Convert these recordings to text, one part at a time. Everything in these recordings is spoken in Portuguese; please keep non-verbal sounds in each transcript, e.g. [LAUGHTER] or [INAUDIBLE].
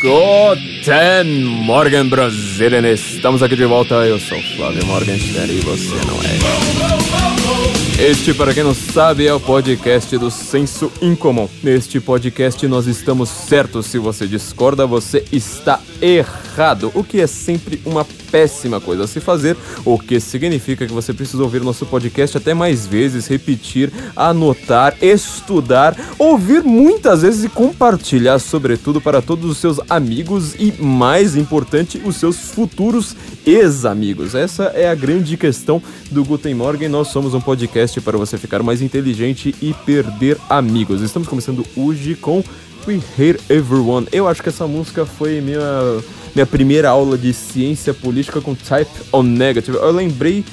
Guten Morgen, Brasilien! Estamos aqui de volta. Eu sou Flávio Morgenstern e você não é. Este, para quem não sabe, é o podcast do Senso Incomum. Neste podcast, nós estamos certos. Se você discorda, você está errado. O que é sempre uma péssima coisa a se fazer, o que significa que você precisa ouvir nosso podcast até mais vezes, repetir, anotar, estudar, ouvir muitas vezes e compartilhar, sobretudo para todos os seus amigos e, mais importante, os seus futuros ex-amigos. Essa é a grande questão do Guten Morgen. Nós somos um podcast para você ficar mais inteligente e perder amigos. Estamos começando hoje com We Hate Everyone. Eu acho que essa música foi minha minha primeira aula de ciência política com Type on Negative. Eu lembrei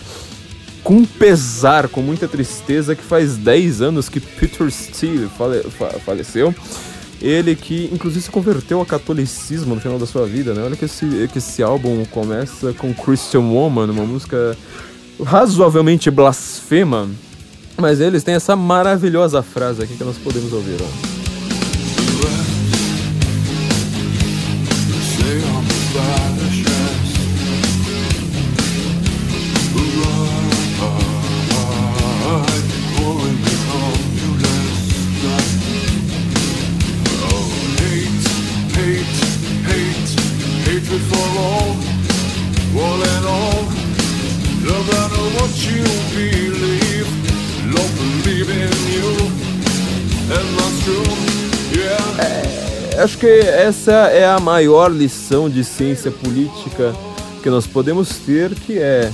com pesar, com muita tristeza, que faz 10 anos que Peter Steele fale, faleceu. Ele que, inclusive, se converteu ao catolicismo no final da sua vida, né? Olha que esse, que esse álbum começa com Christian Woman, uma música razoavelmente blasfema. Mas eles têm essa maravilhosa frase aqui que nós podemos ouvir, ó. world. Acho que essa é a maior lição de ciência política que nós podemos ter, que é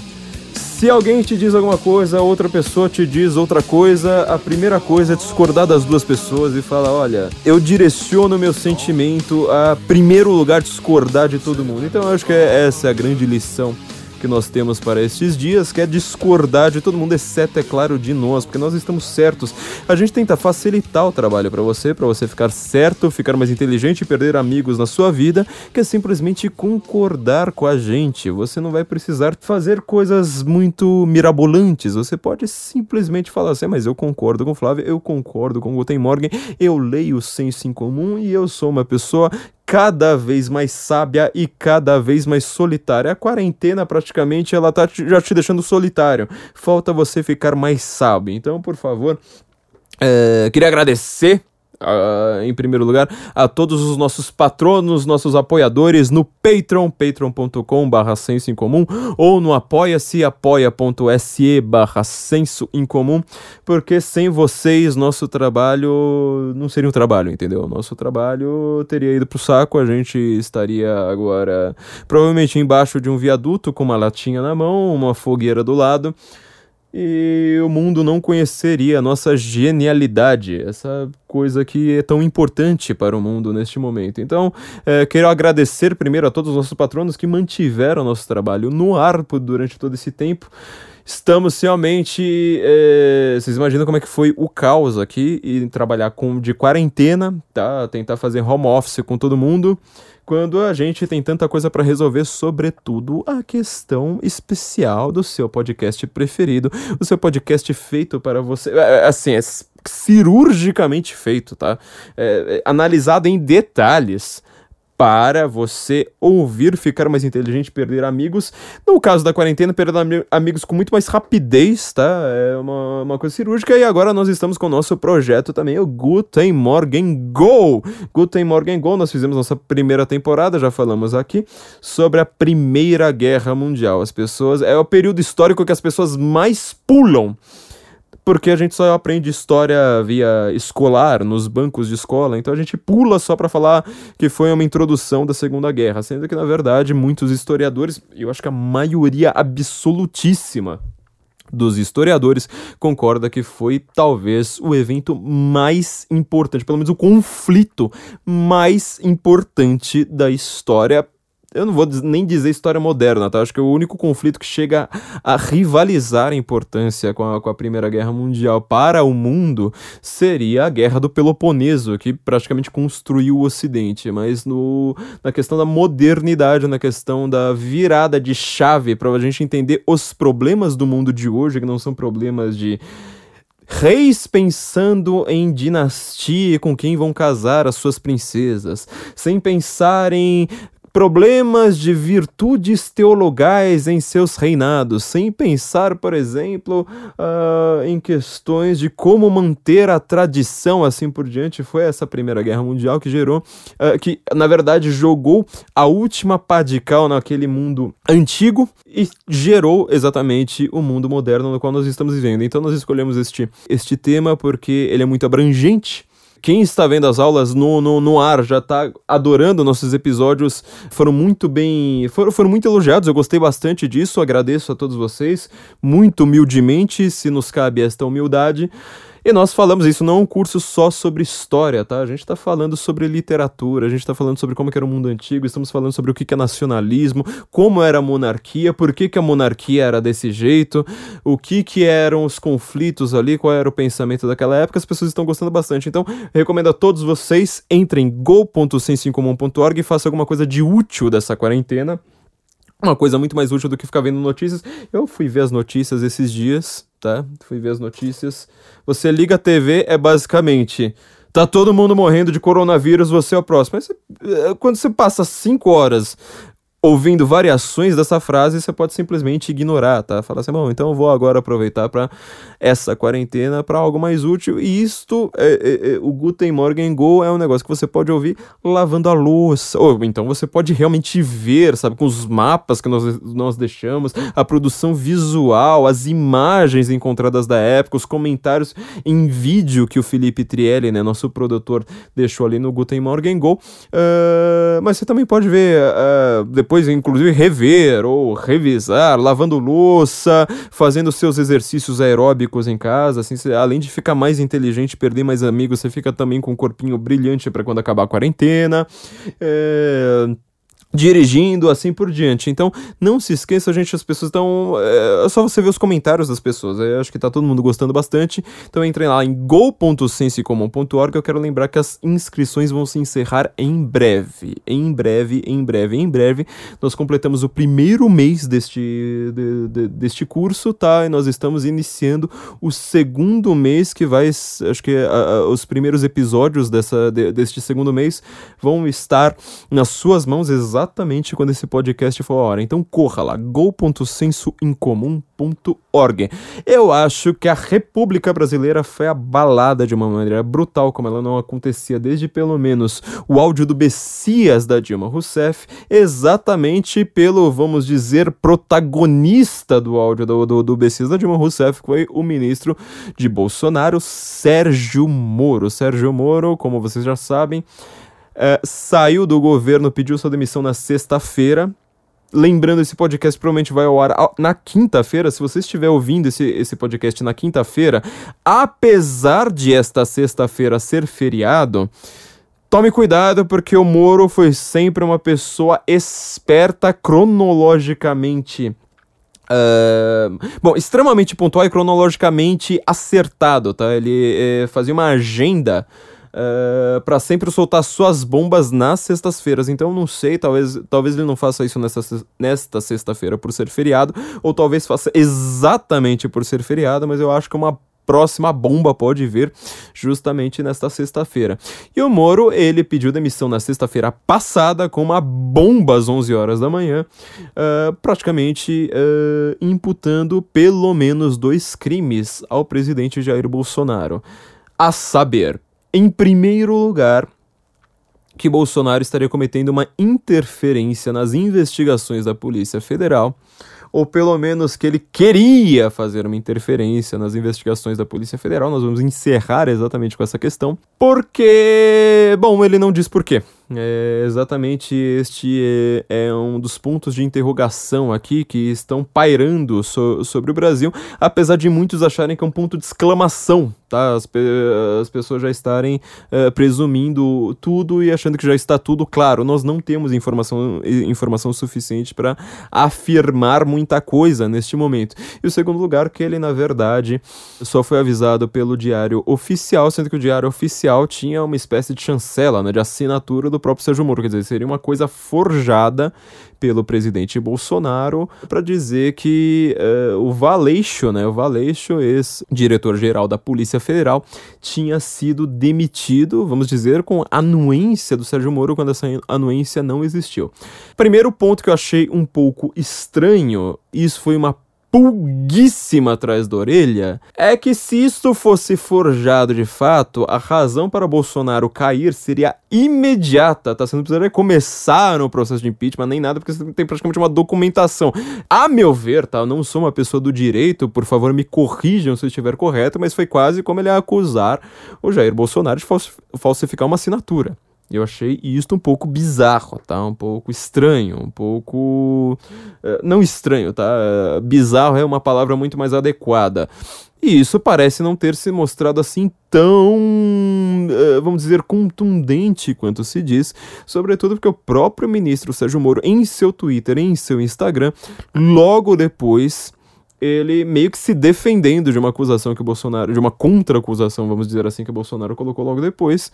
se alguém te diz alguma coisa, outra pessoa te diz outra coisa, a primeira coisa é discordar das duas pessoas e falar, olha, eu direciono meu sentimento a primeiro lugar discordar de todo mundo. Então eu acho que essa é a grande lição que nós temos para estes dias, que é discordar de todo mundo, exceto, é claro, de nós, porque nós estamos certos. A gente tenta facilitar o trabalho para você, para você ficar certo, ficar mais inteligente e perder amigos na sua vida, que é simplesmente concordar com a gente. Você não vai precisar fazer coisas muito mirabolantes, você pode simplesmente falar assim, mas eu concordo com o Flávio, eu concordo com o Guten Morgen, eu leio o senso em comum e eu sou uma pessoa cada vez mais sábia e cada vez mais solitária. A quarentena praticamente ela tá já te deixando solitário. Falta você ficar mais sábio. Então, por favor, é, queria agradecer Uh, em primeiro lugar, a todos os nossos patronos, nossos apoiadores no Patreon, patreon.com barra senso em comum, ou no apoia-se, apoia.se barra senso em comum, porque sem vocês nosso trabalho não seria um trabalho, entendeu? Nosso trabalho teria ido pro saco, a gente estaria agora provavelmente embaixo de um viaduto com uma latinha na mão, uma fogueira do lado, e o mundo não conheceria a nossa genialidade, essa coisa que é tão importante para o mundo neste momento. Então, é, quero agradecer primeiro a todos os nossos patronos que mantiveram nosso trabalho no ar durante todo esse tempo. Estamos realmente. É, vocês imaginam como é que foi o caos aqui e trabalhar com de quarentena, tá? Tentar fazer home office com todo mundo quando a gente tem tanta coisa para resolver, sobretudo a questão especial do seu podcast preferido, o seu podcast feito para você, é, é, assim, é cirurgicamente feito, tá? É, é, analisado em detalhes para você ouvir, ficar mais inteligente, perder amigos. No caso da quarentena, perder am amigos com muito mais rapidez, tá? É uma, uma coisa cirúrgica. E agora nós estamos com o nosso projeto também, o Guten Morgen Go. Guten Morgen Go, nós fizemos nossa primeira temporada, já falamos aqui, sobre a Primeira Guerra Mundial. As pessoas. É o período histórico que as pessoas mais pulam porque a gente só aprende história via escolar, nos bancos de escola, então a gente pula só para falar que foi uma introdução da Segunda Guerra, sendo que na verdade muitos historiadores, eu acho que a maioria absolutíssima dos historiadores concorda que foi talvez o evento mais importante, pelo menos o conflito mais importante da história eu não vou nem dizer história moderna, tá? Acho que o único conflito que chega a rivalizar a importância com a, com a Primeira Guerra Mundial para o mundo seria a Guerra do Peloponeso, que praticamente construiu o Ocidente. Mas no, na questão da modernidade, na questão da virada de chave para a gente entender os problemas do mundo de hoje, que não são problemas de reis pensando em dinastia e com quem vão casar as suas princesas, sem pensar em problemas de virtudes teologais em seus reinados, sem pensar, por exemplo, uh, em questões de como manter a tradição, assim por diante. Foi essa Primeira Guerra Mundial que gerou, uh, que na verdade jogou a última pá de cal naquele mundo antigo e gerou exatamente o mundo moderno no qual nós estamos vivendo. Então nós escolhemos este, este tema porque ele é muito abrangente quem está vendo as aulas no, no, no ar já está adorando nossos episódios. Foram muito bem. Foram, foram muito elogiados. Eu gostei bastante disso. Agradeço a todos vocês, muito humildemente, se nos cabe esta humildade. E nós falamos, isso não é um curso só sobre história, tá? A gente está falando sobre literatura, a gente está falando sobre como era o mundo antigo, estamos falando sobre o que é nacionalismo, como era a monarquia, por que, que a monarquia era desse jeito, o que, que eram os conflitos ali, qual era o pensamento daquela época, as pessoas estão gostando bastante. Então, recomendo a todos vocês, entrem em go.sensincomum.org e façam alguma coisa de útil dessa quarentena uma coisa muito mais útil do que ficar vendo notícias. Eu fui ver as notícias esses dias, tá? Fui ver as notícias. Você liga a TV, é basicamente. Tá todo mundo morrendo de coronavírus, você é o próximo. Mas eh, quando você passa cinco horas ouvindo variações dessa frase, você pode simplesmente ignorar, tá? Falar assim, bom, então eu vou agora aproveitar para essa quarentena para algo mais útil. E isto, é, é, é, o Guten Morgen Go é um negócio que você pode ouvir lavando a louça. Ou então você pode realmente ver, sabe, com os mapas que nós, nós deixamos, a produção visual, as imagens encontradas da época, os comentários em vídeo que o Felipe Trielli, né, nosso produtor, deixou ali no Guten Morgen Go. Uh, mas você também pode ver uh, depois, inclusive, rever ou revisar, lavando louça, fazendo seus exercícios aeróbicos em casa, assim, além de ficar mais inteligente, perder mais amigos, você fica também com um corpinho brilhante para quando acabar a quarentena. É dirigindo, assim por diante. Então, não se esqueça, gente, as pessoas estão. É, é só você ver os comentários das pessoas. Eu acho que tá todo mundo gostando bastante. Então, entrem lá em go.sensecomum.org. Eu quero lembrar que as inscrições vão se encerrar em breve. Em breve, em breve, em breve. Nós completamos o primeiro mês deste, de, de, deste curso, tá? E nós estamos iniciando o segundo mês, que vai. Acho que os primeiros episódios dessa, de, deste segundo mês vão estar nas suas mãos exatamente exatamente quando esse podcast for a hora. Então corra lá, go.sensoincomum.org. Eu acho que a República Brasileira foi abalada de uma maneira brutal, como ela não acontecia desde pelo menos o áudio do Bessias da Dilma Rousseff, exatamente pelo, vamos dizer, protagonista do áudio do, do, do Bessias da Dilma Rousseff, que foi o ministro de Bolsonaro, Sérgio Moro. Sérgio Moro, como vocês já sabem, é, saiu do governo, pediu sua demissão na sexta-feira. Lembrando, esse podcast provavelmente vai ao ar na quinta-feira. Se você estiver ouvindo esse, esse podcast na quinta-feira, apesar de esta sexta-feira ser feriado, tome cuidado porque o Moro foi sempre uma pessoa esperta cronologicamente. Uh, bom, extremamente pontual e cronologicamente acertado, tá? Ele eh, fazia uma agenda eh, para sempre soltar suas bombas nas sextas-feiras. Então não sei, talvez, talvez ele não faça isso nessa, nesta sexta-feira por ser feriado, ou talvez faça exatamente por ser feriado, mas eu acho que uma próxima bomba pode vir justamente nesta sexta-feira. E o Moro, ele pediu demissão na sexta-feira passada com uma bomba às 11 horas da manhã, uh, praticamente uh, imputando pelo menos dois crimes ao presidente Jair Bolsonaro. A saber, em primeiro lugar, que Bolsonaro estaria cometendo uma interferência nas investigações da Polícia Federal, ou pelo menos que ele queria fazer uma interferência nas investigações da Polícia Federal. Nós vamos encerrar exatamente com essa questão, porque, bom, ele não diz por quê. É, exatamente este é, é, um dos pontos de interrogação aqui que estão pairando so, sobre o Brasil, apesar de muitos acharem que é um ponto de exclamação, tá? As, pe as pessoas já estarem uh, presumindo tudo e achando que já está tudo claro. Nós não temos informação, informação suficiente para afirmar muita coisa neste momento. E o segundo lugar, que ele, na verdade, só foi avisado pelo Diário Oficial, sendo que o Diário Oficial tinha uma espécie de chancela, né, de assinatura do do próprio Sérgio Moro. Quer dizer, seria uma coisa forjada pelo presidente Bolsonaro para dizer que uh, o Valeixo, né, o Valeixo, ex-diretor-geral da Polícia Federal, tinha sido demitido, vamos dizer, com anuência do Sérgio Moro quando essa anuência não existiu. Primeiro ponto que eu achei um pouco estranho, isso foi uma pulguíssima atrás da orelha é que se isto fosse forjado de fato, a razão para Bolsonaro cair seria imediata, tá? Você não precisaria começar no processo de impeachment nem nada, porque você tem praticamente uma documentação. A meu ver, tá? Eu não sou uma pessoa do direito, por favor me corrijam se eu estiver correto, mas foi quase como ele acusar o Jair Bolsonaro de falsificar uma assinatura. Eu achei isto um pouco bizarro, tá? Um pouco estranho, um pouco. Uh, não estranho, tá? Uh, bizarro é uma palavra muito mais adequada. E isso parece não ter se mostrado assim tão, uh, vamos dizer, contundente quanto se diz, sobretudo porque o próprio ministro Sérgio Moro, em seu Twitter, em seu Instagram, logo depois ele meio que se defendendo de uma acusação que o Bolsonaro, de uma contra-acusação, vamos dizer assim, que o Bolsonaro colocou logo depois,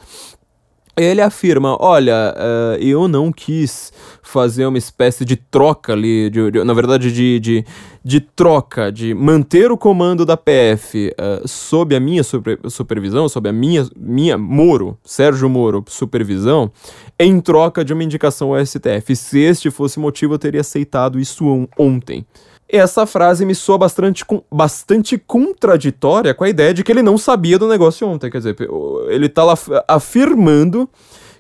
ele afirma: Olha, uh, eu não quis fazer uma espécie de troca ali, de, de, na verdade, de, de, de, troca, de manter o comando da PF uh, sob a minha super, supervisão, sob a minha, minha Moro, Sérgio Moro, supervisão, em troca de uma indicação ao STF. Se este fosse motivo, eu teria aceitado isso on ontem. Essa frase me soa bastante, bastante contraditória com a ideia de que ele não sabia do negócio ontem. Quer dizer, ele está lá afirmando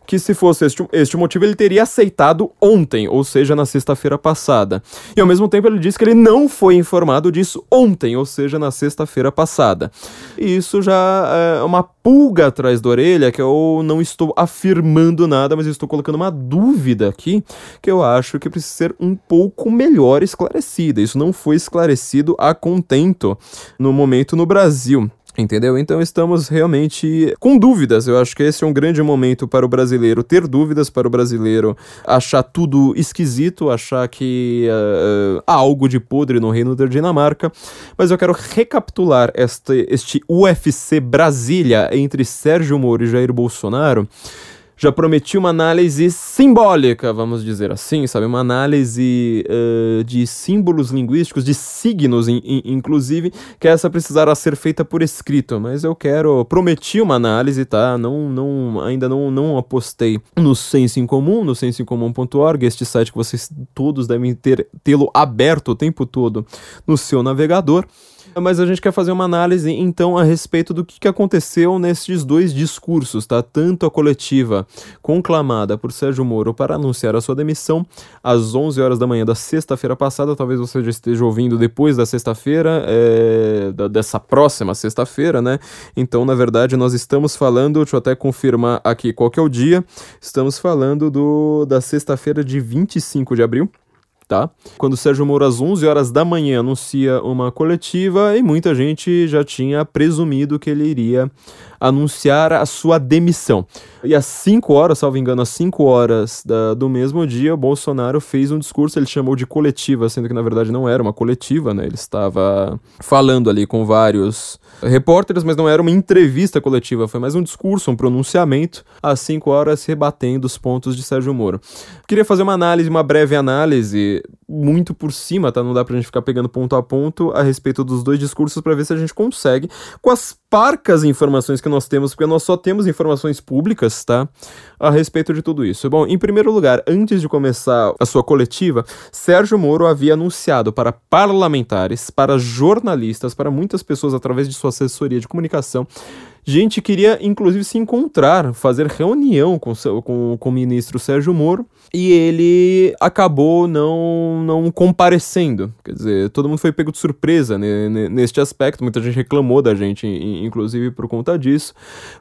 que se fosse este, este motivo ele teria aceitado ontem, ou seja, na sexta-feira passada. E ao mesmo tempo ele disse que ele não foi informado disso ontem, ou seja, na sexta-feira passada. E isso já é uma pulga atrás da orelha, que eu não estou afirmando nada, mas estou colocando uma dúvida aqui, que eu acho que precisa ser um pouco melhor esclarecida. Isso não foi esclarecido a contento no momento no Brasil. Entendeu? Então estamos realmente com dúvidas. Eu acho que esse é um grande momento para o brasileiro ter dúvidas, para o brasileiro achar tudo esquisito, achar que uh, há algo de podre no reino da Dinamarca. Mas eu quero recapitular este, este UFC Brasília entre Sérgio Moro e Jair Bolsonaro já prometi uma análise simbólica, vamos dizer assim, sabe? Uma análise uh, de símbolos linguísticos, de signos, in, in, inclusive, que essa precisará ser feita por escrito. Mas eu quero, prometi uma análise, tá? Não, não, ainda não, não apostei no Senso em Comum, no sensoincomum.org, este site que vocês todos devem ter tê-lo aberto o tempo todo no seu navegador mas a gente quer fazer uma análise então a respeito do que, que aconteceu nesses dois discursos, tá? Tanto a coletiva conclamada por Sérgio Moro para anunciar a sua demissão às 11 horas da manhã da sexta-feira passada, talvez você já esteja ouvindo depois da sexta-feira, é, dessa próxima sexta-feira, né? Então, na verdade, nós estamos falando, deixa eu até confirmar aqui qual que é o dia, estamos falando do da sexta-feira de 25 de abril tá? Quando o Sérgio Moro, às 11 horas da manhã, anuncia uma coletiva e muita gente já tinha presumido que ele iria anunciar a sua demissão. E às 5 horas, salvo engano, às 5 horas da, do mesmo dia, o Bolsonaro fez um discurso, ele chamou de coletiva, sendo que na verdade não era uma coletiva, né? Ele estava falando ali com vários repórteres, mas não era uma entrevista coletiva, foi mais um discurso, um pronunciamento, às 5 horas rebatendo os pontos de Sérgio Moro. Queria fazer uma análise, uma breve análise, muito por cima, tá? Não dá pra gente ficar pegando ponto a ponto a respeito dos dois discursos para ver se a gente consegue, com as parcas informações que nós temos, porque nós só temos informações públicas, tá? A respeito de tudo isso. Bom, em primeiro lugar, antes de começar a sua coletiva, Sérgio Moro havia anunciado para parlamentares, para jornalistas, para muitas pessoas através de sua assessoria de comunicação, gente queria inclusive se encontrar, fazer reunião com, com, com o ministro Sérgio Moro e ele acabou não, não comparecendo. Quer dizer, todo mundo foi pego de surpresa neste aspecto, muita gente reclamou da gente, inclusive por conta disso,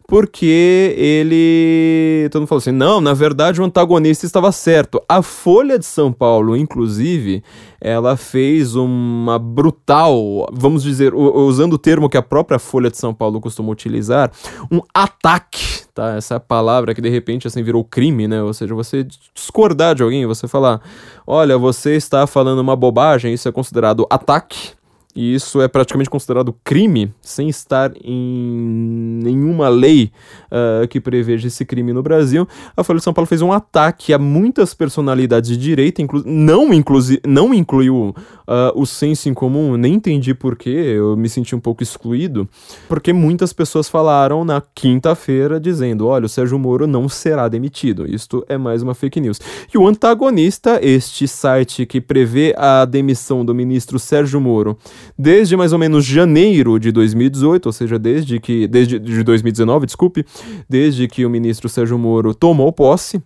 porque ele. Todo mundo falou assim: não, na verdade o antagonista estava certo. A Folha de São Paulo, inclusive, ela fez uma brutal, vamos dizer, usando o termo que a própria Folha de São Paulo costuma utilizar, um ataque, tá? Essa palavra que de repente assim virou crime, né? Ou seja, você discordar de alguém, você falar, olha, você está falando uma bobagem, isso é considerado ataque. E isso é praticamente considerado crime, sem estar em nenhuma lei uh, que preveja esse crime no Brasil, a Folha de São Paulo fez um ataque a muitas personalidades de direita, inclu não, inclu não incluiu uh, o senso em comum, nem entendi porquê, eu me senti um pouco excluído, porque muitas pessoas falaram na quinta-feira dizendo: olha, o Sérgio Moro não será demitido. Isto é mais uma fake news. E o antagonista, este site que prevê a demissão do ministro Sérgio Moro desde mais ou menos janeiro de 2018, ou seja, desde que desde de 2019, desculpe, desde que o ministro Sérgio Moro tomou posse,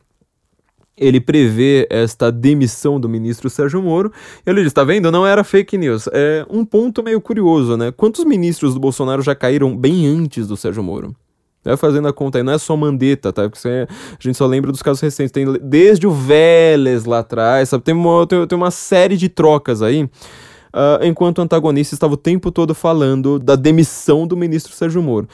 ele prevê esta demissão do ministro Sérgio Moro. Ele diz: tá vendo? Não era fake news. É um ponto meio curioso, né? Quantos ministros do Bolsonaro já caíram bem antes do Sérgio Moro? Vai fazendo a conta aí, não é só Mandetta, tá? Porque a gente só lembra dos casos recentes. Tem desde o Vélez lá atrás, sabe? Tem uma, tem, tem uma série de trocas aí. Uh, enquanto o antagonista estava o tempo todo falando da demissão do ministro Sérgio Moro.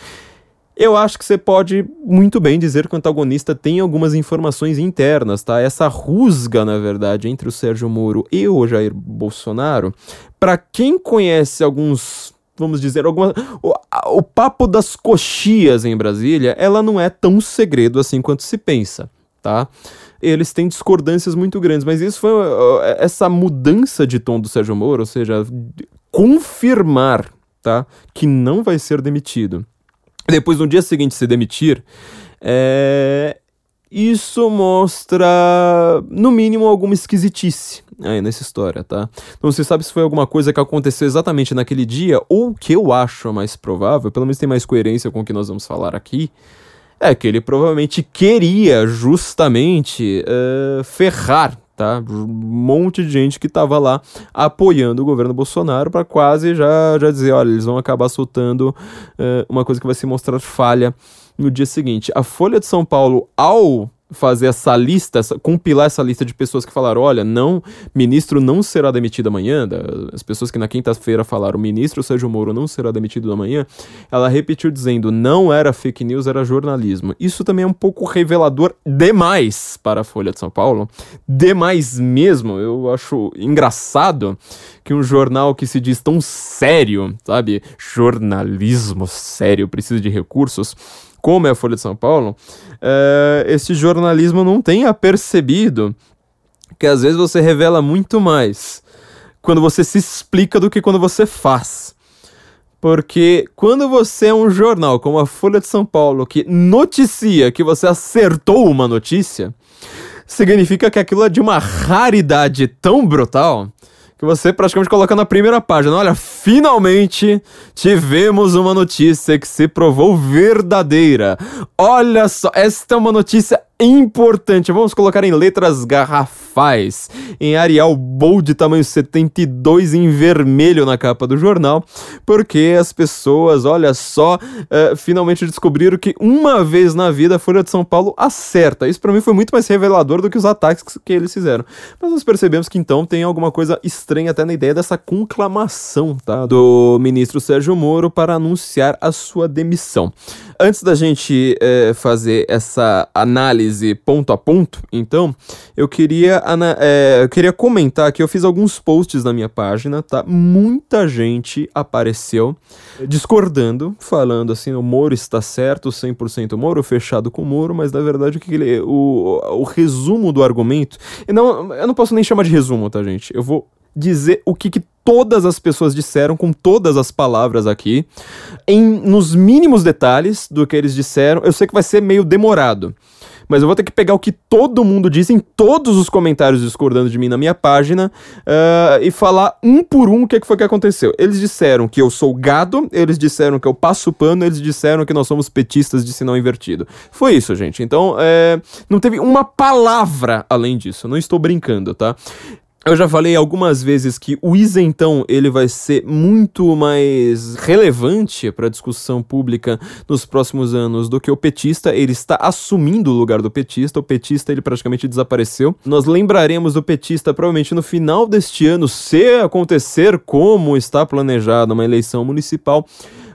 Eu acho que você pode muito bem dizer que o antagonista tem algumas informações internas, tá? Essa rusga, na verdade, entre o Sérgio Moro e o Jair Bolsonaro, para quem conhece alguns vamos dizer, alguma, o, o, papo das coxias em Brasília, ela não é tão segredo assim quanto se pensa, tá? Eles têm discordâncias muito grandes, mas isso foi essa mudança de tom do Sérgio Moro, ou seja, confirmar, tá, que não vai ser demitido depois no dia seguinte se demitir, é... isso mostra, no mínimo, alguma esquisitice aí nessa história, tá? Não se sabe se foi alguma coisa que aconteceu exatamente naquele dia, ou que eu acho mais provável, pelo menos tem mais coerência com o que nós vamos falar aqui, é que ele provavelmente queria justamente uh, ferrar tá? Um monte de gente que estava lá apoiando o governo Bolsonaro para quase já, já dizer, olha, eles vão acabar soltando uh, uma coisa que vai se mostrar falha no dia seguinte. A Folha de São Paulo, ao fazer essa lista, essa, compilar essa lista de pessoas que falaram: olha, não, ministro não será demitido amanhã, as pessoas que na quinta-feira falaram: ministro Sérgio Moro não será demitido amanhã, ela repetiu dizendo: não era fake news, era jornalismo. Isso também é um pouco revelador demais para a Folha de São Paulo, demais mesmo. Eu acho engraçado que um jornal que se diz tão sério, sabe, jornalismo sério, precisa de recursos como é a Folha de São Paulo, é, esse jornalismo não tenha percebido que às vezes você revela muito mais quando você se explica do que quando você faz. Porque quando você é um jornal como a Folha de São Paulo que noticia que você acertou uma notícia, significa que aquilo é de uma raridade tão brutal que você praticamente coloca na primeira página. Olha, finalmente tivemos uma notícia que se provou verdadeira. Olha só, esta é uma notícia importante. Vamos colocar em letras garrafais, em Arial Bold tamanho 72 em vermelho na capa do jornal, porque as pessoas, olha só, uh, finalmente descobriram que uma vez na vida a Folha de São Paulo acerta. Isso para mim foi muito mais revelador do que os ataques que eles fizeram. Mas nós percebemos que então tem alguma coisa estranha até na ideia dessa conclamação, tá, do ministro Sérgio Moro para anunciar a sua demissão. Antes da gente é, fazer essa análise ponto a ponto, então, eu queria, é, eu queria comentar que eu fiz alguns posts na minha página, tá? Muita gente apareceu discordando, falando assim, o Moro está certo, 100% Moro, fechado com o Moro, mas na verdade o que ele, o, o resumo do argumento, não, eu não posso nem chamar de resumo, tá, gente? Eu vou dizer o que, que todas as pessoas disseram, com todas as palavras aqui, em nos mínimos detalhes do que eles disseram. Eu sei que vai ser meio demorado, mas eu vou ter que pegar o que todo mundo disse em todos os comentários discordando de mim na minha página uh, e falar um por um o que, que foi que aconteceu. Eles disseram que eu sou gado, eles disseram que eu passo pano, eles disseram que nós somos petistas de sinal invertido. Foi isso, gente. Então, é, não teve uma palavra além disso. Não estou brincando, tá? Eu já falei algumas vezes que o isentão ele vai ser muito mais relevante para a discussão pública nos próximos anos do que o petista. Ele está assumindo o lugar do petista. O petista ele praticamente desapareceu. Nós lembraremos do petista provavelmente no final deste ano, se acontecer como está planejado uma eleição municipal.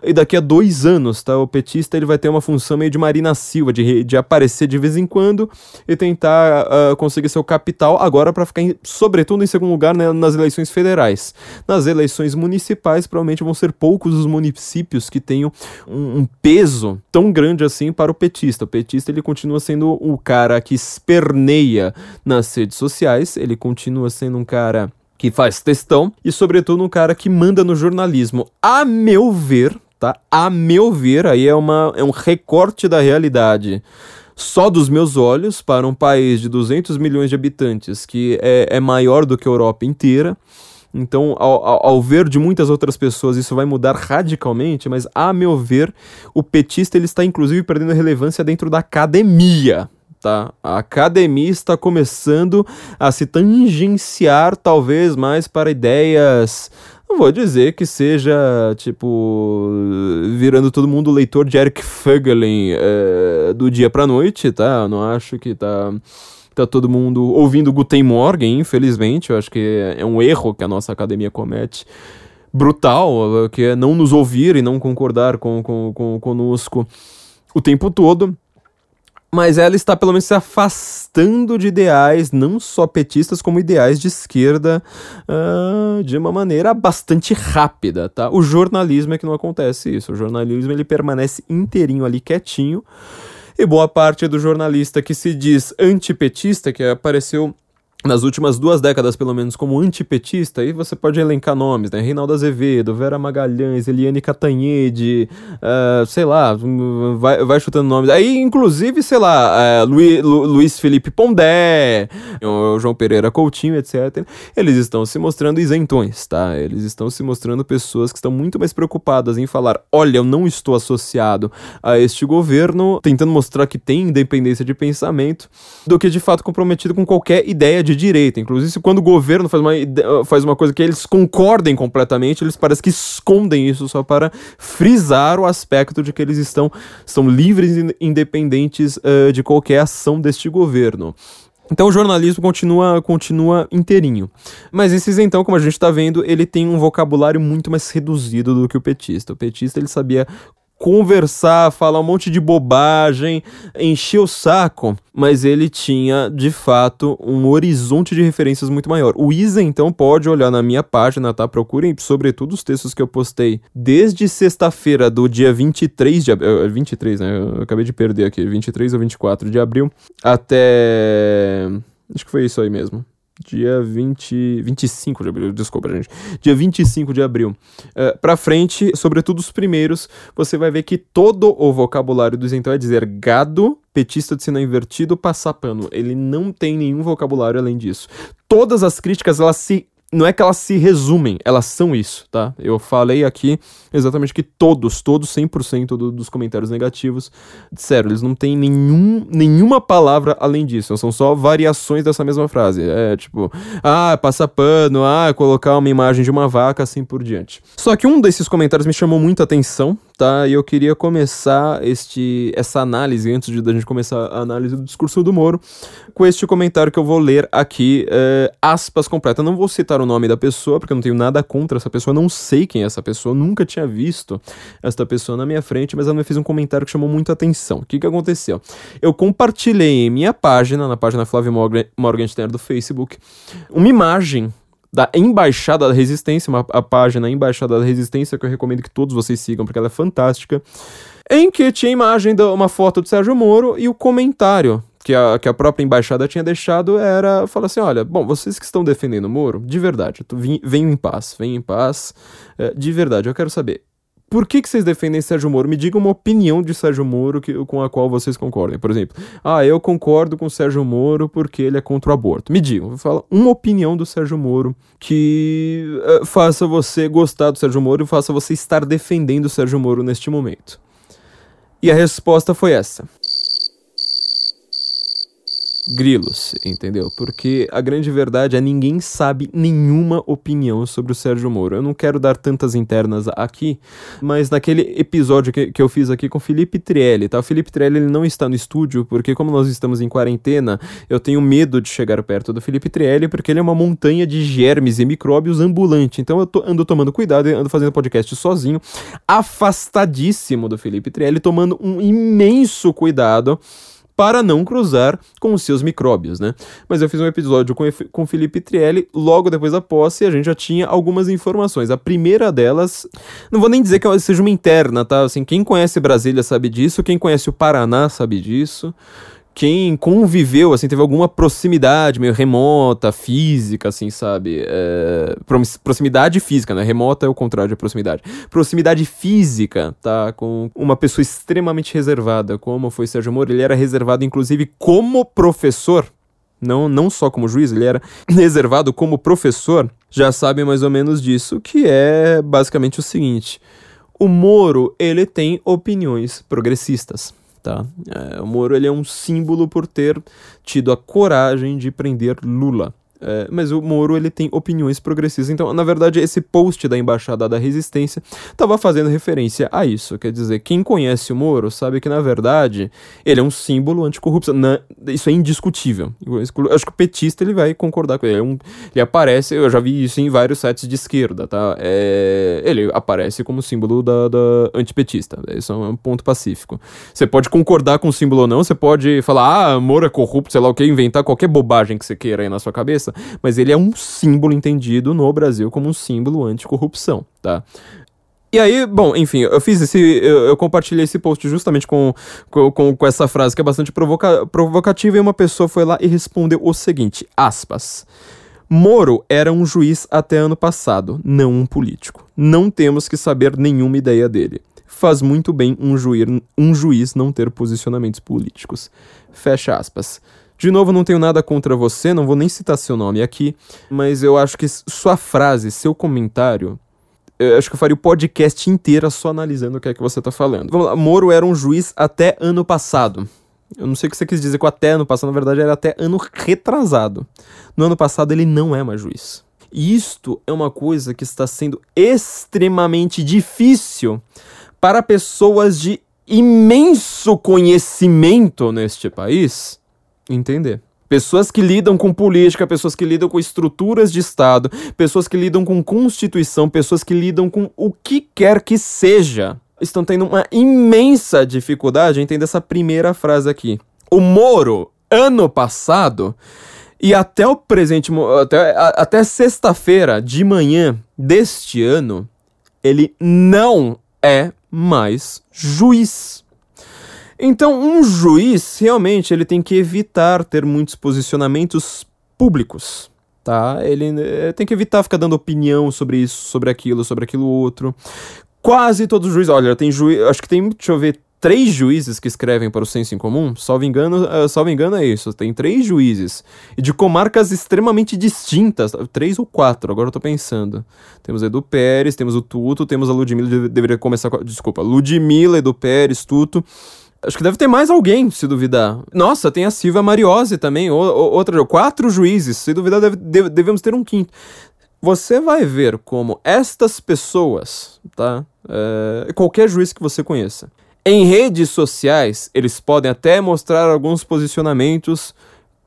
E daqui a dois anos, tá? O petista ele vai ter uma função meio de Marina Silva, de, de aparecer de vez em quando e tentar uh, conseguir seu capital agora para ficar, em, sobretudo, em segundo lugar né, nas eleições federais. Nas eleições municipais, provavelmente vão ser poucos os municípios que tenham um, um peso tão grande assim para o petista. O petista ele continua sendo o cara que esperneia nas redes sociais, ele continua sendo um cara que faz textão e, sobretudo, um cara que manda no jornalismo. A meu ver, tá? A meu ver, aí é, uma, é um recorte da realidade só dos meus olhos para um país de 200 milhões de habitantes que é, é maior do que a Europa inteira. Então, ao, ao, ao, ver de muitas outras pessoas, isso vai mudar radicalmente, mas a meu ver, o petista ele está inclusive perdendo relevância dentro da academia tá? A academia está começando a se tangenciar talvez mais para ideias não vou dizer que seja, tipo, virando todo mundo leitor de Eric Fögelin é, do dia pra noite, tá? Não acho que tá, tá todo mundo ouvindo Guten Morgen, infelizmente. Eu acho que é um erro que a nossa academia comete. Brutal, que é não nos ouvir e não concordar com, com, com conosco o tempo todo mas ela está pelo menos se afastando de ideais, não só petistas, como ideais de esquerda, uh, de uma maneira bastante rápida, tá? O jornalismo é que não acontece isso. O jornalismo ele permanece inteirinho ali, quietinho. E boa parte do jornalista que se diz antipetista, que apareceu nas últimas duas décadas, pelo menos, como antipetista, aí você pode elencar nomes, né? Reinaldo Azevedo, Vera Magalhães, Eliane Catanhede, uh, sei lá, vai, vai chutando nomes. Aí, inclusive, sei lá, uh, Luiz, Lu, Luiz Felipe Pondé, João Pereira Coutinho, etc. Eles estão se mostrando isentões, tá? Eles estão se mostrando pessoas que estão muito mais preocupadas em falar: olha, eu não estou associado a este governo, tentando mostrar que tem independência de pensamento, do que de fato comprometido com qualquer ideia de de direita. Inclusive, quando o governo faz uma, faz uma coisa que eles concordem completamente, eles parecem que escondem isso só para frisar o aspecto de que eles estão são livres e independentes uh, de qualquer ação deste governo. Então o jornalismo continua, continua inteirinho. Mas esses então, como a gente está vendo, ele tem um vocabulário muito mais reduzido do que o petista. O petista ele sabia conversar, falar um monte de bobagem, encher o saco, mas ele tinha de fato um horizonte de referências muito maior. O Isa então pode olhar na minha página, tá? Procurem sobretudo os textos que eu postei desde sexta-feira do dia 23 de abril, 23, né? Eu acabei de perder aqui, 23 ou 24 de abril, até acho que foi isso aí mesmo dia 20, 25 de abril, desculpa, gente. Dia 25 de abril. Uh, pra frente, sobretudo os primeiros, você vai ver que todo o vocabulário do isentão é dizer gado, petista de sinal invertido, passar pano. Ele não tem nenhum vocabulário além disso. Todas as críticas, elas se não é que elas se resumem, elas são isso, tá? Eu falei aqui exatamente que todos, todos 100% do, dos comentários negativos, sério, eles não têm nenhum, nenhuma palavra além disso, são só variações dessa mesma frase. É tipo, ah, passar pano, ah, colocar uma imagem de uma vaca, assim por diante. Só que um desses comentários me chamou muita atenção, tá? E eu queria começar este, essa análise, antes de a gente começar a análise do discurso do Moro, com este comentário que eu vou ler aqui, uh, aspas completa. Eu não vou citar o nome da pessoa, porque eu não tenho nada contra essa pessoa, não sei quem é essa pessoa, nunca tinha visto esta pessoa na minha frente, mas ela me fez um comentário que chamou muita atenção. O que, que aconteceu? Eu compartilhei em minha página, na página Flávio Morgenstern do Facebook, uma imagem da Embaixada da Resistência, uma, a página Embaixada da Resistência, que eu recomendo que todos vocês sigam, porque ela é fantástica, em que tinha imagem de uma foto do Sérgio Moro e o comentário que a, que a própria embaixada tinha deixado era falar assim: olha, bom, vocês que estão defendendo o Moro, de verdade, venham em paz, venham em paz, é, de verdade, eu quero saber, por que, que vocês defendem Sérgio Moro? Me diga uma opinião de Sérgio Moro que, com a qual vocês concordem. Por exemplo, ah, eu concordo com Sérgio Moro porque ele é contra o aborto. Me digam, fala uma opinião do Sérgio Moro que uh, faça você gostar do Sérgio Moro e faça você estar defendendo o Sérgio Moro neste momento. E a resposta foi essa. Grilos, entendeu? Porque a grande verdade é ninguém sabe nenhuma opinião sobre o Sérgio Moro. Eu não quero dar tantas internas aqui, mas naquele episódio que, que eu fiz aqui com o Felipe Trielli, tá? O Felipe Trielli ele não está no estúdio, porque como nós estamos em quarentena, eu tenho medo de chegar perto do Felipe Trielli, porque ele é uma montanha de germes e micróbios ambulante. Então eu tô, ando tomando cuidado e ando fazendo podcast sozinho, afastadíssimo do Felipe Trielli, tomando um imenso cuidado para não cruzar com os seus micróbios, né? Mas eu fiz um episódio com, com Felipe Trielli logo depois da posse e a gente já tinha algumas informações. A primeira delas, não vou nem dizer que seja uma interna, tá? Assim, quem conhece Brasília sabe disso, quem conhece o Paraná sabe disso quem conviveu, assim, teve alguma proximidade meio remota, física, assim, sabe? É, proximidade física, né? Remota é o contrário de proximidade. Proximidade física, tá? Com uma pessoa extremamente reservada, como foi Sérgio Moro. Ele era reservado, inclusive, como professor. Não, não só como juiz, ele era [CLEARS THROAT] reservado como professor. Já sabem mais ou menos disso, que é basicamente o seguinte. O Moro, ele tem opiniões progressistas tá? É, o Moro ele é um símbolo por ter tido a coragem de prender Lula. É, mas o Moro ele tem opiniões progressistas. Então, na verdade, esse post da Embaixada da Resistência estava fazendo referência a isso. Quer dizer, quem conhece o Moro sabe que, na verdade, ele é um símbolo anticorrupção. Na, isso é indiscutível. Eu acho que o petista ele vai concordar com ele. Ele, é um, ele aparece, eu já vi isso em vários sites de esquerda, tá? É, ele aparece como símbolo da, da antipetista. Isso é um ponto pacífico. Você pode concordar com o símbolo ou não, você pode falar, ah, Moro é corrupto, sei lá o que, inventar qualquer bobagem que você queira aí na sua cabeça mas ele é um símbolo entendido no Brasil como um símbolo anticorrupção, tá? E aí, bom, enfim, eu fiz esse. Eu, eu compartilhei esse post justamente com, com, com, essa frase que é bastante provoca, provocativa, e uma pessoa foi lá e respondeu o seguinte: aspas. Moro era um juiz até ano passado, não um político. Não temos que saber nenhuma ideia dele. Faz muito bem um, juiz, um juiz não ter posicionamentos políticos. Fecha aspas. De novo, não tenho nada contra você, não vou nem citar seu nome aqui, mas eu acho que sua frase, seu comentário, eu acho que eu faria o podcast inteiro só analisando o que é que você tá falando. Vamos lá, Moro era um juiz até ano passado. Eu não sei o que você quis dizer com até ano passado, na verdade era até ano retrasado. No ano passado ele não é mais juiz. E isto é uma coisa que está sendo extremamente difícil para pessoas de imenso conhecimento neste país entender. Pessoas que lidam com política, pessoas que lidam com estruturas de Estado, pessoas que lidam com Constituição, pessoas que lidam com o que quer que seja, estão tendo uma imensa dificuldade em entender essa primeira frase aqui. O Moro, ano passado, e até o presente, até, até sexta-feira de manhã deste ano, ele não é mais juiz. Então, um juiz realmente ele tem que evitar ter muitos posicionamentos públicos, tá? Ele eh, tem que evitar ficar dando opinião sobre isso, sobre aquilo, sobre aquilo outro. Quase todos os juízes, olha, tem juiz, acho que tem, deixa eu ver, três juízes que escrevem para o senso em comum, salvo engano, uh, salvo engano é isso, tem três juízes, e de comarcas extremamente distintas, três ou quatro, agora eu tô pensando. Temos Edu Pérez, temos o Tuto, temos a Ludmilla, deveria começar com, desculpa, Ludmilla, Edu Pérez, Tuto, Acho que deve ter mais alguém, se duvidar. Nossa, tem a Silvia Mariose também, outra, quatro juízes. Se duvidar, deve, deve, devemos ter um quinto. Você vai ver como estas pessoas, tá? É, qualquer juiz que você conheça. Em redes sociais, eles podem até mostrar alguns posicionamentos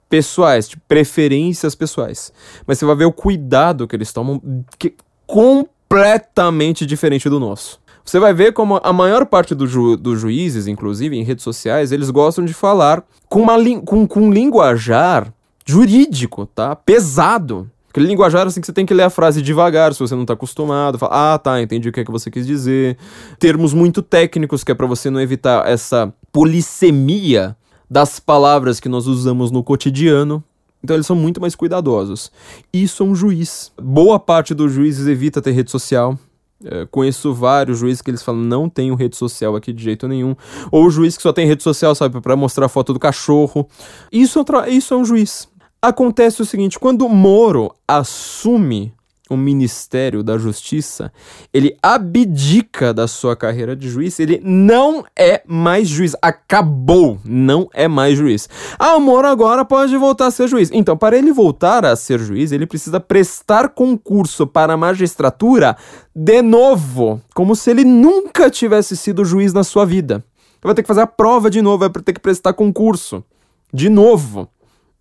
pessoais, de preferências pessoais. Mas você vai ver o cuidado que eles tomam, que é completamente diferente do nosso. Você vai ver como a maior parte do ju dos juízes, inclusive em redes sociais, eles gostam de falar com, uma com, com um linguajar jurídico, tá? Pesado. Aquele linguajar assim que você tem que ler a frase devagar, se você não tá acostumado. Fala, ah, tá, entendi o que é que você quis dizer. Termos muito técnicos, que é para você não evitar essa polissemia das palavras que nós usamos no cotidiano. Então eles são muito mais cuidadosos. Isso é um juiz. Boa parte dos juízes evita ter rede social. É, conheço vários juízes que eles falam não tenho rede social aqui de jeito nenhum. Ou juiz que só tem rede social, sabe, para mostrar foto do cachorro. Isso é, isso é um juiz. Acontece o seguinte: quando Moro assume o Ministério da Justiça, ele abdica da sua carreira de juiz, ele não é mais juiz. Acabou, não é mais juiz. Ah, o Moro agora pode voltar a ser juiz. Então, para ele voltar a ser juiz, ele precisa prestar concurso para a magistratura de novo, como se ele nunca tivesse sido juiz na sua vida. Vai ter que fazer a prova de novo, vai ter que prestar concurso de novo.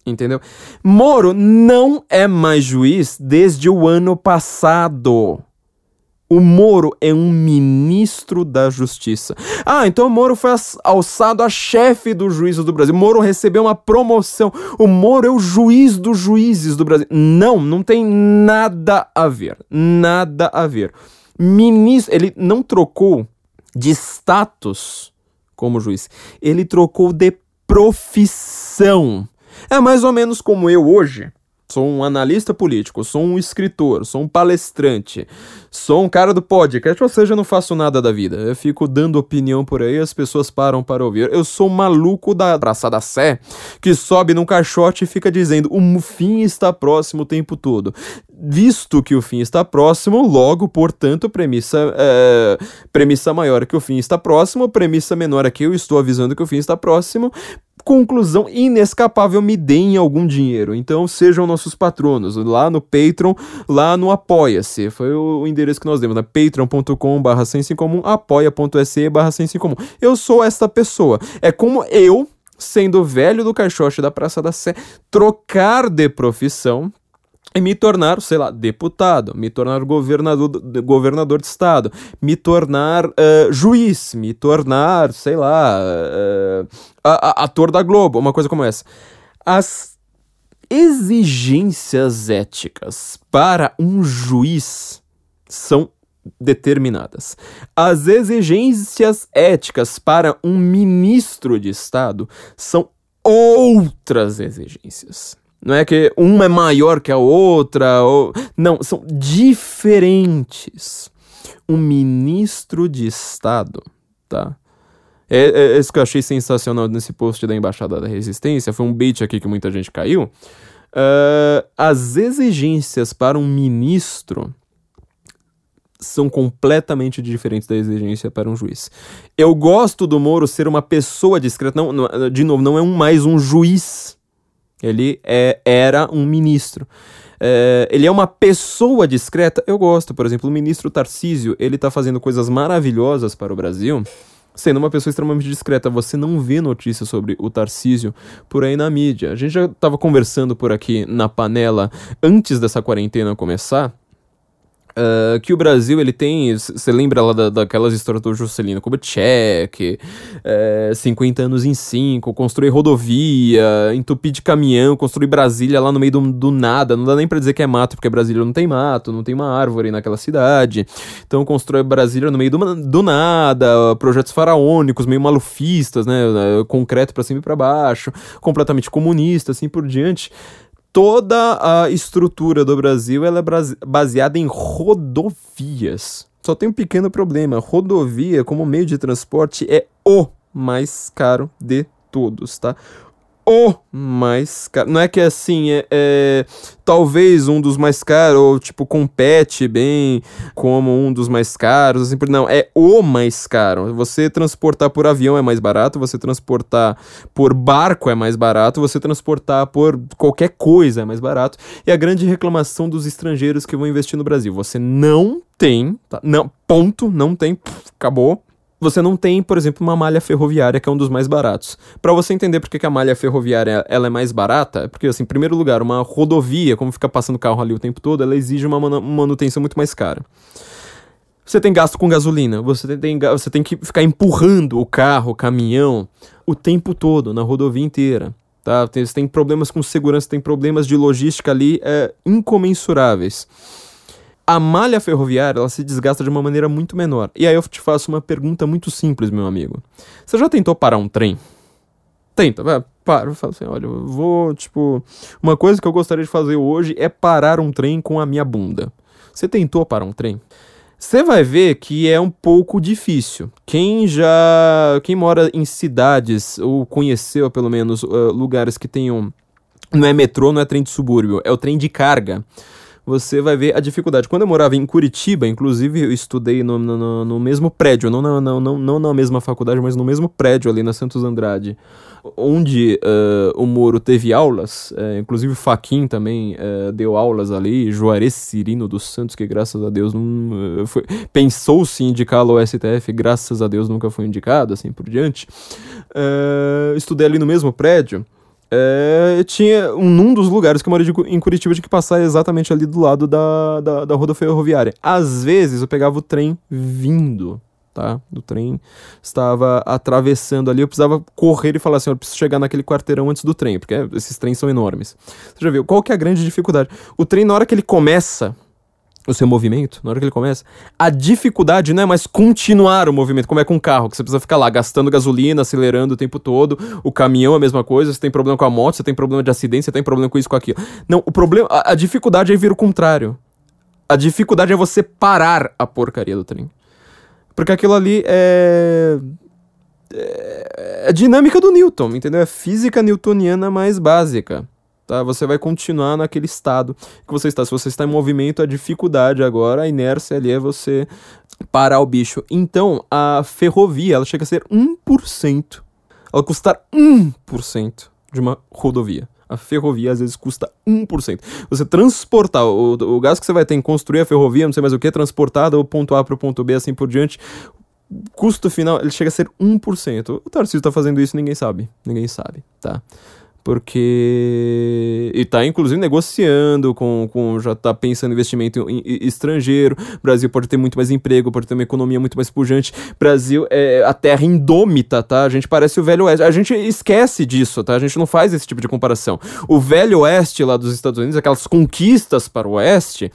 Entendeu? Moro não é mais juiz desde o ano passado. O Moro é um ministro da Justiça. Ah, então o Moro foi alçado a chefe do juízo do Brasil. O Moro recebeu uma promoção. O Moro é o juiz dos juízes do Brasil. Não, não tem nada a ver. Nada a ver. Ministro, ele não trocou de status como juiz. Ele trocou de profissão. É mais ou menos como eu hoje. Sou um analista político, sou um escritor, sou um palestrante, sou um cara do podcast, ou seja, eu não faço nada da vida. Eu fico dando opinião por aí, as pessoas param para ouvir. Eu sou um maluco da Praça da Sé que sobe num caixote e fica dizendo o fim está próximo o tempo todo. Visto que o fim está próximo, logo, portanto, premissa, é, premissa maior que o fim está próximo, premissa menor é que eu estou avisando que o fim está próximo, conclusão inescapável, me deem algum dinheiro. Então sejam nossos patronos, lá no Patreon, lá no Apoia-se. Foi o endereço que nós demos, né? patreon.com barra comum, apoia.se barra comum. Eu sou esta pessoa. É como eu, sendo velho do caixote da Praça da Sé, trocar de profissão e me tornar, sei lá, deputado, me tornar governador, governador de estado, me tornar uh, juiz, me tornar, sei lá, uh, ator da Globo, uma coisa como essa. As exigências éticas para um juiz são determinadas. As exigências éticas para um ministro de Estado são outras exigências. Não é que uma é maior que a outra, ou... não, são diferentes. Um ministro de Estado, tá? É, é, é, isso que eu achei sensacional nesse post da Embaixada da Resistência, foi um bait aqui que muita gente caiu. Uh, as exigências para um ministro são completamente diferentes da exigência para um juiz. Eu gosto do Moro ser uma pessoa discreta, não, não de novo, não é um, mais um juiz. Ele é, era um ministro. É, ele é uma pessoa discreta. Eu gosto, por exemplo, o ministro Tarcísio, ele está fazendo coisas maravilhosas para o Brasil sendo uma pessoa extremamente discreta. Você não vê notícias sobre o Tarcísio por aí na mídia. A gente já estava conversando por aqui na panela antes dessa quarentena começar. Uh, que o Brasil ele tem. Você lembra lá da, daquelas histórias do Juscelino Kubitschek, é, 50 anos em 5, construir rodovia, entupir de caminhão, construir Brasília lá no meio do, do nada. Não dá nem pra dizer que é mato, porque Brasília não tem mato, não tem uma árvore naquela cidade. Então constrói Brasília no meio do, do nada, projetos faraônicos, meio malufistas, né? Concreto para cima e para baixo, completamente comunista, assim por diante toda a estrutura do Brasil ela é baseada em rodovias. Só tem um pequeno problema: rodovia, como meio de transporte, é o mais caro de todos, tá? O mais caro. Não é que assim, é, é, talvez um dos mais caros, ou tipo, compete bem como um dos mais caros, assim, não, é o mais caro. Você transportar por avião é mais barato, você transportar por barco é mais barato, você transportar por qualquer coisa é mais barato. E a grande reclamação dos estrangeiros que vão investir no Brasil, você não tem, tá? não, ponto, não tem, pff, acabou você não tem, por exemplo, uma malha ferroviária que é um dos mais baratos. Para você entender por que a malha ferroviária ela é mais barata, é porque, assim, em primeiro lugar, uma rodovia, como fica passando carro ali o tempo todo, ela exige uma manutenção muito mais cara. Você tem gasto com gasolina, você tem, você tem que ficar empurrando o carro, o caminhão, o tempo todo, na rodovia inteira. Tá? Você tem problemas com segurança, tem problemas de logística ali é, incomensuráveis a malha ferroviária ela se desgasta de uma maneira muito menor. E aí eu te faço uma pergunta muito simples, meu amigo. Você já tentou parar um trem? Tenta, vai, para. Fala assim, olha, eu vou, tipo, uma coisa que eu gostaria de fazer hoje é parar um trem com a minha bunda. Você tentou parar um trem? Você vai ver que é um pouco difícil. Quem já, quem mora em cidades ou conheceu pelo menos uh, lugares que tenham não é metrô, não é trem de subúrbio, é o trem de carga você vai ver a dificuldade. Quando eu morava em Curitiba, inclusive, eu estudei no, no, no mesmo prédio, não na, não, não, não na mesma faculdade, mas no mesmo prédio ali na Santos Andrade, onde uh, o Moro teve aulas, uh, inclusive o Faquin também uh, deu aulas ali, Juarez Cirino dos Santos, que graças a Deus não foi, pensou-se em indicá-lo ao STF, graças a Deus nunca foi indicado, assim por diante. estudei ali no mesmo prédio é, tinha um, dos lugares que eu morei em Curitiba tinha que passar exatamente ali do lado da, da, da roda ferroviária. Às vezes eu pegava o trem vindo, tá? O trem estava atravessando ali, eu precisava correr e falar assim, eu preciso chegar naquele quarteirão antes do trem, porque esses trens são enormes. Você já viu? Qual que é a grande dificuldade? O trem, na hora que ele começa o seu movimento, na hora que ele começa, a dificuldade não é mais continuar o movimento, como é com um carro, que você precisa ficar lá gastando gasolina, acelerando o tempo todo, o caminhão é a mesma coisa, você tem problema com a moto, você tem problema de acidente, você tem problema com isso, com aquilo. Não, o problema, a, a dificuldade é vir o contrário. A dificuldade é você parar a porcaria do trem. Porque aquilo ali é é, é dinâmica do Newton, entendeu? É física newtoniana mais básica tá? Você vai continuar naquele estado que você está. Se você está em movimento, a dificuldade agora, a inércia ali é você parar o bicho. Então, a ferrovia, ela chega a ser 1%. Ela custar 1% de uma rodovia. A ferrovia às vezes custa 1%. Você transportar o, o gasto que você vai ter em construir a ferrovia, não sei mais o que, transportar do ponto A para o ponto B, assim por diante, custo final, ele chega a ser 1%. O Tarcísio está fazendo isso ninguém sabe. Ninguém sabe, tá? Porque e tá inclusive negociando com, com já tá pensando em investimento em, em, estrangeiro. Brasil pode ter muito mais emprego, pode ter uma economia muito mais pujante. Brasil é a terra indômita, tá? A gente parece o Velho Oeste. A gente esquece disso, tá? A gente não faz esse tipo de comparação. O Velho Oeste lá dos Estados Unidos, aquelas conquistas para o Oeste,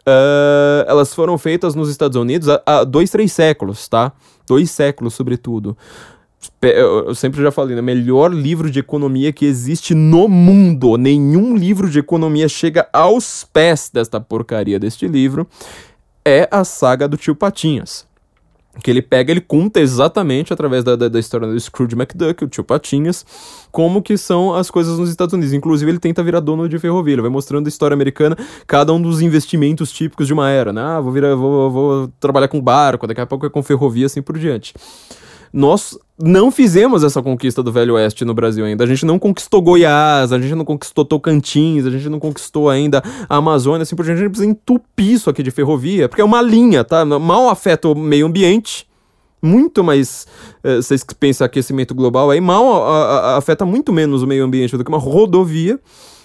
uh, elas foram feitas nos Estados Unidos há, há dois, três séculos, tá? Dois séculos, sobretudo eu sempre já falei, né? Melhor livro de economia que existe no mundo. Nenhum livro de economia chega aos pés desta porcaria deste livro. É a saga do tio Patinhas. Que ele pega, ele conta exatamente através da, da, da, história do Scrooge McDuck, o tio Patinhas, como que são as coisas nos Estados Unidos. Inclusive, ele tenta virar dono de ferrovia. Ele vai mostrando a história americana, cada um dos investimentos típicos de uma era, né? Ah, vou, virar, vou, vou trabalhar com barco, daqui a pouco é com ferrovia, assim por diante nós não fizemos essa conquista do Velho Oeste no Brasil ainda. A gente não conquistou Goiás, a gente não conquistou Tocantins, a gente não conquistou ainda a Amazônia, assim por diante. A gente precisa entupir isso aqui de ferrovia, porque é uma linha, tá? Mal afeta o meio ambiente, muito mais. Eh, vocês pensam aquecimento global aí, mal a, a, afeta muito menos o meio ambiente do que uma rodovia.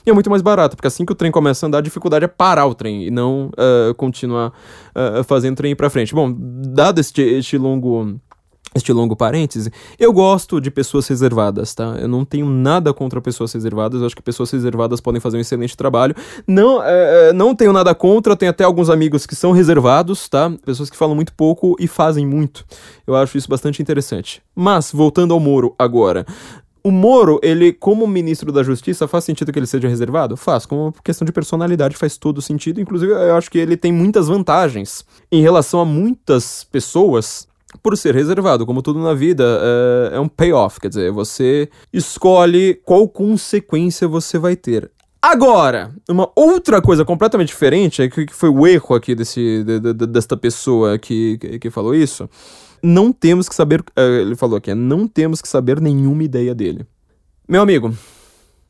E é muito mais barato, porque assim que o trem começa a andar, a dificuldade é parar o trem e não uh, continuar uh, fazendo o trem para frente. Bom, dado este, este longo este longo parêntese, eu gosto de pessoas reservadas, tá? Eu não tenho nada contra pessoas reservadas, eu acho que pessoas reservadas podem fazer um excelente trabalho. Não, é, é não tenho nada contra, tenho até alguns amigos que são reservados, tá? Pessoas que falam muito pouco e fazem muito. Eu acho isso bastante interessante. Mas, voltando ao Moro agora. O Moro, ele, como ministro da Justiça, faz sentido que ele seja reservado? Faz. Como questão de personalidade, faz todo sentido. Inclusive, eu acho que ele tem muitas vantagens em relação a muitas pessoas por ser reservado, como tudo na vida, é, é um payoff, quer dizer, você escolhe qual consequência você vai ter. Agora, uma outra coisa completamente diferente, é que foi o erro aqui desse, de, de, desta pessoa que, que, que, falou isso, não temos que saber, uh, ele falou aqui, não temos que saber nenhuma ideia dele. Meu amigo,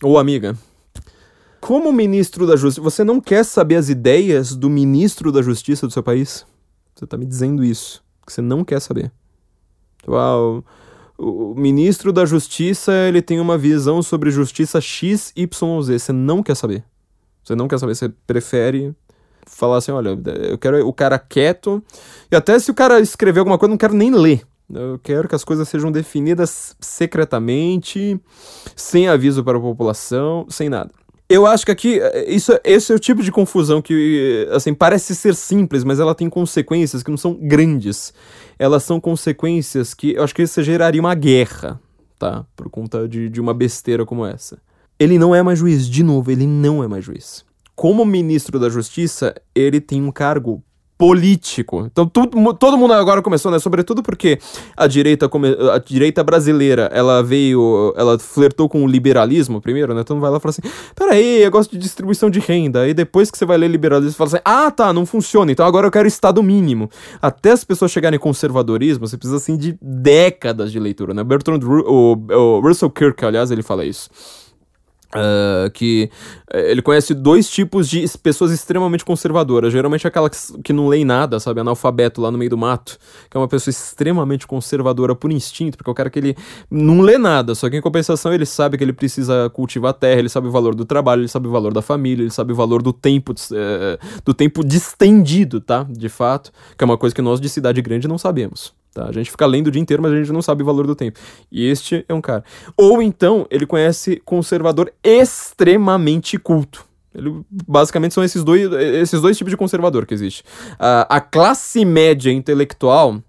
ou amiga, como ministro da Justiça, você não quer saber as ideias do ministro da Justiça do seu país? Você tá me dizendo isso que você não quer saber. Tipo, ah, o, o, ministro da Justiça ele tem uma visão sobre justiça X, Y, Z. Você não quer saber. Você não quer saber. Você prefere falar assim: olha, eu quero o cara quieto. E até se o cara escrever alguma coisa, eu não quero nem ler. Eu quero que as coisas sejam definidas secretamente, sem aviso para a população, sem nada. Eu acho que aqui, eh, isso, esse é o tipo de confusão que, assim, parece ser simples, mas ela tem consequências que não são grandes. Elas são consequências que eu acho que isso geraria uma guerra, tá? Por conta de, de uma besteira como essa. Ele não é mais juiz, de novo, ele não é mais juiz. Como ministro da Justiça, ele tem um cargo político. Então tudo, todo mundo agora começou, né? Sobretudo porque a direita, a direita brasileira, ela veio, ela flertou com o liberalismo primeiro, né? Então vai lá e fala assim: peraí, eu gosto de distribuição de renda. E depois que você vai ler liberalismo, você fala assim: ah, tá, não funciona. Então agora eu quero Estado mínimo. Até as pessoas chegarem em conservadorismo, você precisa assim de décadas de leitura, né? Bertrand, o, o Russell Kirk, aliás, ele fala isso. Uh, que uh, ele conhece dois tipos de pessoas extremamente conservadoras. Geralmente aquela que, que, não lê nada, sabe? Analfabeto lá no meio do mato. Que é uma pessoa extremamente conservadora por instinto, porque é o cara que ele não lê nada, só que em compensação ele sabe que ele precisa cultivar a terra, ele sabe o valor do trabalho, ele sabe o valor da família, ele sabe o valor do tempo, uh, do tempo distendido, tá? De fato. Que é uma coisa que nós de cidade grande não sabemos. Tá? A gente fica lendo o dia inteiro, mas a gente não sabe o valor do tempo. E este é um cara. Ou então, ele conhece conservador extremamente culto. Ele, basicamente são esses dois, esses dois tipos de conservador que existe. Uh, a classe média intelectual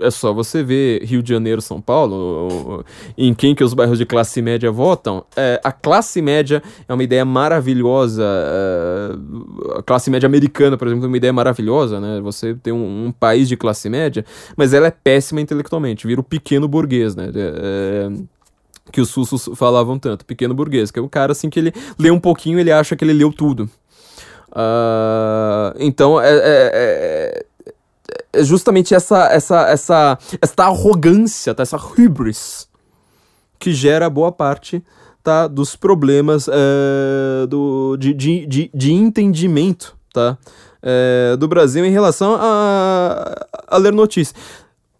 é só você ver Rio de Janeiro, São Paulo, em quem que os bairros de classe média votam. É, a classe média é uma ideia maravilhosa. É, a classe média americana, por exemplo, é uma ideia maravilhosa, né? Você tem um, um, país de classe média, mas ela é péssima intelectualmente. Vira o pequeno burguês, né? É, que os sussos falavam tanto, pequeno burguês, que é um cara assim que ele lê um pouquinho, ele acha que ele leu tudo. Uh, então é, é, é é justamente essa, essa, essa, essa arrogância, tá? essa hubris, que gera boa parte tá? dos problemas é, do, de, de, de, de, entendimento tá? É, do Brasil em relação a, a ler notícias.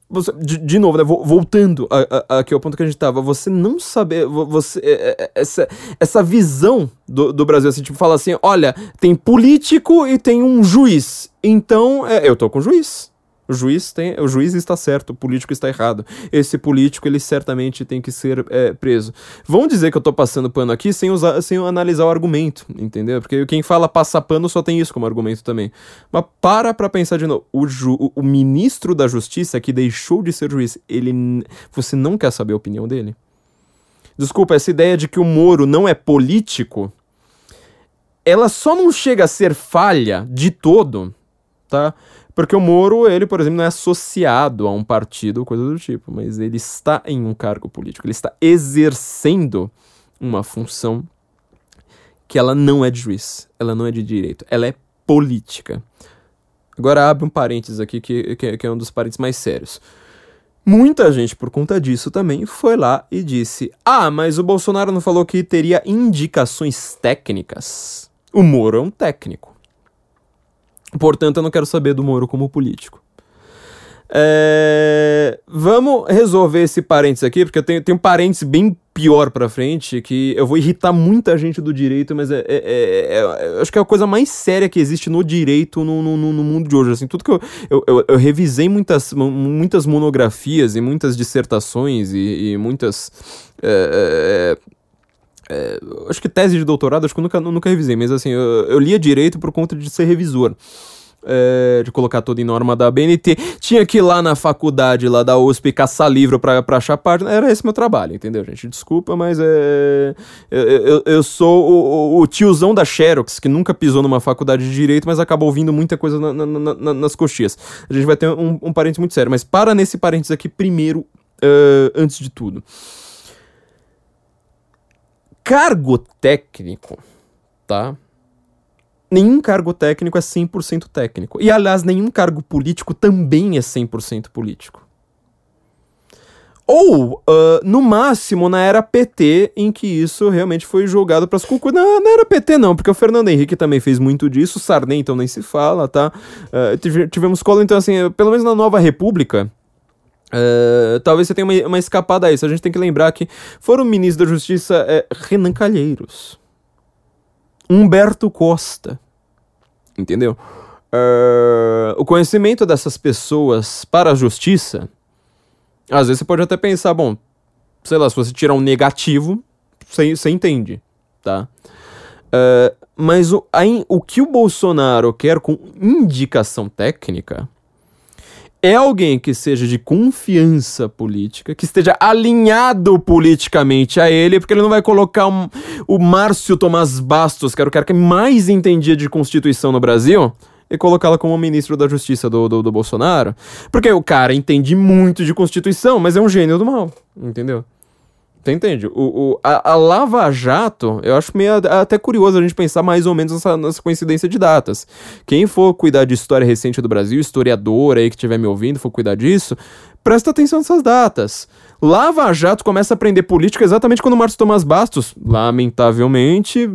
Você, de, de, novo, né, voltando a, a, aqui ao ponto que a gente tava, você não saber, você, essa, essa visão do, do Brasil, assim, tipo, fala assim, olha, tem político e tem um juiz, então é, eu tô com o juiz, o juiz, tem, o juiz está certo, o político está errado. Esse político, ele certamente tem que ser é, preso. Vão dizer que eu estou passando pano aqui sem, usar, sem analisar o argumento, entendeu? Porque quem fala passa pano só tem isso como argumento também. Mas para pra pensar de novo. O, ju, o, o ministro da Justiça, que deixou de ser juiz, ele. Você não quer saber a opinião dele? Desculpa, essa ideia de que o Moro não é político, ela só não chega a ser falha de todo, tá? Porque o Moro, ele, por exemplo, não é associado a um partido ou coisa do tipo, mas ele está em um cargo político, ele está exercendo uma função que ela não é de juiz, ela não é de direito, ela é política. Agora abre um parênteses aqui, que, que, que é um dos parênteses mais sérios. Muita gente, por conta disso também, foi lá e disse: Ah, mas o Bolsonaro não falou que teria indicações técnicas. O Moro é um técnico. Portanto, eu não quero saber do Moro como político. É... Vamos resolver esse parênteses aqui, porque eu tenho, tenho um parênteses bem pior pra frente, que eu vou irritar muita gente do direito, mas é, é, é, é acho que é a coisa mais séria que existe no direito no, no, no mundo de hoje. Assim, tudo que eu, eu, eu, eu, revisei muitas, muitas monografias e muitas dissertações e, e muitas. É, é, acho que tese de doutorado, acho que eu nunca, nunca revisei, mas assim, eu, eu lia direito por conta de ser revisor. É, de colocar tudo em norma da BNT. Tinha que ir lá na faculdade, lá da USP, caçar livro pra, pra achar página. Era esse meu trabalho, entendeu, gente? Desculpa, mas é. Eu, eu, eu sou o, o, tiozão da Xerox, que nunca pisou numa faculdade de direito, mas acabou ouvindo muita coisa na, na, na, nas coxias. A gente vai ter um, um parênteses muito sério, mas para nesse parênteses aqui primeiro, uh, antes de tudo cargo técnico, tá? Nenhum cargo técnico é 100% técnico. E, aliás, nenhum cargo político também é 100% político. Ou, uh, no máximo, na era PT, em que isso realmente foi julgado para as cucas. Não, não era PT, não, porque o Fernando Henrique também fez muito disso, Sarney, então, nem se fala, tá? Uh, tivemos cola, então, assim, pelo menos na Nova República, Uh, talvez você tenha uma, uma escapada a isso. A gente tem que lembrar que foram o ministro da Justiça é, Renan Calheiros, Humberto Costa, entendeu? Uh, o conhecimento dessas pessoas para a justiça, às vezes você pode até pensar, bom, sei lá, se você tirar um negativo, você, você entende, tá? Uh, mas o, a, o que o Bolsonaro quer com indicação técnica é alguém que seja de confiança política, que esteja alinhado politicamente a ele, porque ele não vai colocar um, o Márcio Tomás Bastos, que era o cara que mais entendia de Constituição no Brasil, e colocá-la como ministro da Justiça do, do, do Bolsonaro. Porque o cara entende muito de Constituição, mas é um gênio do mal, entendeu? Você entende? O, o, a, a, Lava Jato, eu acho meio até curioso a gente pensar mais ou menos nessa, nessa, coincidência de datas. Quem for cuidar de história recente do Brasil, historiador aí que estiver me ouvindo, for cuidar disso, presta atenção nessas datas. Lava Jato começa a aprender política exatamente quando o Márcio Tomás Bastos, lamentavelmente,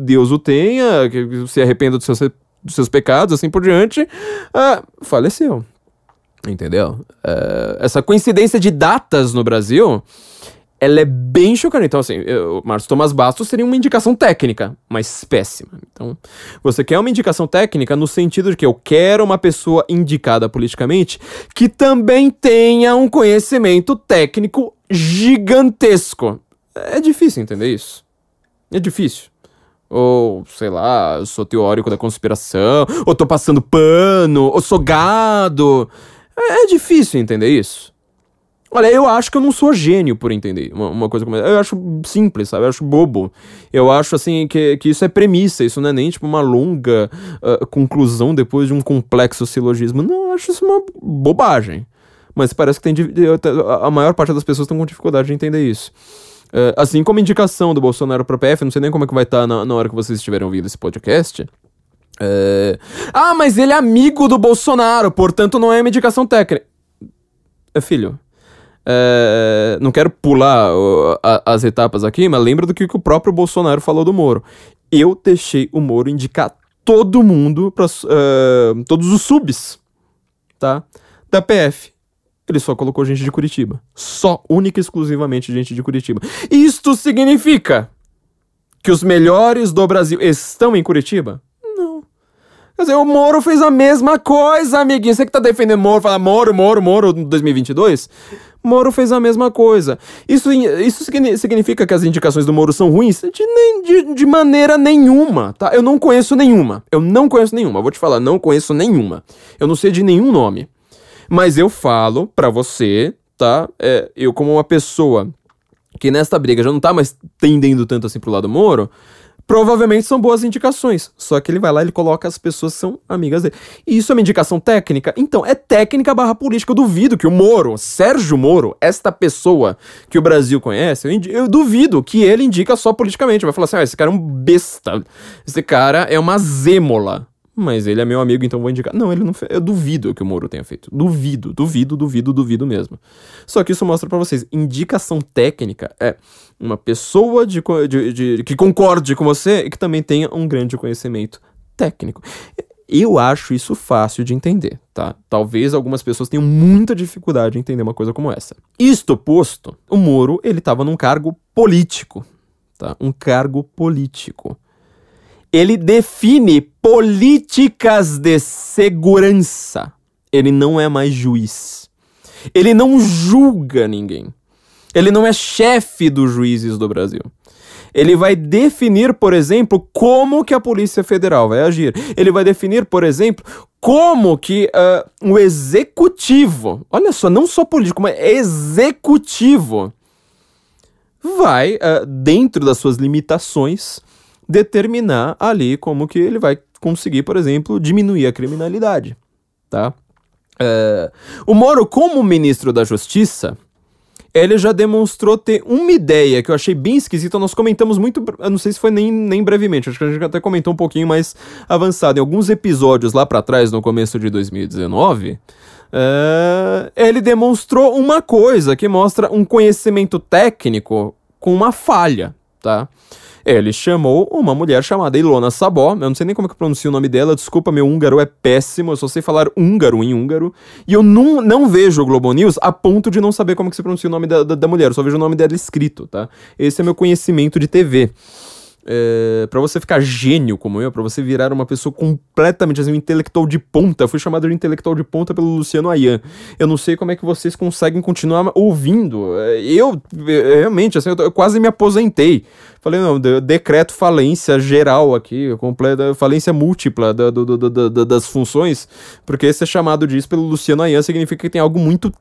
Deus o tenha, que se arrependa dos seus, dos seus pecados, assim por diante, uh, faleceu. Entendeu? Uh, essa coincidência de datas no Brasil ela é bem chocante. Então, assim, o Márcio Tomás Bastos seria uma indicação técnica, mas péssima. Então, você quer uma indicação técnica no sentido de que eu quero uma pessoa indicada politicamente que também tenha um conhecimento técnico gigantesco. É difícil entender isso. É difícil. Ou, sei lá, eu sou teórico da conspiração, ou tô passando pano, ou sou gado. É, é difícil entender isso. Olha, eu acho que eu não sou gênio por entender uma, uma coisa como essa. Eu acho simples, sabe? Eu acho bobo. Eu acho, assim, que, que isso é premissa. Isso não é nem, tipo, uma longa uh, conclusão depois de um complexo silogismo. Não, eu acho isso uma bobagem. Mas parece que tem a maior parte das pessoas estão com dificuldade de entender isso. Uh, assim como indicação do Bolsonaro para PF, não sei nem como é que vai estar tá na, na hora que vocês estiverem ouvindo esse podcast. Uh, ah, mas ele é amigo do Bolsonaro, portanto não é uma indicação técnica. Filho, é, não quero pular a, as etapas aqui, mas lembra do que, que, o próprio Bolsonaro falou do Moro. Eu deixei o Moro indicar todo mundo, pra, uh, todos os subs, tá? Da PF. Ele só colocou gente de Curitiba. Só, única e exclusivamente gente de Curitiba. Isto significa que os melhores do Brasil estão em Curitiba? Quer dizer, o Moro fez a mesma coisa, amiguinho. Você que tá defendendo Moro, fala Moro, Moro, Moro 2022? Moro fez a mesma coisa. Isso, isso significa que as indicações do Moro são ruins? De, de, de maneira nenhuma, tá? Eu não conheço nenhuma. Eu não conheço nenhuma. Vou te falar, não conheço nenhuma. Eu não sei de nenhum nome. Mas eu falo para você, tá? É, eu, como uma pessoa que nesta briga já não tá mais tendendo tanto assim pro lado Moro, provavelmente são boas indicações. Só que ele vai lá e ele coloca as pessoas que são amigas dele. E isso é uma indicação técnica? Então, é técnica barra política. Eu duvido que o Moro, Sérgio Moro, esta pessoa que o Brasil conhece, eu, eu duvido que ele indica só politicamente. Vai falar assim, ah, esse cara é um besta. Esse cara é uma zêmola. Mas ele é meu amigo, então vou indicar. Não, ele não fez. Eu duvido que o Moro tenha feito. Duvido, duvido, duvido, duvido mesmo. Só que isso mostra para vocês: indicação técnica é uma pessoa de, de, de, que concorde com você e que também tenha um grande conhecimento técnico. Eu acho isso fácil de entender, tá? Talvez algumas pessoas tenham muita dificuldade em entender uma coisa como essa. Isto posto, o Moro, ele estava num cargo político, tá? Um cargo político ele define políticas de segurança. Ele não é mais juiz. Ele não julga ninguém. Ele não é chefe dos juízes do Brasil. Ele vai definir, por exemplo, como que a Polícia Federal vai agir. Ele vai definir, por exemplo, como que uh, o executivo, olha só, não só político, mas executivo, vai, uh, dentro das suas limitações, determinar ali como que ele vai conseguir, por exemplo, diminuir a criminalidade, tá? É, o Moro, como ministro da Justiça, ele já demonstrou ter uma ideia que eu achei bem esquisita. Nós comentamos muito, eu não sei se foi nem, nem brevemente, acho que a gente até comentou um pouquinho mais avançado. Em alguns episódios lá para trás, no começo de 2019, é, ele demonstrou uma coisa que mostra um conhecimento técnico com uma falha, tá? Ele chamou uma mulher chamada Ilona Sabó, eu não sei nem como é que pronuncia o nome dela, desculpa, meu húngaro é péssimo, eu só sei falar húngaro em húngaro, e eu não, não vejo o Globo News a ponto de não saber como que se pronuncia o nome da, da, da mulher, eu só vejo o nome dela escrito, tá? Esse é meu conhecimento de TV é, para você ficar gênio como eu, para você virar uma pessoa completamente assim, um intelectual de ponta, fui chamado de intelectual de ponta pelo Luciano Ayan. Eu não sei como é que vocês conseguem continuar ouvindo. É, eu, é, realmente, assim, eu, eu quase me aposentei. Falei, não, decreto falência geral aqui, completa, falência múltipla da, do, do, do, das funções, porque ser chamado disso pelo Luciano Ayan significa que tem algo muito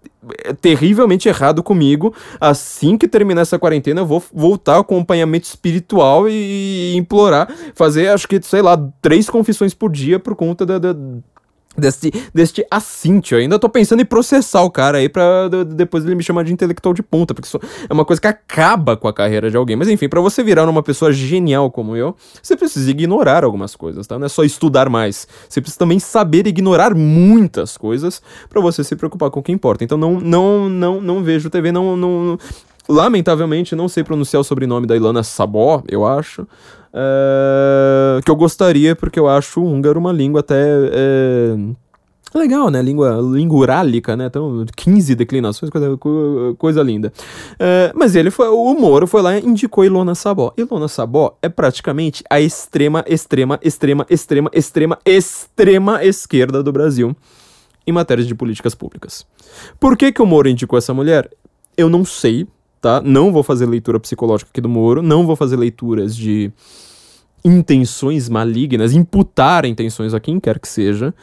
é, terrivelmente errado comigo. Assim que terminar essa quarentena, eu vou voltar ao acompanhamento espiritual e implorar, fazer, acho que, sei lá, três confissões por dia por conta da, da deste, deste assinte. Eu ainda tô pensando em processar o cara aí pra depois ele me chamar de intelectual de ponta, porque isso é uma coisa que acaba com a carreira de alguém. Mas enfim, para você virar uma pessoa genial como eu, você precisa ignorar algumas coisas, tá? Não é só estudar mais. Você precisa também saber ignorar muitas coisas para você se preocupar com o que importa. Então não não não não vejo TV, não não lamentavelmente não sei pronunciar o sobrenome da Ilana Sabó, eu acho. Uh, que eu gostaria, porque eu acho o húngaro uma língua até. É, legal, né? Língua, língua urálica, né? Então, 15 declinações, coisa, coisa linda. Uh, mas ele foi. O Moro foi lá e indicou Ilona Sabó. Ilona Sabó é praticamente a extrema, extrema, extrema, extrema, extrema, extrema esquerda do Brasil em matérias de políticas públicas. Por que, que o Moro indicou essa mulher? Eu não sei, tá? Não vou fazer leitura psicológica aqui do Moro, não vou fazer leituras de intenções malignas, imputar intenções a quem quer que seja.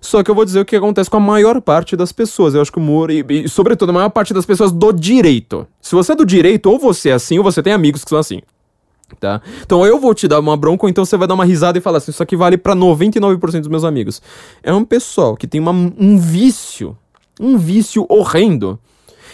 Só que eu vou dizer o que acontece com a maior parte das pessoas. Eu acho que o Moro, e, e sobretudo a maior parte das pessoas do direito. Se você é do direito, ou você é assim, ou você tem amigos que são assim. Tá? Então eu vou te dar uma bronca, ou então você vai dar uma risada e falar assim: Isso aqui vale para 99% dos meus amigos. É um pessoal que tem uma, um vício, um vício horrendo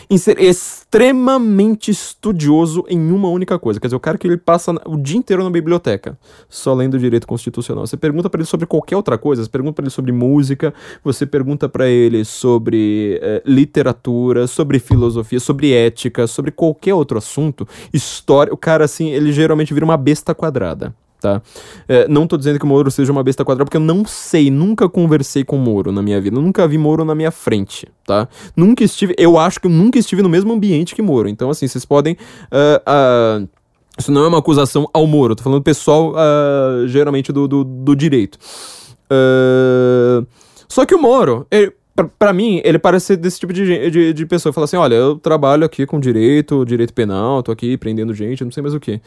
em ser extremamente estudioso em uma única coisa. Quer dizer, o cara que ele passa o dia inteiro na biblioteca, só lendo direito constitucional. Você pergunta para ele sobre qualquer outra coisa, você pergunta para ele sobre música, você pergunta para ele sobre é, literatura, sobre filosofia, sobre ética, sobre qualquer outro assunto, história. O cara, assim, ele geralmente vira uma besta quadrada tá? É, não tô dizendo que o Moro seja uma besta quadrada, porque eu não sei, nunca conversei com o Moro na minha vida, nunca vi Moro na minha frente, tá? Nunca estive, eu acho que eu nunca estive no mesmo ambiente que Moro, então assim, vocês podem... Uh, uh, isso não é uma acusação ao Moro, tô falando pessoal, uh, geralmente do, do, do direito. só que o Moro, pra, mim, ele parece ser desse tipo de, de, de pessoa. Fala assim: olha, eu trabalho aqui com direito, direito penal, tô aqui prendendo gente, não sei mais o que.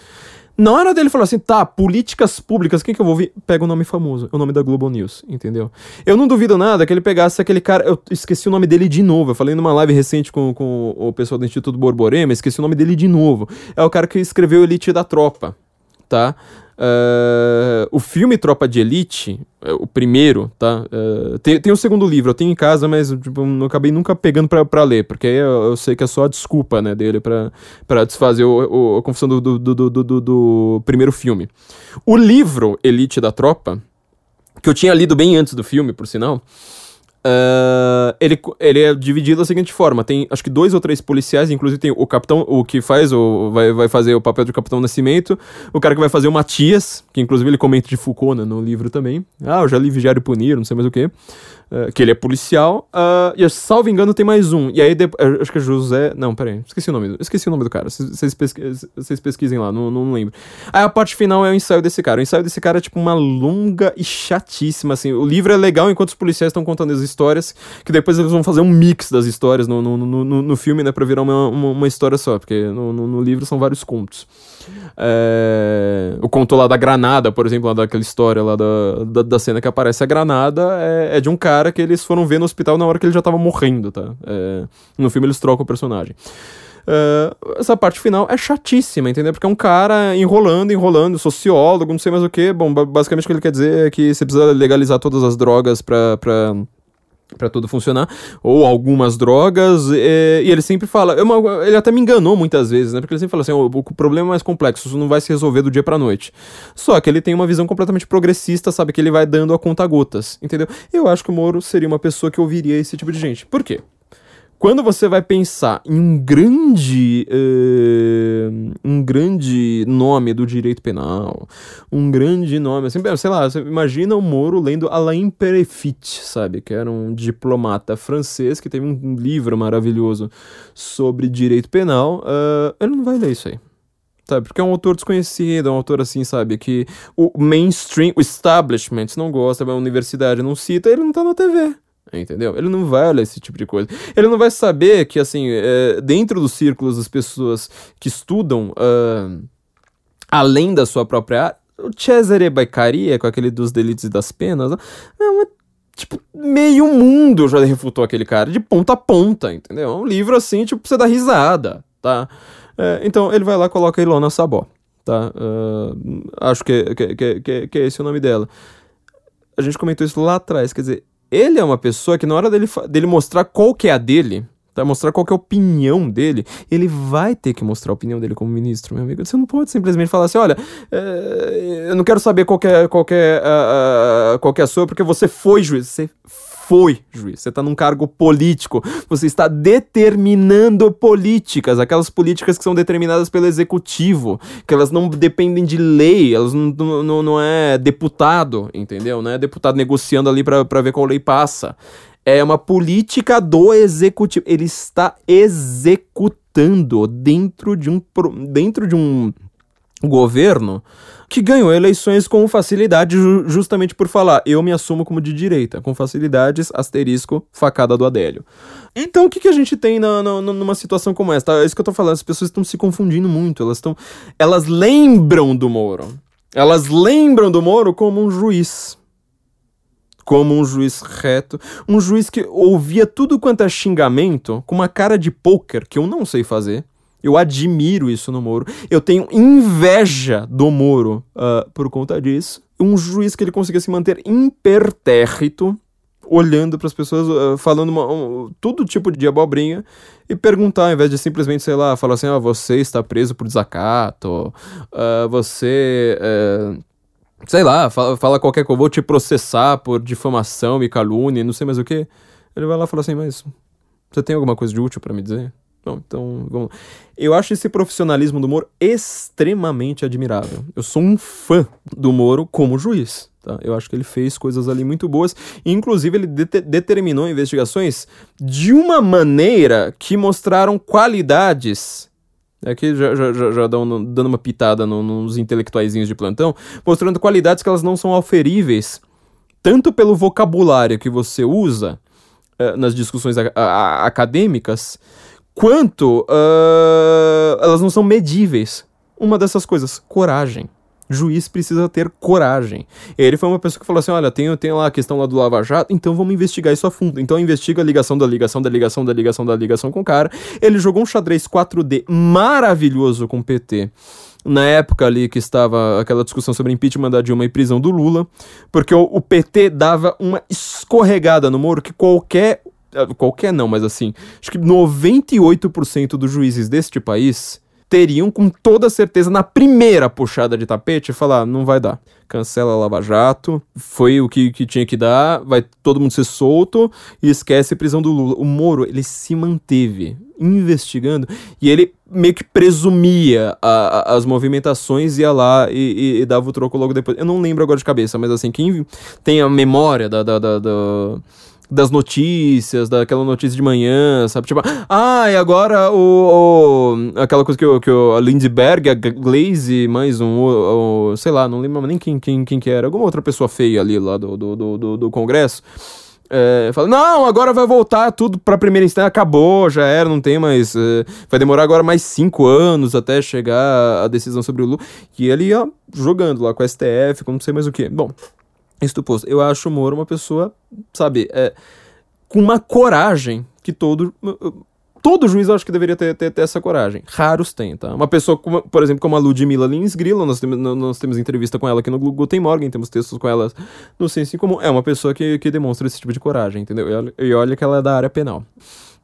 Na hora dele falar assim, tá, políticas públicas, quem que eu vou ouvir? Pega o nome famoso, o nome da Global News, entendeu? Eu não duvido nada que ele pegasse aquele cara, eu esqueci o nome dele de novo, eu falei numa live recente com, com o pessoal do Instituto Borborema, esqueci o nome dele de novo. É o cara que escreveu Elite da Tropa, tá? Uh, o filme Tropa de Elite, é, o primeiro, tá? Uh, tem, tem o segundo livro, eu tenho em casa, mas tipo, não acabei nunca pegando pra, pra ler, porque aí eu, eu, sei que é só a desculpa, né, dele pra, pra desfazer o, o, a confusão do, do, do, do, do primeiro filme. O livro Elite da Tropa, que eu tinha lido bem antes do filme, por sinal, Uh, ele, ele é dividido da seguinte forma: tem acho que dois ou três policiais, inclusive tem o capitão, o que faz, o, vai, vai fazer o papel do Capitão Nascimento, o cara que vai fazer o Matias, que inclusive ele comenta de Foucault né, no livro também. Ah, eu já li Vigiar e Punir, não sei mais o que. Uh, que ele é policial. Uh, e salvo engano, tem mais um. E aí, acho que é José. Não, peraí. Esqueci o nome. Esqueci o nome do cara. Vocês pesquisem lá, não, não lembro. Aí a parte final é o ensaio desse cara. O ensaio desse cara é tipo uma longa e chatíssima, assim. O livro é legal enquanto os policiais estão contando as histórias, que depois eles vão fazer um mix das histórias no, no, no, no filme, né, pra virar uma, uma, uma história só, porque no, no, no livro são vários contos. É, o conto lá da granada, por exemplo, lá daquela história lá da, da, da cena que aparece a granada, é, é, de um cara que eles foram ver no hospital na hora que ele já tava morrendo, tá? É, no filme eles trocam o personagem. Uh, essa parte final é chatíssima, entendeu? Porque é um cara enrolando, enrolando, sociólogo, não sei mais o que. Bom, basicamente o que ele quer dizer é que você precisa legalizar todas as drogas pra, pra para tudo funcionar, ou algumas drogas, e, e ele sempre fala, eu, ele até me enganou muitas vezes, né, porque ele sempre fala assim, o, o problema é mais complexo, isso não vai se resolver do dia pra noite. Só que ele tem uma visão completamente progressista, sabe, que ele vai dando a conta gotas, entendeu? Eu acho que o Moro seria uma pessoa que ouviria esse tipo de gente. Por quê? Quando você vai pensar em um grande uh, um grande nome do direito penal, um grande nome, assim, sei lá, você imagina o Moro lendo Alain Perefit, sabe, que era um diplomata francês que teve um livro maravilhoso sobre direito penal, uh, ele não vai ler isso aí. Sabe, porque é um autor desconhecido, é um autor assim, sabe, que o mainstream, o establishment não gosta, a universidade não cita, ele não tá na TV. Entendeu? Ele não vai olhar esse tipo de coisa. Ele não vai saber que, assim, é, dentro dos círculos das pessoas que estudam uh, além da sua própria área, o Cesare Baicaria, com aquele dos delitos e das penas, é uma, tipo, meio mundo já refutou aquele cara, de ponta a ponta, entendeu? É um livro assim, tipo, pra você dar risada, tá? É, então ele vai lá e coloca Ilona Sabó tá? Uh, acho que, que, que, que é esse o nome dela. A gente comentou isso lá atrás, quer dizer, ele é uma pessoa que na hora dele, dele mostrar qual que é a dele, tá? mostrar qual que é a opinião dele, ele vai ter que mostrar a opinião dele como ministro, meu amigo. Você não pode simplesmente falar assim, olha, é, eu não quero saber qual que é, qual que é, uh, uh, qual que é a sua, porque você foi juiz. Você foi juiz. Você está num cargo político. Você está determinando políticas, aquelas políticas que são determinadas pelo executivo, que elas não dependem de lei, elas não, não, não é deputado, entendeu? Não é deputado negociando ali para ver qual lei passa. É uma política do executivo. Ele está executando dentro de um, dentro de um governo que ganhou eleições com facilidade justamente por falar eu me assumo como de direita, com facilidades, asterisco, facada do Adélio. Então o que, que a gente tem na, na, numa situação como essa? É isso que eu tô falando, as pessoas estão se confundindo muito, elas estão. Elas lembram do Moro. Elas lembram do Moro como um juiz. Como um juiz reto, um juiz que ouvia tudo quanto é xingamento com uma cara de poker que eu não sei fazer eu admiro isso no Moro. Eu tenho inveja do Moro uh, por conta disso. Um juiz que ele consiga se manter impertérrito, olhando para as pessoas, uh, falando uma, um, todo tipo de abobrinha e perguntar, ao invés de simplesmente, sei lá, falar assim: ah, você está preso por desacato, uh, você. Uh, sei lá, fala, fala qualquer coisa, vou te processar por difamação e calúnia, não sei mais o que. Ele vai lá e fala assim: mas você tem alguma coisa de útil para me dizer? Então, vamos. Eu acho esse profissionalismo do Moro extremamente admirável. Eu sou um fã do Moro como juiz. Tá? Eu acho que ele fez coisas ali muito boas. Inclusive, ele de determinou investigações de uma maneira que mostraram qualidades. Aqui já, já, já, já dando, dando uma pitada no, nos intelectuaizinhos de plantão, mostrando qualidades que elas não são auferíveis, tanto pelo vocabulário que você usa uh, nas discussões acadêmicas, quanto uh, elas não são medíveis. Uma dessas coisas, coragem. Juiz precisa ter coragem. Ele foi uma pessoa que falou assim: olha, tem, tem lá a questão lá do Lava Jato, então vamos investigar isso a fundo. Então investiga a ligação da ligação da ligação da ligação da ligação com o cara. Ele jogou um xadrez 4D maravilhoso com o PT na época ali que estava aquela discussão sobre impeachment da Dilma e prisão do Lula, porque o, o PT dava uma escorregada no Moro que qualquer qualquer não, mas assim, acho que 98% dos juízes deste país teriam com toda certeza na primeira puxada de tapete falar, não vai dar. Cancela a Lava Jato, foi o que, que tinha que dar, vai todo mundo ser solto e esquece a prisão do Lula. O Moro, ele se manteve investigando e ele meio que presumia a, a, as movimentações, ia lá e, e, e, dava o troco logo depois. Eu não lembro agora de cabeça, mas assim, quem tem a memória da, da, da, da das notícias, daquela notícia de manhã, sabe? Tipo, ah, e agora o, o aquela coisa que, o, que o, a Lindbergh, a Glaze, mais um, o, o, sei lá, não lembro nem quem, quem, quem que era, alguma outra pessoa feia ali lá do, do, do, do, do Congresso. É, fala, não, agora vai voltar tudo pra primeira instância, acabou, já era, não tem mais. É, vai demorar agora mais cinco anos até chegar a decisão sobre o Lula. E ele, ó, jogando lá com o STF, com não sei mais o que. Bom, isto posto, eu acho o Moro uma pessoa, sabe, é, com uma coragem que todo. Todo juiz eu acho que deveria ter, ter, ter, essa coragem. Raros têm, tá? Uma pessoa, como, por exemplo, como a Ludmilla Lins Grilla, nós temos, nós temos entrevista com ela aqui no Guten Morgen, temos textos com ela no Senso em Comum. É uma pessoa que, que demonstra esse tipo de coragem, entendeu? E olha que ela é da área penal.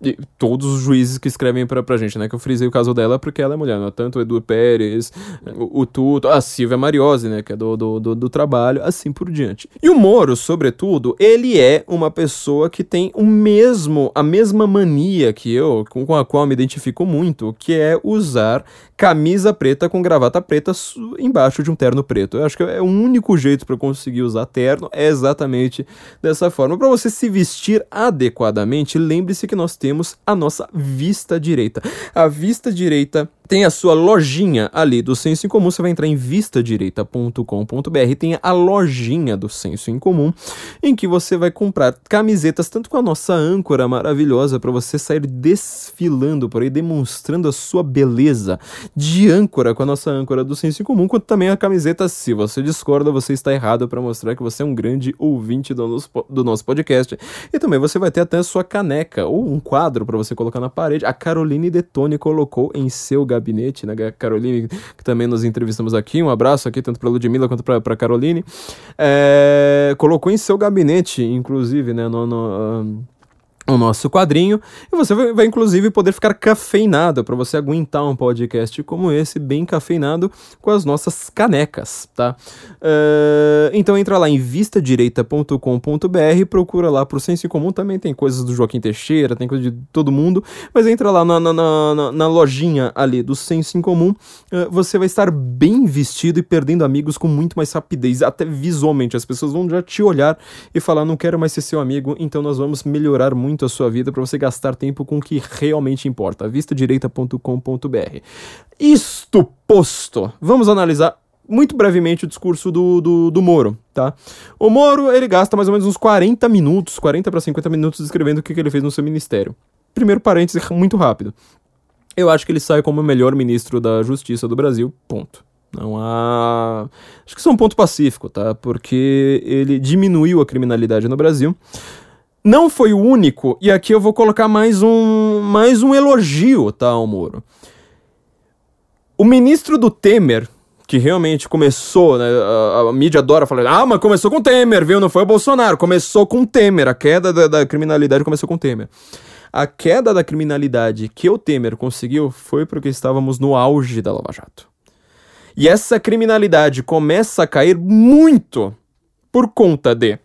E todos os juízes que escrevem pra, pra gente, né? Que eu frisei o caso dela porque ela é mulher, né? Tanto o Edu Pérez, o, o Tuto, a Silvia Mariose, né? Que é do, do, do, do, trabalho, assim por diante. E o Moro, sobretudo, ele é uma pessoa que tem o mesmo, a mesma mania que eu, com a qual me identifico muito, que é usar camisa preta com gravata preta embaixo de um terno preto. Eu acho que é o único jeito para conseguir usar terno é exatamente dessa forma. Para você se vestir adequadamente, lembre-se que nós temos a nossa vista direita. A vista direita tem a sua lojinha ali do Senso em Comum. Você vai entrar em vistadireita.com.br. Tem a lojinha do Senso em Comum, em que você vai comprar camisetas, tanto com a nossa âncora maravilhosa, para você sair desfilando por aí, demonstrando a sua beleza de âncora com a nossa âncora do Senso em Comum, quanto também a camiseta. Se você discorda, você está errado para mostrar que você é um grande ouvinte do nosso, do nosso podcast. E também você vai ter até a sua caneca ou um quadro quadro para você colocar na parede. A Caroline Detone colocou em seu gabinete, né? Caroline, que também nos entrevistamos aqui, um abraço aqui tanto para Ludmilla quanto para Caroline. É, colocou em seu gabinete, inclusive, né? No, no, o nosso quadrinho e você vai, inclusive poder ficar cafeinado para você aguentar um podcast como esse bem cafeinado com as nossas canecas, tá? Uh, então entra lá em vistadireita.com.br, procura lá pro Senso Comum, também tem coisas do Joaquim Teixeira, tem coisa de todo mundo, mas entra lá na, na, na, na lojinha ali do Senso em Comum, uh, você vai estar bem vestido e perdendo amigos com muito mais rapidez, até visualmente, as pessoas vão já te olhar e falar, não quero mais ser seu amigo, então nós vamos melhorar muito muito a sua vida para você gastar tempo com o que realmente importa. vistadireita.com.br. Isto posto, vamos analisar muito brevemente o discurso do, do, do, Moro, tá? O Moro, ele gasta mais ou menos uns 40 minutos, 40 para 50 minutos descrevendo o que, que ele fez no seu ministério. Primeiro parênteses, muito rápido. Eu acho que ele sai como o melhor ministro da Justiça do Brasil, ponto. Não há. Acho que isso é um ponto pacífico, tá? Porque ele diminuiu a criminalidade no Brasil. Não foi o único, e aqui eu vou colocar mais um, mais um elogio, tá, Moro. O ministro do Temer, que realmente começou, né, a, a, mídia adora falar, ah, mas começou com Temer, viu? Não foi o Bolsonaro, começou com Temer, a queda da, da criminalidade começou com Temer. A queda da criminalidade que o Temer conseguiu foi porque estávamos no auge da Lava Jato. E essa criminalidade começa a cair muito por conta de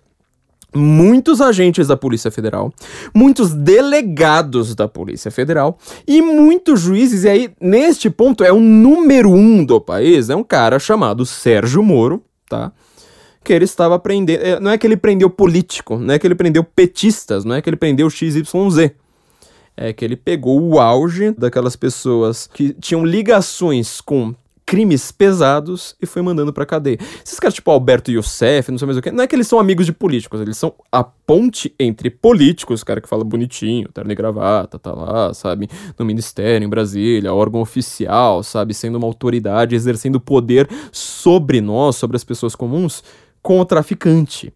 muitos agentes da Polícia Federal, muitos delegados da Polícia Federal e muitos juízes. E aí, neste ponto, é o número um do país, é um cara chamado Sérgio Moro, tá? Que ele estava prendendo. É, não é que ele prendeu político, não é que ele prendeu petistas, não é que ele prendeu XYZ. É que ele pegou o auge daquelas pessoas que tinham ligações com crimes pesados e foi mandando pra cadeia. Esses caras, tipo Alberto Youssef, não sei mais o que, não é que eles são amigos de políticos, eles são a ponte entre políticos, cara que fala bonitinho, terno e gravata, tá lá, sabe, no ministério, em Brasília, órgão oficial, sabe, sendo uma autoridade, exercendo poder sobre nós, sobre as pessoas comuns, com o traficante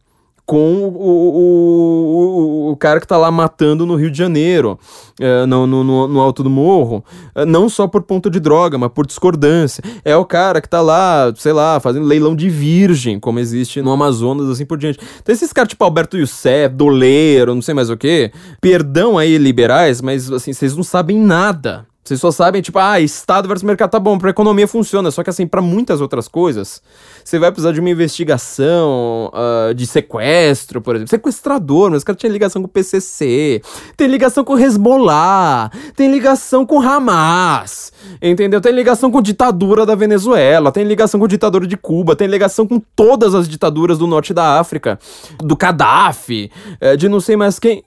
com o, o, o, cara que tá lá matando no Rio de Janeiro, é, no, no, no, alto do morro, é, não só por ponto de droga, mas por discordância. É o cara que tá lá, sei lá, fazendo leilão de virgem, como existe no Amazonas, assim por diante. Então esses caras tipo Alberto Youssef, Doleiro, não sei mais o que, perdão aí liberais, mas assim, vocês não sabem nada vocês só sabem, tipo, ah, Estado versus mercado tá bom, pra economia funciona. Só que, assim, para muitas outras coisas, você vai precisar de uma investigação uh, de sequestro, por exemplo. Sequestrador, mas o cara tinha ligação com o PCC, tem ligação com o Hezbollah, tem ligação com Hamas, entendeu? Tem ligação com a ditadura da Venezuela, tem ligação com a ditadura de Cuba, tem ligação com todas as ditaduras do norte da África, do Gaddafi, eh, de não sei mais quem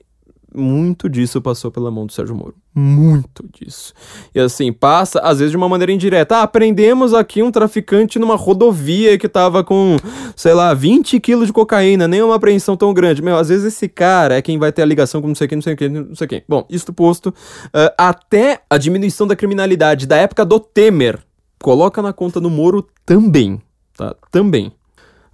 muito disso passou pela mão do Sérgio Moro. Muito disso. E assim, passa, às vezes de uma maneira indireta. Ah, prendemos aqui um traficante numa rodovia que tava com, sei lá, 20 quilos de cocaína, nem uma apreensão tão grande. Meu, às vezes esse cara é quem vai ter a ligação com não sei o que, não sei o que, não sei o que. Bom, isto posto, uh, até a diminuição da criminalidade da época do Temer, coloca na conta do Moro também, tá? Também.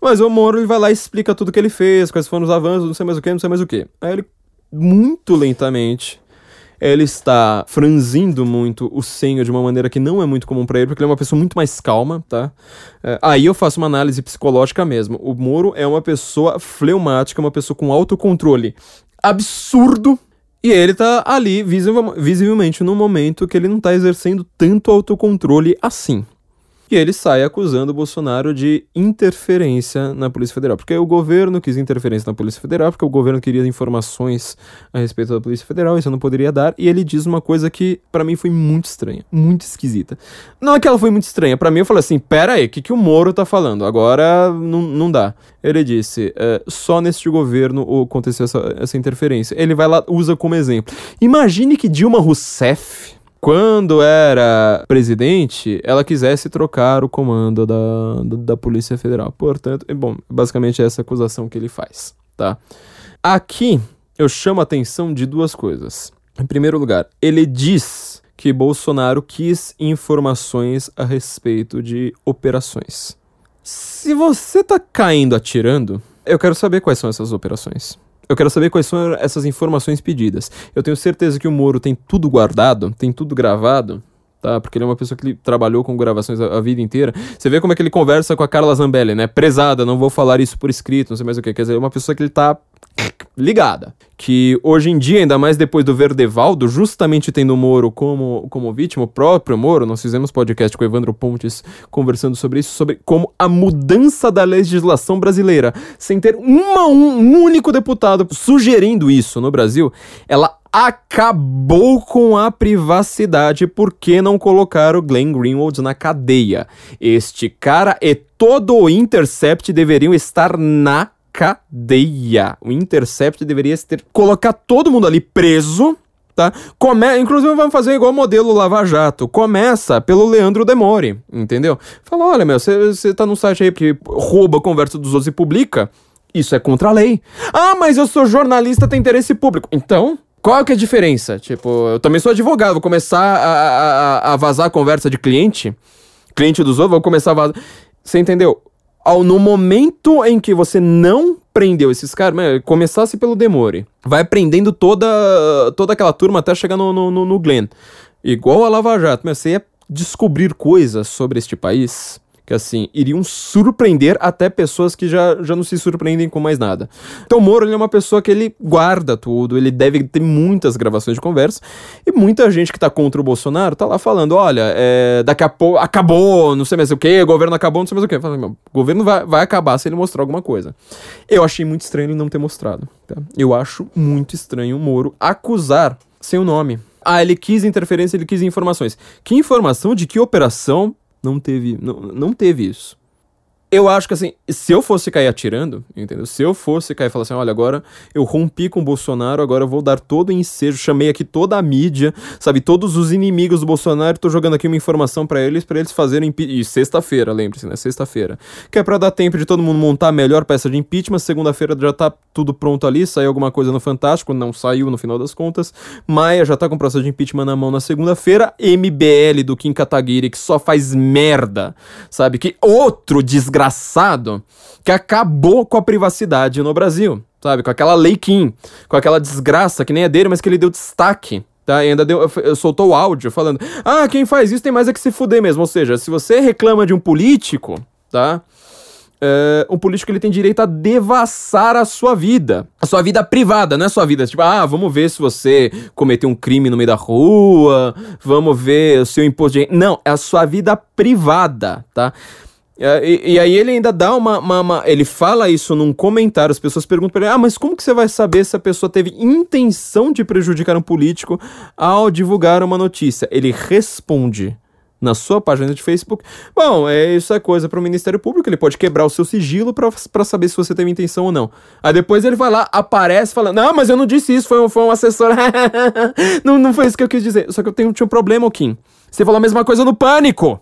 Mas o Moro ele vai lá e explica tudo que ele fez, quais foram os avanços, não sei mais o que, não sei mais o que. Aí ele muito lentamente. Ele está franzindo muito o senho de uma maneira que não é muito comum para ele, porque ele é uma pessoa muito mais calma, tá? É, aí eu faço uma análise psicológica mesmo. O Moro é uma pessoa fleumática, uma pessoa com autocontrole absurdo. E ele tá ali visivelmente no momento que ele não tá exercendo tanto autocontrole assim e ele sai acusando o Bolsonaro de interferência na Polícia Federal. Porque o governo quis interferência na Polícia Federal, porque o governo queria informações a respeito da Polícia Federal, isso eu não poderia dar, e ele diz uma coisa que para mim foi muito estranha, muito esquisita. Não é que ela foi muito estranha, para mim eu falei assim, pera aí, o que, que o Moro tá falando? Agora não, dá. Ele disse, é, só neste governo aconteceu essa, essa interferência. Ele vai lá, usa como exemplo. Imagine que Dilma Rousseff quando era presidente, ela quisesse trocar o comando da, da, Polícia Federal. Portanto, bom, basicamente é essa acusação que ele faz, tá? Aqui eu chamo a atenção de duas coisas. Em primeiro lugar, ele diz que Bolsonaro quis informações a respeito de operações. Se você tá caindo atirando, eu quero saber quais são essas operações. Eu quero saber quais são essas informações pedidas. Eu tenho certeza que o Moro tem tudo guardado, tem tudo gravado, tá? Porque ele é uma pessoa que trabalhou com gravações a, a, vida inteira. Você vê como é que ele conversa com a Carla Zambelli, né? Prezada, não vou falar isso por escrito, não sei mais o que. Quer dizer, é uma pessoa que ele tá ligada. Que hoje em dia, ainda mais depois do Verdevaldo, justamente tendo o Moro como, como vítima, o próprio Moro, nós fizemos podcast com o Evandro Pontes conversando sobre isso, sobre como a mudança da legislação brasileira, sem ter uma, um, um único deputado sugerindo isso no Brasil, ela acabou com a privacidade porque não colocaram o Glenn Greenwald na cadeia. Este cara e todo o Intercept deveriam estar na cadeia. O Intercept deveria ter colocar todo mundo ali preso, tá? Come... Inclusive vamos fazer igual o modelo Lava Jato. Começa pelo Leandro Demore, entendeu? Fala, olha, meu, você tá num site aí que rouba a conversa dos outros e publica. Isso é contra a lei. Ah, mas eu sou jornalista, tem interesse público. Então, qual que é a diferença? Tipo, eu também sou advogado, vou começar a, a, a vazar a conversa de cliente, cliente dos outros, vou começar a vazar. Você entendeu? Ao, no momento em que você não prendeu esses caras, começasse pelo Demore, vai prendendo toda, toda aquela turma até chegar no, no, no Glenn. Igual a Lava Jato, você ia descobrir coisas sobre este país que assim, iriam surpreender até pessoas que já, já não se surpreendem com mais nada. Então o Moro ele é uma pessoa que ele guarda tudo, ele deve ter muitas gravações de conversa, e muita gente que tá contra o Bolsonaro tá lá falando, olha, é, daqui a pouco acabou, não sei mais o que, o governo acabou, não sei mais o que. o governo vai, vai acabar se ele mostrar alguma coisa. Eu achei muito estranho ele não ter mostrado. Tá? Eu acho muito estranho o Moro acusar sem o nome. Ah, ele quis interferência, ele quis informações. Que informação de que operação não teve, não, não teve isso eu acho que assim, se eu fosse cair atirando, entendeu? Se eu fosse cair e falar assim, olha, agora eu rompi com o Bolsonaro, agora eu vou dar todo o ensejo, chamei aqui toda a mídia, sabe, todos os inimigos do Bolsonaro, tô jogando aqui uma informação para eles, para eles fazerem e sexta-feira, lembre-se, né? Sexta-feira. Que é para dar tempo de todo mundo montar a melhor peça de impeachment, segunda-feira já tá tudo pronto ali, saiu alguma coisa no Fantástico, não saiu no final das contas. Maia já tá com o processo de impeachment na mão na segunda-feira, MBL do Kim Kataguiri que só faz merda, sabe? Que outro desgraçado desgraçado que acabou com a privacidade no Brasil, sabe? Com aquela lei Kim, com aquela desgraça que nem é dele, mas que ele deu destaque. Tá, e ainda deu, soltou o áudio falando: Ah, quem faz isso tem mais é que se fuder mesmo. Ou seja, se você reclama de um político, tá? Uh, um político ele tem direito a devassar a sua vida. A sua vida privada, não é sua vida. Tipo, ah, vamos ver se você cometeu um crime no meio da rua, vamos ver o seu imposto de. Não, é a sua vida privada, tá? É, e, e, aí ele ainda dá uma, uma, uma, Ele fala isso num comentário, as pessoas perguntam pra ele: Ah, mas como que você vai saber se a pessoa teve intenção de prejudicar um político ao divulgar uma notícia? Ele responde na sua página de Facebook. Bom, é, isso é coisa para o Ministério Público, ele pode quebrar o seu sigilo para saber se você teve intenção ou não. Aí depois ele vai lá, aparece falando: Não, mas eu não disse isso, foi um, foi um assessor. [LAUGHS] não, não foi isso que eu quis dizer. Só que eu tenho, tinha um problema, Kim. Você falou a mesma coisa no pânico.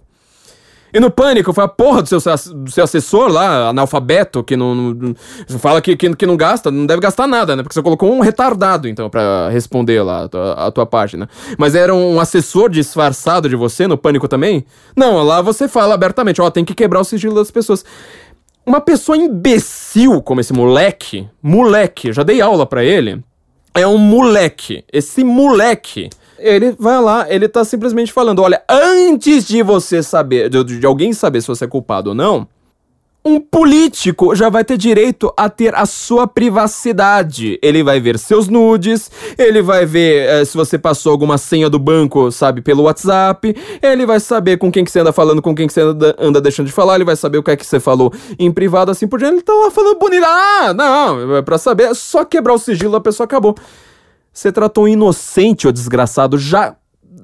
E no pânico, foi a porra do seu, do seu assessor lá, analfabeto, que não. não fala que, que, que, não gasta, não deve gastar nada, né? Porque você colocou um retardado, então, para responder lá a tua, a tua página. Mas era um assessor disfarçado de você no pânico também? Não, lá você fala abertamente, ó, tem que quebrar o sigilo das pessoas. Uma pessoa imbecil como esse moleque, moleque, já dei aula para ele, é um moleque. Esse moleque ele vai lá, ele tá simplesmente falando: olha, antes de você saber, de, de alguém saber se você é culpado ou não, um político já vai ter direito a ter a sua privacidade. Ele vai ver seus nudes, ele vai ver é, se você passou alguma senha do banco, sabe, pelo WhatsApp, ele vai saber com quem que você anda falando, com quem que você anda, anda deixando de falar, ele vai saber o que é que você falou em privado, assim por diante. Ele tá lá falando bonito. Ah, não, é pra saber, é só quebrar o sigilo, a pessoa acabou. Você tratou um inocente, ô desgraçado, já.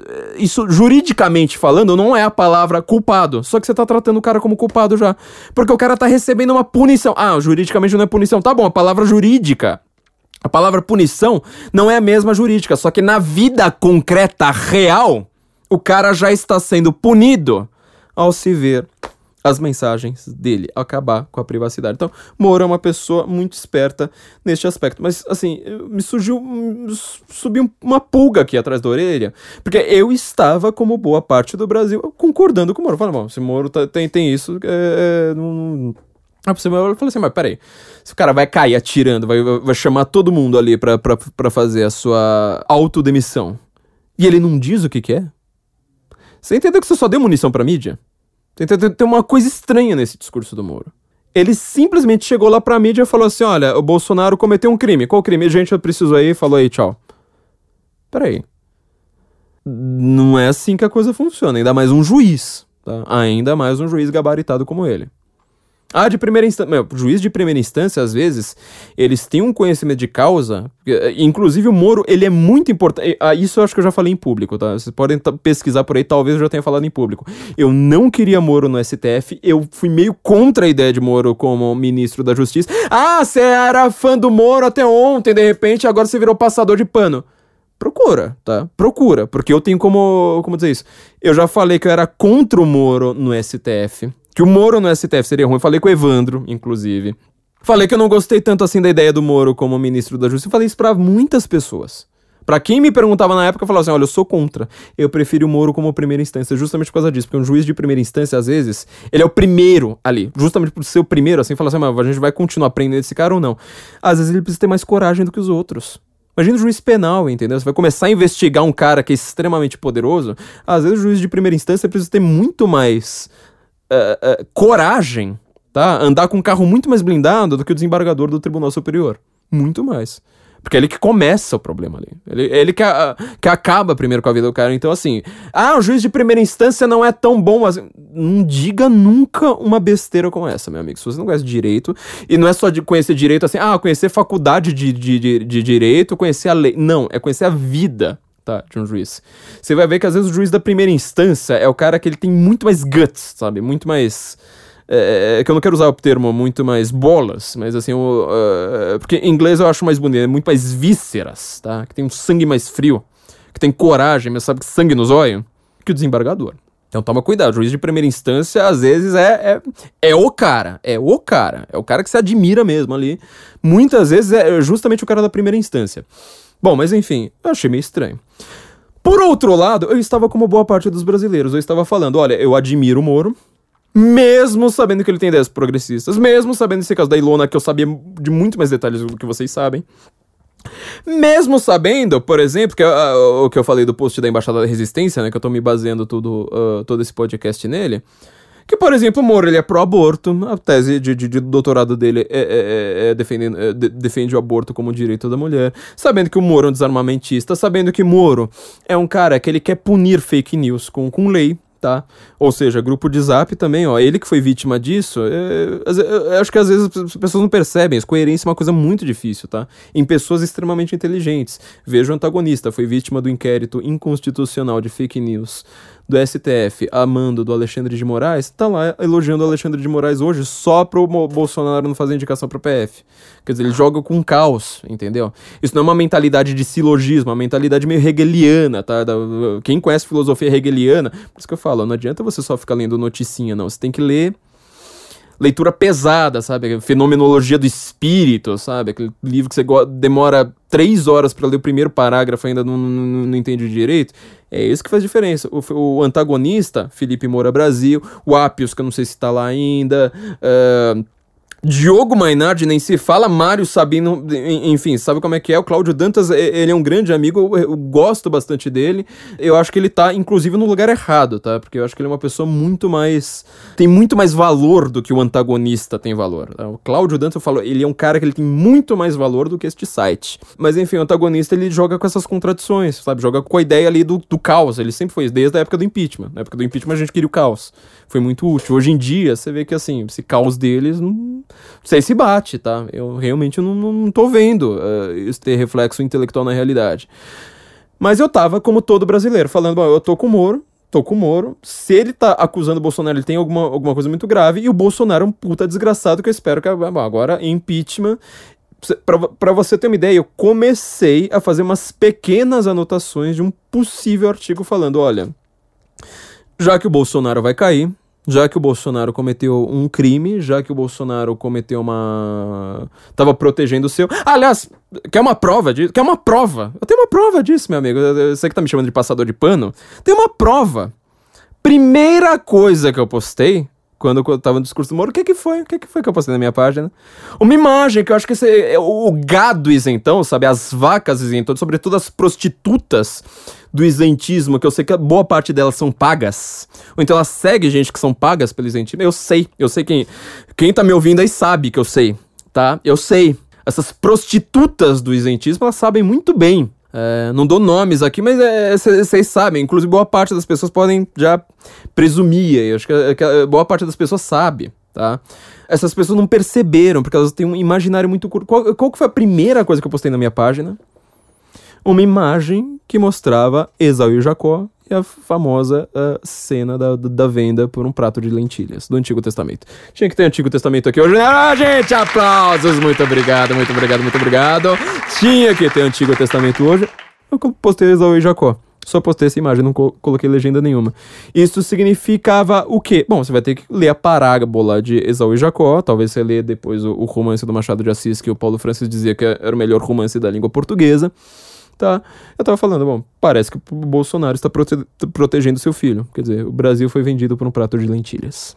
Eh, isso, juridicamente falando, não é a palavra culpado. Só que você tá tratando o cara como culpado já. Porque o cara tá recebendo uma punição. Ah, juridicamente não é punição. Tá bom, a palavra jurídica. A palavra punição não é a mesma jurídica. Só que na vida concreta, real, o cara já está sendo punido ao se ver as mensagens dele, acabar com a privacidade. Então, Moro é uma pessoa muito esperta neste aspecto. Mas, assim, me surgiu. subiu uma pulga aqui atrás da orelha, porque eu estava, como boa parte do Brasil, concordando com o Moro. Falei, bom, se Moro tá, tem, tem isso, é, é, não, Aí você vai falar assim, mas peraí, se o cara vai cair atirando, vai, vai chamar todo mundo ali pra, pra, pra fazer a sua autodemissão, e ele não diz o que que é? Você entendeu que você só deu munição pra mídia? Tem uma coisa estranha nesse discurso do Moro. Ele simplesmente chegou lá pra mídia e falou assim: olha, o Bolsonaro cometeu um crime. Qual crime? Gente, eu preciso aí. Falou aí, tchau. Peraí. Não é assim que a coisa funciona. Ainda mais um juiz. Tá? Ainda mais um juiz gabaritado como ele. Ah, de primeira instância. Meu, juiz de primeira instância, às vezes, eles têm um conhecimento de causa. Eh, inclusive, o Moro, ele é muito importante. Ah, isso eu acho que eu já falei em público, tá? Vocês podem pesquisar por aí, talvez eu já tenha falado em público. Eu não queria Moro no STF, eu fui meio contra a ideia de Moro como ministro da Justiça. Ah, você era fã do Moro até ontem, de repente, agora você virou passador de pano. Procura, tá? Procura, porque eu tenho como, como dizer isso. Eu já falei que eu era contra o Moro no STF que o Moro no STF seria ruim. Falei com o Evandro, inclusive. Falei que eu não gostei tanto assim da ideia do Moro como ministro da Justiça. Falei isso pra muitas pessoas. Para quem me perguntava na época, eu falava assim: olha, eu sou contra. Eu prefiro o Moro como primeira instância, justamente por causa disso. Porque um juiz de primeira instância, às vezes, ele é o primeiro ali. Justamente por ser o primeiro, assim, falar assim: mas a gente vai continuar aprendendo esse cara ou não? Às vezes ele precisa ter mais coragem do que os outros. Imagina o juiz penal, entendeu? Você vai começar a investigar um cara que é extremamente poderoso. Às vezes o juiz de primeira instância precisa ter muito mais uh, uh, coragem, tá? Andar com um carro muito mais blindado do que o desembargador do Tribunal Superior. Muito mais. Porque é ele que começa o problema ali. Ele, ele que, a, que acaba primeiro com a vida do cara. Então, assim, ah, o juiz de primeira instância não é tão bom assim. Não diga nunca uma besteira como essa, meu amigo. Se você não conhece direito, e não é só de conhecer direito assim, ah, conhecer faculdade de, de, de, de direito, conhecer a lei. Não, é conhecer a vida tá, de um juiz. Você vai ver que às vezes o juiz da primeira instância é o cara que ele tem muito mais guts, sabe? Muito mais. É, é que eu não quero usar o termo muito mais bolas, mas assim, o, uh, porque em inglês eu acho mais bonito, é muito mais vísceras, tá? Que tem um sangue mais frio, que tem coragem, mas sabe que sangue nos olhos, que o desembargador. Então toma cuidado, o juiz de primeira instância às vezes é, é, é o cara, é o cara, é o cara que se admira mesmo ali. Muitas vezes é justamente o cara da primeira instância. Bom, mas enfim, eu achei meio estranho. Por outro lado, eu estava como boa parte dos brasileiros. Eu estava falando, olha, eu admiro o Moro, mesmo sabendo que ele tem ideias progressistas, mesmo sabendo esse caso da Ilona, que eu sabia de muito mais detalhes do que vocês sabem. Mesmo sabendo, por exemplo, que uh, o que eu falei do post da Embaixada da Resistência, né, que eu tô me baseando tudo, uh, todo esse podcast nele, que, por exemplo, o Moro ele é pró-aborto, a tese de, de, de, doutorado dele é, é, é, é defendendo, é, de, defende o aborto como direito da mulher, sabendo que o Moro é um desarmamentista, sabendo que Moro é um cara que ele quer punir fake news com, com lei, tá? Ou seja, grupo de zap também, ó, ele que foi vítima disso, é, acho que às vezes as pessoas não percebem, coerência é uma coisa muito difícil, tá? Em pessoas extremamente inteligentes. Veja o antagonista, foi vítima do inquérito inconstitucional de fake news do STF amando do Alexandre de Moraes, tá lá elogiando o Alexandre de Moraes hoje só pro Bolsonaro não fazer indicação pro PF. Quer dizer, ele joga com caos, entendeu? Isso não é uma mentalidade de silogismo, é uma mentalidade meio hegeliana, tá? Quem conhece filosofia hegeliana, por isso que eu falo, não adianta você só ficar lendo noticinha, não. Você tem que ler leitura pesada, sabe? Fenomenologia do espírito, sabe? Aquele livro que você demora três horas para ler o primeiro parágrafo ainda não, não, não, entende direito. É isso que faz diferença. O, o, antagonista, Felipe Moura Brasil, o Apios, que eu não sei se está lá ainda, uh, Diogo Mainardi nem se fala, Mário Sabino, enfim, sabe como é que é? O Cláudio Dantas, ele é um grande amigo, eu, gosto bastante dele. Eu acho que ele tá, inclusive, no lugar errado, tá? Porque eu acho que ele é uma pessoa muito mais. tem muito mais valor do que o antagonista tem valor. Tá? O Cláudio Dantas, eu falo, ele é um cara que ele tem muito mais valor do que este site. Mas enfim, o antagonista ele joga com essas contradições, sabe? Joga com a ideia ali do, do caos. Ele sempre foi, desde a época do impeachment. Na época do impeachment a gente queria o caos. Foi muito útil. Hoje em dia, você vê que assim, esse caos deles. Não sei se bate, tá? Eu realmente não, não tô vendo uh, isso ter reflexo intelectual na realidade. Mas eu tava, como todo brasileiro, falando, eu tô com o Moro, tô com o Moro. Se ele tá acusando o Bolsonaro, ele tem alguma, alguma coisa muito grave. E o Bolsonaro é um puta desgraçado que eu espero que. Bom, agora, impeachment. Para você ter uma ideia, eu comecei a fazer umas pequenas anotações de um possível artigo falando: olha, já que o Bolsonaro vai cair, já que o Bolsonaro cometeu um crime, já que o Bolsonaro cometeu uma. tava protegendo o seu. aliás, quer uma prova disso? Quer uma prova? Eu tenho uma prova disso, meu amigo. Você que tá me chamando de passador de pano. Tem uma prova. Primeira coisa que eu postei. Quando eu tava no discurso do Moro, o que que foi? O que que foi que eu postei na minha página? Uma imagem que eu acho que esse, é o gado isentão, sabe? As vacas isentão, sobretudo as prostitutas do isentismo, que eu sei que boa parte delas são pagas. Ou então elas seguem gente que são pagas pelo isentismo. Eu sei, eu sei quem. Quem tá me ouvindo aí sabe que eu sei, tá? Eu sei. Essas prostitutas do isentismo, elas sabem muito bem é, não dou nomes aqui, mas vocês é, sabem. Inclusive, boa parte das pessoas podem já presumir. Eu acho que, é, que boa parte das pessoas sabe, tá? Essas pessoas não perceberam, porque elas têm um imaginário muito curto. Qual, qual que foi a primeira coisa que eu postei na minha página? Uma imagem que mostrava Esaú e Jacó e a famosa uh, cena da, da venda por um prato de lentilhas do Antigo Testamento. Tinha que ter Antigo Testamento aqui hoje. Ah, gente, aplausos! Muito obrigado, muito obrigado, muito obrigado. Tinha que ter Antigo Testamento hoje. Eu postei Esaú e Jacó. Só postei essa imagem, não co coloquei legenda nenhuma. Isso significava o quê? Bom, você vai ter que ler a parábola de Esaú e Jacó. Talvez você lê depois o, o romance do Machado de Assis, que o Paulo Francis dizia que era o melhor romance da língua portuguesa tá? Eu tava falando, bom, parece que o Bolsonaro está prote protegendo seu filho. Quer dizer, o Brasil foi vendido por um prato de lentilhas.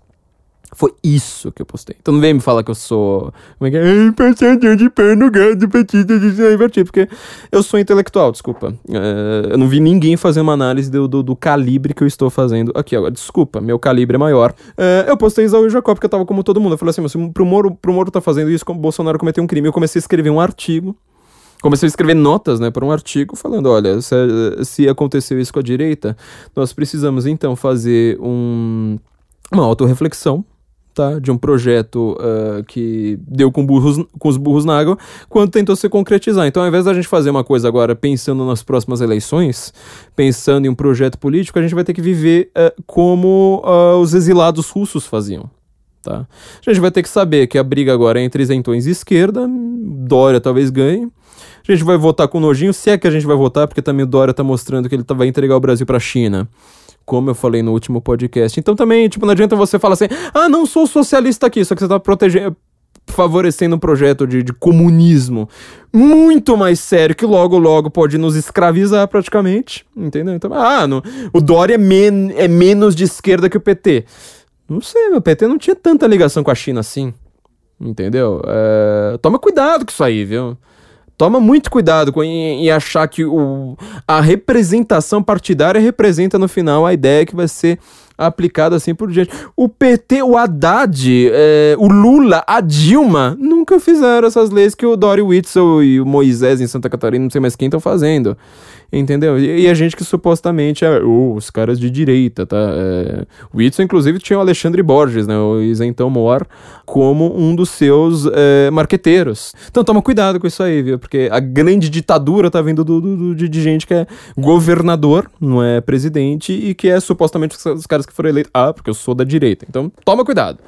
Foi isso que eu postei. Então não vem me falar que eu sou. Como é que é? Passador de pano gado, petista de. Porque eu sou intelectual, desculpa. É, eu não vi ninguém fazer uma análise do, do, do, calibre que eu estou fazendo aqui agora. Desculpa, meu calibre é maior. É, eu postei Isaú e Jacó porque eu tava como todo mundo. Eu falei assim, mas pro Moro, pro Moro tá fazendo isso, como Bolsonaro cometeu um crime. Eu comecei a escrever um artigo comecei a escrever notas, né, para um artigo falando, olha, se, se aconteceu isso com a direita, nós precisamos então fazer um, uma autorreflexão, tá, de um projeto uh, que deu com, burros, com os burros na água, quando tentou se concretizar. Então, ao invés da gente fazer uma coisa agora pensando nas próximas eleições, pensando em um projeto político, a gente vai ter que viver uh, como uh, os exilados russos faziam. Tá? A gente vai ter que saber que a briga agora é entre isentões e esquerda, Dória talvez ganhe, a gente vai votar com nojinho, se é que a gente vai votar, porque também o Dória tá mostrando que ele tá, vai entregar o Brasil pra China. Como eu falei no último podcast. Então também, tipo, não adianta você falar assim, ah, não sou socialista aqui, só que você tá protegendo favorecendo um projeto de, de, comunismo muito mais sério que logo, logo pode nos escravizar praticamente, entendeu? Então, ah, o Dória é, men é menos de esquerda que o PT. Não sei, meu PT não tinha tanta ligação com a China assim, entendeu? É, toma cuidado com isso aí, viu? Toma muito cuidado com, em, em achar que o, a representação partidária representa no final a ideia que vai ser aplicada assim por diante. O PT, o Haddad, é, o Lula, a Dilma nunca fizeram essas leis que o Dory Witzel e o Moisés em Santa Catarina, não sei mais quem, estão fazendo. Entendeu? E, e, a gente que supostamente é oh, os caras de direita, tá? É, o Whitson, inclusive, tinha o Alexandre Borges, né? O isentão mor, como um dos seus é, marqueteiros. Então toma cuidado com isso aí, viu? Porque a grande ditadura tá vindo do, do, do de, de, gente que é governador, não é presidente, e que é supostamente os caras que foram eleitos. Ah, porque eu sou da direita. Então toma cuidado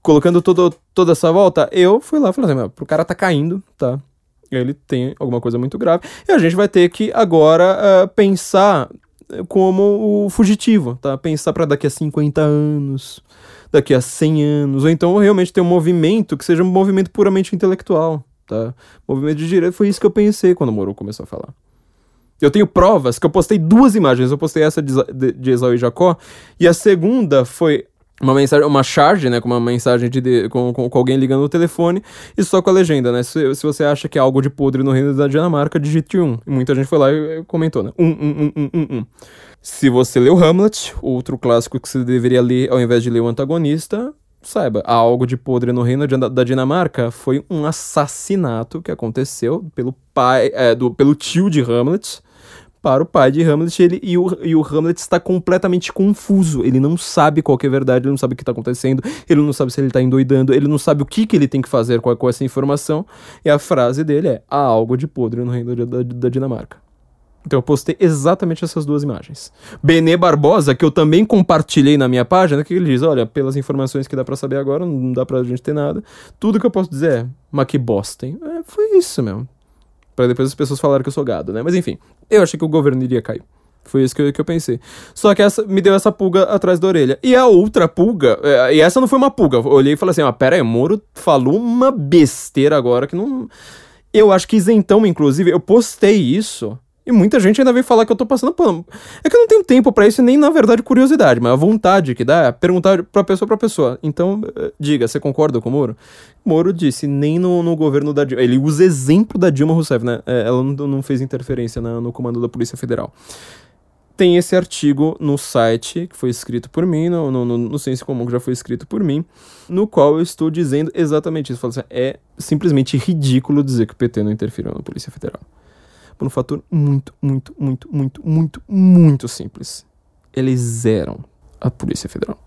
colocando todo, toda essa volta, eu fui lá e falei assim, pro cara tá caindo, tá? Ele tem alguma coisa muito grave. E a gente vai ter que agora uh, pensar como o fugitivo, tá? Pensar para daqui a 50 anos, daqui a 100 anos, ou então realmente ter um movimento que seja um movimento puramente intelectual, tá? Movimento de direito, foi isso que eu pensei quando o Moro começou a falar. Eu tenho provas que eu postei duas imagens. Eu postei essa de, de, de Esau e Jacó. E a segunda foi uma mensagem, uma charge, né, com uma mensagem de, de com, com, com, alguém ligando no telefone e só com a legenda, né, se, se você acha que é algo de podre no reino da Dinamarca, digite um. Muita gente foi lá e comentou, né, um, um, um, um, um. Se você leu Hamlet, outro clássico que você deveria ler ao invés de ler o antagonista, saiba, há algo de podre no reino da Dinamarca foi um assassinato que aconteceu pelo pai, é, do, pelo tio de Hamlet, para o pai de Hamlet ele, e, o, e o Hamlet está completamente confuso. Ele não sabe qual é a verdade, ele não sabe o que está acontecendo, ele não sabe se ele está endoidando, ele não sabe o que, que ele tem que fazer com, com essa informação. E a frase dele é: há algo de podre no reino da, da, Dinamarca. Então eu postei exatamente essas duas imagens. Benê Barbosa, que eu também compartilhei na minha página, que ele diz: olha, pelas informações que dá para saber agora, não dá pra gente ter nada. Tudo que eu posso dizer é, mas que bosta, hein? É, foi isso mesmo para depois as pessoas falarem que eu sou gado, né? Mas enfim, eu achei que o governo iria cair. Foi isso que eu, que eu pensei. Só que essa me deu essa pulga atrás da orelha. E a outra pulga, é, e essa não foi uma pulga. Eu olhei e falei assim: ó, pera aí, Moro falou uma besteira agora que não. Eu acho que isentão, inclusive, eu postei isso E muita gente ainda vem falar que eu tô passando pano. É que eu não tenho tempo para isso nem, na verdade, curiosidade, mas a vontade que dá é perguntar pra pessoa pra pessoa. Então, eh, diga, você concorda com o Moro? Moro disse, nem no, no governo da Dilma. Ele usa exemplo da Dilma Rousseff, né? É, ela não, não fez interferência na, no comando da Polícia Federal tem esse artigo no site que foi escrito por mim, no, no, no Senso Comum que já foi escrito por mim, no qual eu estou dizendo exatamente isso. Assim, é simplesmente ridículo dizer que o PT não interferiu na Polícia Federal. Por um fator muito, muito, muito, muito, muito, muito simples. Eles eram a Polícia Federal.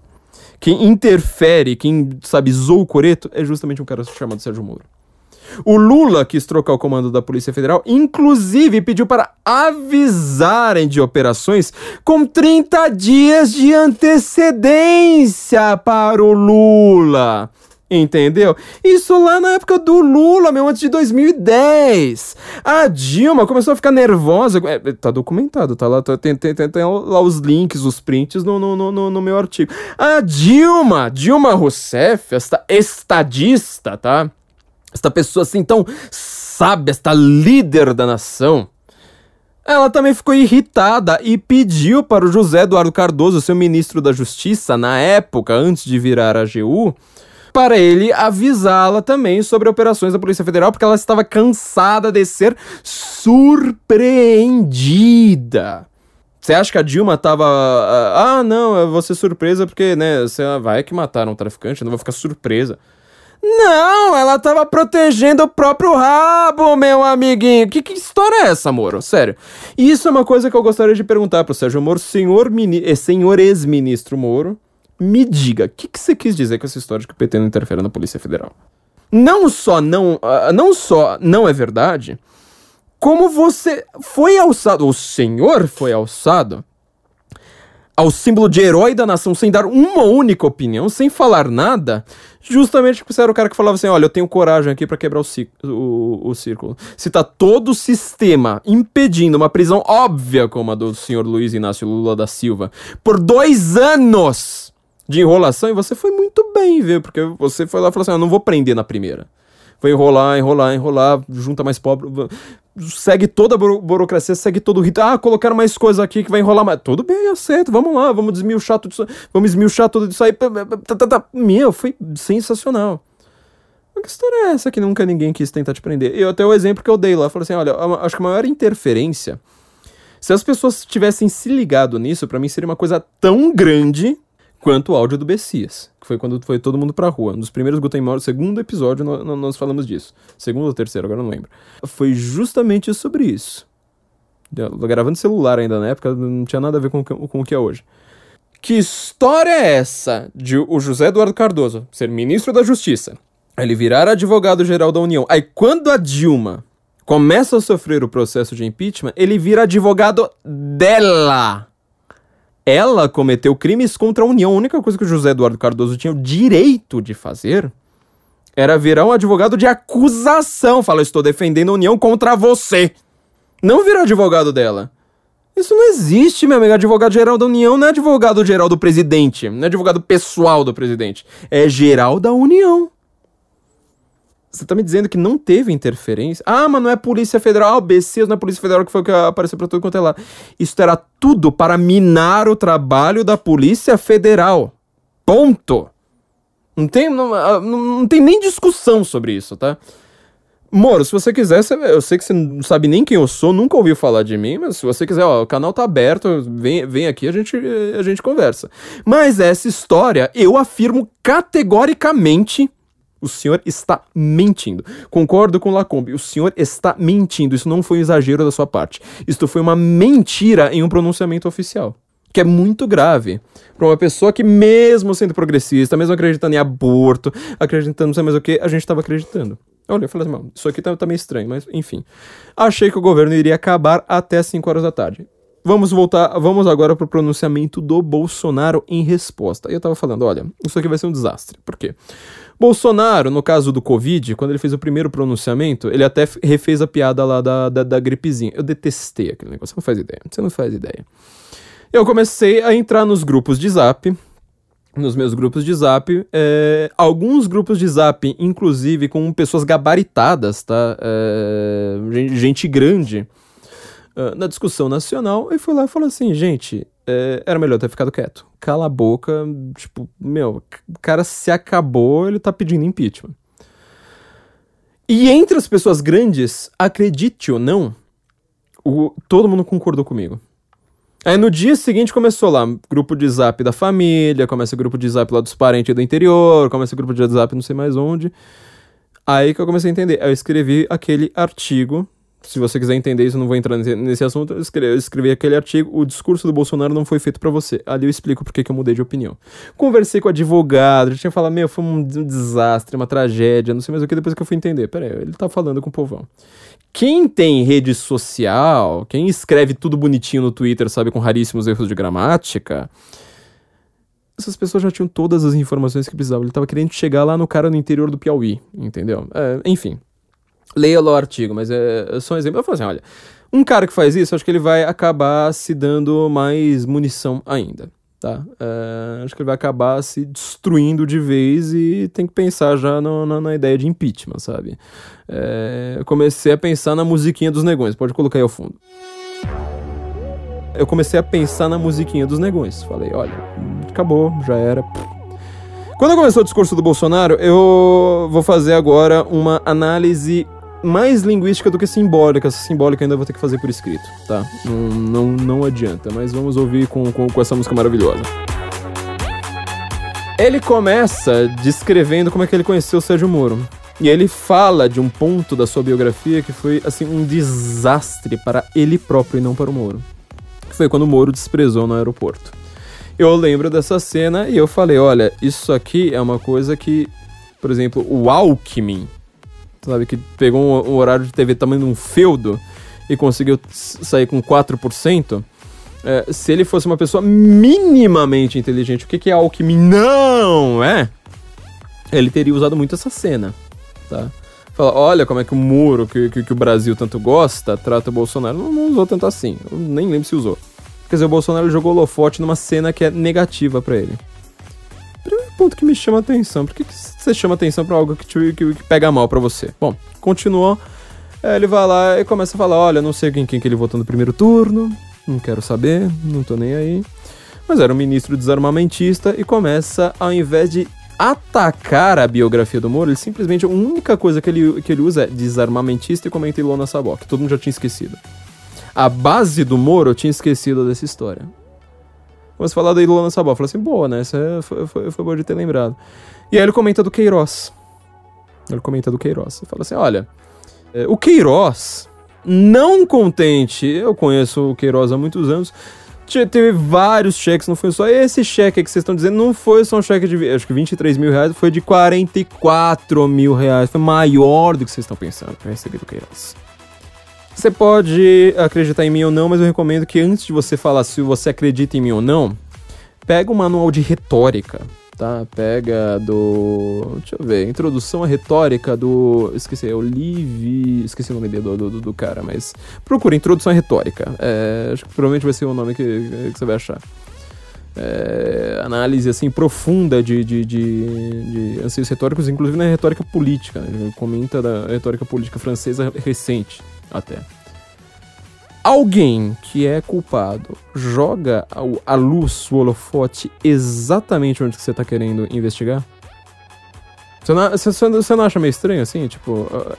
Quem interfere, quem, sabe, zoou o coreto, é justamente um cara chamado Sérgio Moro. O Lula quis trocar o comando da Polícia Federal, inclusive pediu para avisarem de operações com 30 dias de antecedência para o Lula. Entendeu? Isso lá na época do Lula, meu, antes de 2010. A Dilma começou a ficar nervosa. É, tá documentado, tá lá. Tá, tem, tem, tem, tem, lá os links, os prints no, no, no, no meu artigo. A Dilma, Dilma Rousseff, esta estadista, tá? esta pessoa assim tão sábia, esta líder da nação, ela também ficou irritada e pediu para o José Eduardo Cardoso, seu ministro da Justiça, na época, antes de virar a AGU, para ele avisá-la também sobre operações da Polícia Federal, porque ela estava cansada de ser surpreendida. Você acha que a Dilma tava. Ah, ah não, eu vou ser surpresa porque, né, você vai que mataram um traficante, eu não vou ficar surpresa. Não, ela tava protegendo o próprio rabo, meu amiguinho. Que, que história é essa, Moro? Sério. Isso é uma coisa que eu gostaria de perguntar pro Sérgio Moro, senhor, mini, eh, senhor ex-ministro Moro. Me diga, o que, que você quis dizer com essa história de que o PT não interfere na Polícia Federal? Não só não, uh, não só não é verdade, como você foi alçado, o senhor foi alçado ao símbolo de herói da nação sem dar uma única opinião, sem falar nada, justamente porque você era o cara que falava assim: olha, eu tenho coragem aqui para quebrar o, o, o, círculo. Se tá todo o sistema impedindo uma prisão óbvia como a do senhor Luiz Inácio Lula da Silva por dois anos de enrolação, e você foi muito bem, viu? Porque você foi lá e falou assim: eu não vou prender na primeira. Foi enrolar, enrolar, enrolar, junta mais pobre segue toda a buro burocracia, segue todo o rito. Ah, colocaram mais coisa aqui que vai enrolar mais. Tudo bem, aceito, vamos lá, vamos desmiuchar tudo isso, vamos esmiuchar tudo isso aí. Tá, tá, tá. Meu, foi sensacional. Que história é essa que nunca ninguém quis tentar te prender? Eu até o exemplo que eu dei lá, falei assim, olha, acho que a maior interferência, se as pessoas tivessem se ligado nisso, para mim seria uma coisa tão grande quanto o áudio do Bessias, que foi quando foi todo mundo pra rua. Um dos primeiros Guten Morgen, segundo episódio, nós, nós falamos disso. Segundo ou terceiro, agora não lembro. Foi justamente sobre isso. Eu, gravando celular ainda na época, não tinha nada a ver com, com o que é hoje. Que história é essa de o José Eduardo Cardoso ser ministro da Justiça, ele virar advogado-geral da União, aí quando a Dilma começa a sofrer o processo de impeachment, ele vira advogado dela ela cometeu crimes contra a União. A única coisa que o José Eduardo Cardoso tinha o direito de fazer era virar um advogado de acusação. Fala, estou defendendo a União contra você. Não virar advogado dela. Isso não existe, meu amigo. Advogado geral da União não é advogado geral do presidente. Não é advogado pessoal do presidente. É geral da União. Você tá me dizendo que não teve interferência? Ah, mas não é Polícia Federal, ah, BC, não é Polícia Federal que foi o que apareceu pra tudo quanto é lá. Isso era tudo para minar o trabalho da Polícia Federal. Ponto. Não tem, não, ah, não, não tem nem discussão sobre isso, tá? Moro, se você quiser, eu sei que você não sabe nem quem eu sou, nunca ouviu falar de mim, mas se você quiser, ó, o canal tá aberto, vem, vem aqui, a gente, a gente conversa. Mas essa história, eu afirmo categoricamente o senhor está mentindo. Concordo com Lacombe. O senhor está mentindo. Isso não foi um exagero da sua parte. Isto foi uma mentira em um pronunciamento oficial. Que é muito grave. Para uma pessoa que, mesmo sendo progressista, mesmo acreditando em aborto, acreditando não sei mais o que, a gente estava acreditando. Olha, eu falei assim, isso aqui tá, tá meio estranho, mas enfim. Achei que o governo iria acabar até 5 horas da tarde. Vamos voltar, vamos agora pro pronunciamento do Bolsonaro em resposta. Eu tava falando, olha, isso aqui vai ser um desastre. Por quê? Bolsonaro, no caso do Covid, quando ele fez o primeiro pronunciamento, ele até refez a piada lá da, da, da gripezinha. Eu detestei aquele negócio, você não faz ideia. Você não faz ideia. Eu comecei a entrar nos grupos de zap, nos meus grupos de zap, é, alguns grupos de zap, inclusive com pessoas gabaritadas, tá? É, gente grande. Uh, na discussão nacional e foi lá e falou assim: gente, é, era melhor ter ficado quieto. Cala a boca, tipo, meu, o cara se acabou, ele tá pedindo impeachment. E entre as pessoas grandes, acredite ou não, o, todo mundo concordou comigo. Aí no dia seguinte começou lá, grupo de zap da família, começa grupo de zap lá dos parentes do interior, começa grupo de zap não sei mais onde. Aí que eu comecei a entender. Eu escrevi aquele artigo se você quiser entender isso, eu não vou entrar nesse, nesse assunto. Eu escrevi, eu escrevi, aquele artigo. O discurso do Bolsonaro não foi feito para você. Ali eu explico porque que eu mudei de opinião. Conversei com o advogado, já tinha falado, meu, foi um desastre, uma tragédia, não sei mais o que. Depois que eu fui entender, peraí, ele tá falando com o povão. Quem tem rede social, quem escreve tudo bonitinho no Twitter, sabe, com raríssimos erros de gramática, essas pessoas já tinham todas as informações que precisavam. Ele tava querendo chegar lá no cara no interior do Piauí, entendeu? É, enfim leia lá o artigo, mas é, é só um exemplo. Eu falo assim, olha, um cara que faz isso, acho que ele vai acabar se dando mais munição ainda, tá? É, acho que ele vai acabar se destruindo de vez e tem que pensar já no, na, na, ideia de impeachment, sabe? É, eu comecei a pensar na musiquinha dos negões, pode colocar aí ao fundo. Eu comecei a pensar na musiquinha dos negões. Falei, olha, acabou, já era. Quando começou o discurso do Bolsonaro, eu vou fazer agora uma análise mais linguística do que simbólica. Essa simbólica ainda vou ter que fazer por escrito, tá? Não, não, não adianta, mas vamos ouvir com, com, com essa música maravilhosa. Ele começa descrevendo como é que ele conheceu o Sérgio Moro. E ele fala de um ponto da sua biografia que foi, assim, um desastre para ele próprio e não para o Moro. Que foi quando o Moro desprezou no aeroporto. Eu lembro dessa cena e eu falei, olha, isso aqui é uma coisa que, por exemplo, o Alckmin, sabe? Que pegou um, um horário de TV tamanho de um feudo e conseguiu sair com 4%. É, se ele fosse uma pessoa minimamente inteligente, o que, que é Alckmin não é? Ele teria usado muito essa cena, tá? Fala, olha como é que o muro que, que, que o Brasil tanto gosta trata o Bolsonaro. Não, não, usou tanto assim. Eu nem lembro se usou. Quer dizer, o Bolsonaro jogou holofote numa cena que é negativa para ele ponto que me chama atenção. Por que, que você chama atenção pra algo que, te, que, que pega mal para você? Bom, continuou. É, ele vai lá e começa a falar: Olha, não sei quem, quem que ele votou no primeiro turno, não quero saber, não tô nem aí. Mas era um ministro desarmamentista e começa, ao invés de atacar a biografia do Moro, ele simplesmente, a única coisa que ele, que ele usa é desarmamentista e comenta Ilona Sabó, que todo mundo já tinha esquecido. A base do Moro eu tinha esquecido dessa história. Vamos falar da Ilona Sabó. Falei assim, boa, né? Essa foi, foi, foi de ter lembrado. E aí ele comenta do Queiroz. Ele comenta do Queiroz. Ele fala assim: olha, é, o Queiroz, não contente, eu conheço o Queiroz há muitos anos. Teve vários cheques, não foi só esse cheque que vocês estão dizendo, não foi só um cheque de acho que 23 mil reais, foi de 44 mil reais. Foi maior do que vocês estão pensando eu recebi do Queiroz. Você pode acreditar em mim ou não, mas eu recomendo que antes de você falar se você acredita em mim ou não, pega um manual de retórica, tá? Pega do. Deixa eu ver. Introdução à retórica do. Esqueci, é o Liv. Esqueci o nome dele do, do, do cara, mas. Procura Introdução à Retórica. É, acho que provavelmente vai ser o nome que, que você vai achar. É, análise assim profunda de, de, de, de anseios retóricos, inclusive na retórica política. Né? Comenta da retórica política francesa recente até. Alguém que é culpado joga a luz, o holofote, exatamente onde que você está querendo investigar? Você não, você, você não acha meio estranho assim? Tipo, uh,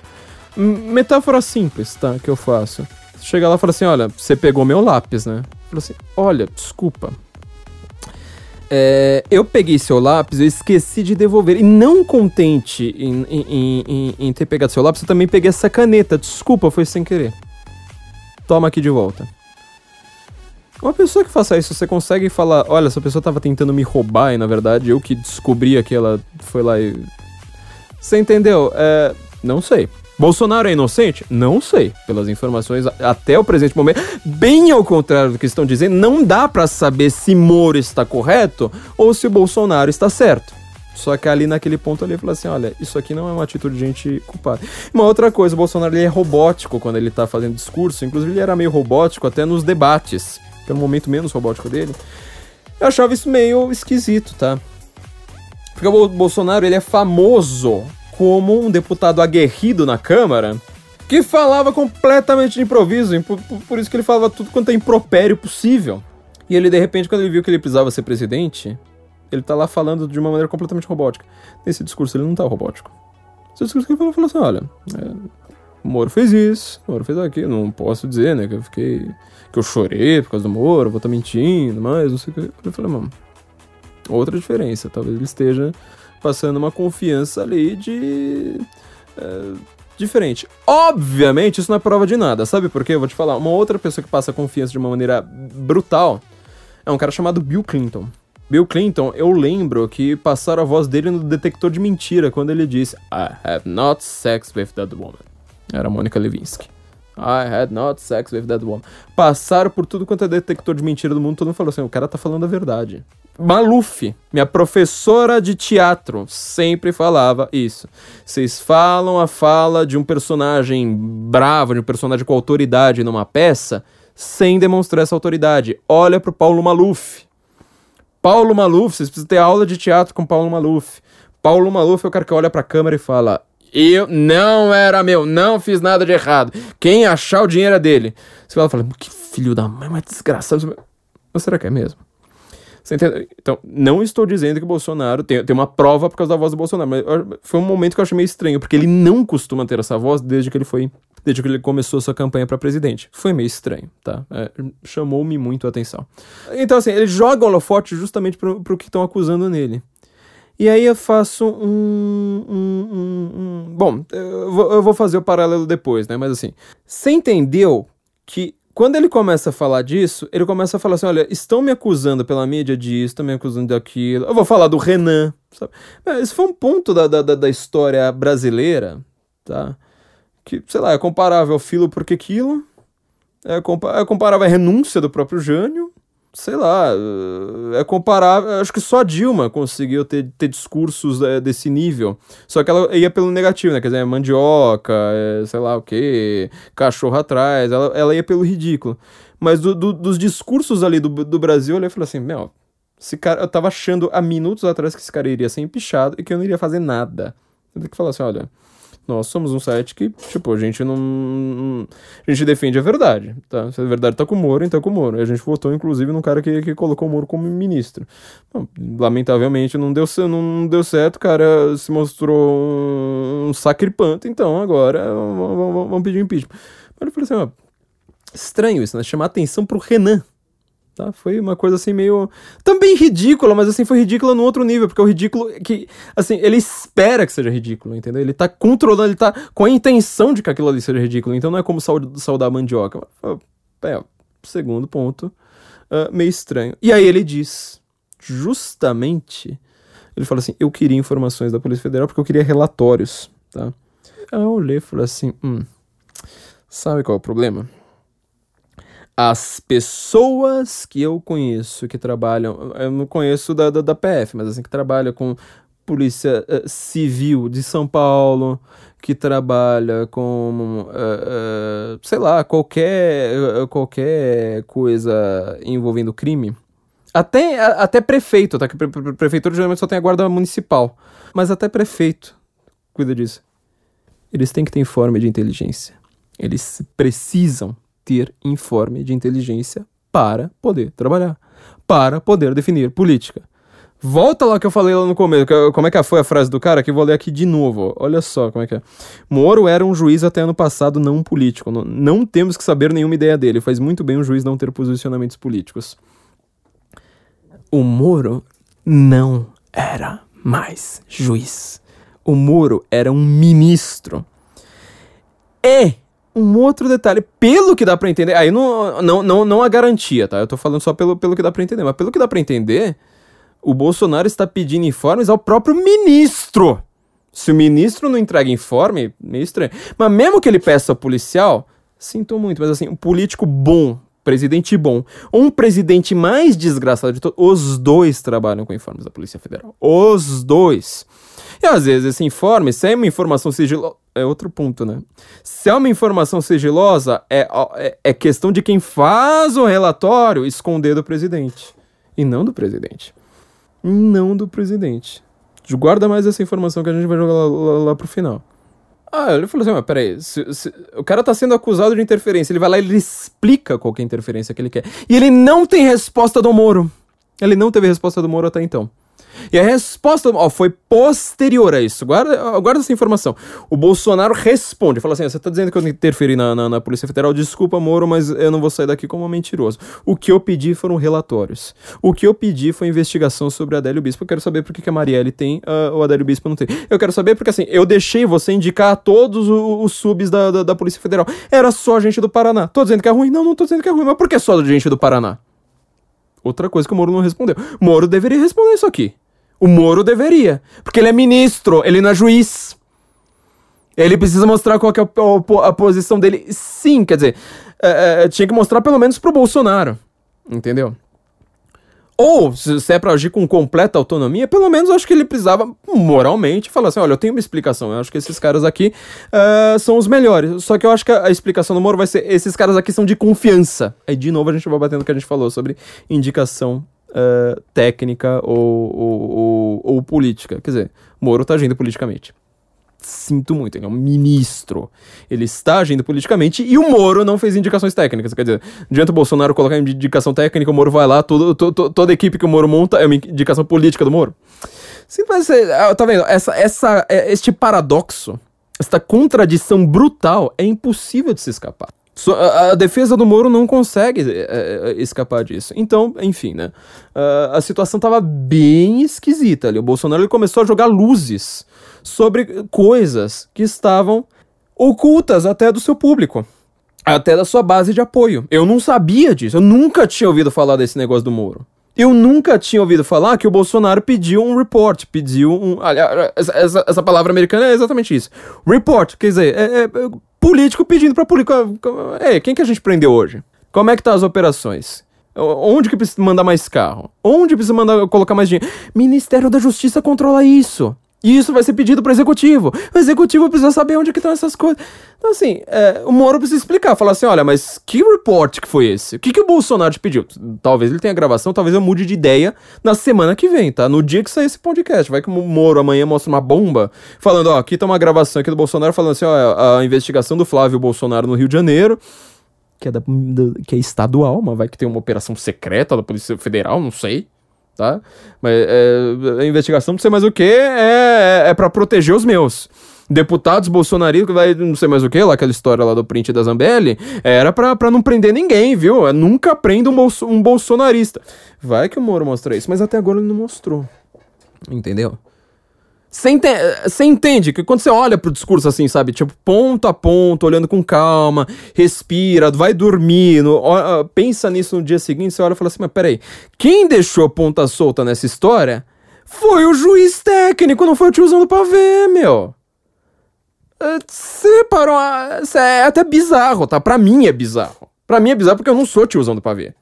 metáfora simples, tá? Que eu faço. Chega lá e fala assim: olha, você pegou meu lápis, né? Fala assim: olha, desculpa, é, eu peguei seu lápis, eu esqueci de devolver. E não contente em, em, em, em, ter pegado seu lápis, eu também peguei essa caneta. Desculpa, foi sem querer. Toma aqui de volta. Uma pessoa que faça isso, você consegue falar: olha, essa pessoa estava tentando me roubar e na verdade eu que descobri que ela foi lá e. Você entendeu? É, não sei. Bolsonaro é inocente? Não sei. Pelas informações até o presente momento, bem ao contrário do que estão dizendo, não dá para saber se Moro está correto ou se Bolsonaro está certo. Só que ali naquele ponto ali falou assim: olha, isso aqui não é uma atitude de gente culpada. Uma outra coisa, o Bolsonaro ele é robótico quando ele tá fazendo discurso, inclusive ele era meio robótico até nos debates, que é momento menos robótico dele. Eu achava isso meio esquisito, tá? Porque o Bolsonaro ele é famoso como um deputado aguerrido na Câmara que falava completamente de improviso, por, por, isso que ele falava tudo quanto é impropério possível. E ele, de repente, quando ele viu que ele precisava ser presidente, ele tá lá falando de uma maneira completamente robótica. Nesse discurso ele não tá robótico. Esse discurso que ele falou, falou assim, olha, é, o Moro fez isso, o Moro fez aquilo, não posso dizer, né, que eu fiquei, que eu chorei por causa do Moro, vou estar tá mentindo, mas não sei o que. Eu falei, mano, outra diferença, talvez ele esteja passando uma confiança ali de... É, diferente. Obviamente, isso não é prova de nada, sabe por quê? Eu vou te falar, uma outra pessoa que passa confiança de uma maneira brutal é um cara chamado Bill Clinton. Bill Clinton, eu lembro que passaram a voz dele no detector de mentira quando ele disse I have not sex with that woman. Era Mônica Lewinsky. I had not sex with that woman. Passaram por tudo quanto é detector de mentira do mundo, todo mundo falou assim: o cara tá falando a verdade. Maluf, minha professora de teatro, sempre falava isso. Vocês falam a fala de um personagem bravo, de um personagem com autoridade numa peça, sem demonstrar essa autoridade. Olha pro Paulo Maluf. Paulo Maluf, vocês precisam ter aula de teatro com Paulo Maluf. Paulo Maluf é o cara que olha pra câmera e fala: Eu não era meu, não fiz nada de errado. Quem achar o dinheiro é dele. Você fala, fala que filho da mãe, mas desgraçado. Mas será que é mesmo? Então, não estou dizendo que o Bolsonaro tem, tem uma prova por causa da voz do Bolsonaro, mas foi um momento que eu achei meio estranho, porque ele não costuma ter essa voz desde que ele foi desde que ele começou sua campanha para presidente. Foi meio estranho, tá? É, Chamou-me muito a atenção. Então, assim, ele joga o holofote justamente pro, pro que estão acusando nele. E aí eu faço um. um, um, um... Bom, eu vou, eu vou, fazer o paralelo depois, né? Mas assim, você entendeu que quando ele começa a falar disso, ele começa a falar assim: olha, estão me acusando pela mídia disso, estão me acusando daquilo. Eu vou falar do Renan, sabe? Esse foi um ponto da, da, da história brasileira, tá? que, sei lá, é comparável ao filo porque aquilo, é, é comparável à renúncia do próprio Jânio, sei lá, é comparável, acho que só Dilma conseguiu ter, ter discursos é, desse nível, só que ela ia pelo negativo, né, quer dizer, mandioca, é, sei lá o que, cachorro atrás, ela, ela ia pelo ridículo, mas do, do, dos discursos ali do, do Brasil, eu falei assim, meu, esse cara, eu tava achando há minutos atrás que esse cara iria ser empichado e que eu não iria fazer nada, eu tenho que falar assim, olha, nós somos um site que, tipo, a gente não. A gente defende a verdade, tá? Se a verdade tá com o Moro, então é com o Moro. E a gente votou, inclusive, num cara que, que colocou o Moro como ministro. Bom, lamentavelmente não deu, não deu certo, o cara se mostrou um, um sacripante, então agora vamos, vamos pedir impeachment. Mas eu falei assim, ó, estranho isso, né? Chamar atenção pro Renan. Tá? Foi uma coisa assim meio. Também ridícula, mas assim, foi ridícula no outro nível, porque o ridículo que. Assim, ele espera que seja ridículo, entendeu? Ele tá controlando, ele tá com a intenção de que aquilo ali seja ridículo. Então não é como saudar a mandioca. É, segundo ponto, uh, meio estranho. E aí ele diz, justamente, ele fala assim: eu queria informações da Polícia Federal porque eu queria relatórios, tá? Aí eu olhei e falei assim: hum, sabe qual é o problema? As pessoas que eu conheço que trabalham, eu não conheço da, da, da PF, mas assim, que trabalham com Polícia uh, Civil de São Paulo, que trabalha com, uh, uh, sei lá, qualquer, qualquer coisa envolvendo crime. Até, até prefeito, tá? Que pre prefeitura geralmente só tem a guarda municipal. Mas até prefeito cuida disso. Eles têm que ter informe de inteligência. Eles precisam ter informe de inteligência para poder trabalhar, para poder definir política. Volta lá que eu falei lá no começo, como é que foi a frase do cara, que eu vou ler aqui de novo. Olha só como é que é. Moro era um juiz até ano passado, não político. Não, não temos que saber nenhuma ideia dele. Faz muito bem um juiz não ter posicionamentos políticos. O Moro não era mais juiz. O Moro era um ministro. E um outro detalhe, pelo que dá para entender, aí não, não, não, não a garantia, tá? Eu tô falando só pelo, pelo que dá para entender, mas pelo que dá para entender, o Bolsonaro está pedindo informes ao próprio ministro. Se o ministro não entrega informe, meio estranho. Mas mesmo que ele peça ao policial, sinto muito, mas assim, um político bom, presidente bom, um presidente mais desgraçado de todos, os dois trabalham com informes da Polícia Federal. Os dois. E às vezes esse informe, se é uma informação sigilosa. É outro ponto, né? Se é uma informação sigilosa, é, é, é questão de quem faz o relatório esconder do presidente. E não do presidente. Não do presidente. Guarda mais essa informação que a gente vai jogar lá, lá, lá pro final. Ah, ele falou assim, mas peraí, se, se, o cara tá sendo acusado de interferência, ele vai lá e ele explica qual é a interferência que ele quer. E ele não tem resposta do Moro. Ele não teve resposta do Moro até então. E a resposta ó, foi posterior a isso. Guarda, guarda essa informação. O Bolsonaro responde, fala assim: você está dizendo que eu interferi na, na, na, Polícia Federal? Desculpa, Moro, mas eu não vou sair daqui como mentiroso. O que eu pedi foram relatórios. O que eu pedi foi investigação sobre Adélio Bispo. Eu quero saber por que a Marielle tem, uh, o Adélio Bispo não tem. Eu quero saber porque, assim, eu deixei você indicar todos os, os subs da, da, da Polícia Federal. Era só gente do Paraná. Tô dizendo que é ruim? Não, não tô dizendo que é ruim. Mas por que só gente do Paraná? Outra coisa que o Moro não respondeu. Moro deveria responder isso aqui. O Moro deveria. Porque ele é ministro, ele não é juiz. Ele precisa mostrar qual é a, posição dele. Sim, quer dizer, é, é, tinha que mostrar pelo menos pro Bolsonaro. Entendeu? Ou, se é pra agir com completa autonomia, pelo menos eu acho que ele precisava, moralmente, falar assim: olha, eu tenho uma explicação. Eu acho que esses caras aqui uh, são os melhores. Só que eu acho que a, a, explicação do Moro vai ser: esses caras aqui são de confiança. Aí, de novo, a gente vai batendo o que a gente falou sobre indicação uh, técnica ou, ou, ou, ou, política. Quer dizer, Moro está agindo politicamente. Sinto muito, ele é um ministro. Ele está agindo politicamente e o Moro não fez indicações técnicas. Quer dizer, diante do Bolsonaro colocar indicação técnica, o Moro vai lá, todo, todo, toda a equipe que o Moro monta é uma indicação política do Moro. Sim, mas ah, tá vendo? Essa, essa, é, este paradoxo, esta contradição brutal é impossível de se escapar. A, defesa do Moro não consegue é, é, escapar disso. Então, enfim, né? A situação tava bem esquisita ali. O Bolsonaro ele começou a jogar luzes sobre coisas que estavam ocultas até do seu público. Até da sua base de apoio. Eu não sabia disso. Eu nunca tinha ouvido falar desse negócio do Moro. Eu nunca tinha ouvido falar que o Bolsonaro pediu um report, pediu um. Aliás, essa, essa palavra americana é exatamente isso. Report, quer dizer, é, é político pedindo pra político. É, quem que a gente prendeu hoje? Como é que tá as operações? Onde que precisa mandar mais carro? Onde precisa mandar colocar mais dinheiro? Ministério da Justiça controla isso. E isso vai ser pedido para o executivo. O executivo precisa saber onde que estão essas coisas. Então, assim, é, o Moro precisa explicar, falar assim: olha, mas que report que foi esse? O que, que o Bolsonaro te pediu? Talvez ele tenha gravação, talvez eu mude de ideia na semana que vem, tá? No dia que sair esse podcast. Vai que o Moro amanhã mostra uma bomba falando: ó, aqui tá uma gravação aqui do Bolsonaro falando assim: ó, a investigação do Flávio Bolsonaro no Rio de Janeiro. Que é, da, da, que é estadual, mas vai que tem uma operação secreta da Polícia Federal, não sei tá? Mas é, a investigação, não sei mais o que, é, é, é para proteger os meus. Deputados bolsonaristas, vai não sei mais o que, lá aquela história lá do print da Zambelli, era pra, pra não prender ninguém, viu? É, nunca prenda um, bolso, um bolsonarista. Vai que o Moro mostra isso, mas até agora ele não mostrou. Entendeu? Você entende, que quando você olha pro discurso assim, sabe? Tipo, ponto a ponto, olhando com calma, respira, vai dormir, no, ó, pensa nisso no dia seguinte, você olha e fala assim, mas peraí, quem deixou a ponta solta nessa história foi o juiz técnico, não foi o tiozão do pavê, meu. É, você reparou, é até bizarro, tá? Pra mim é bizarro. Pra mim é bizarro porque eu não sou tiozão do pavê.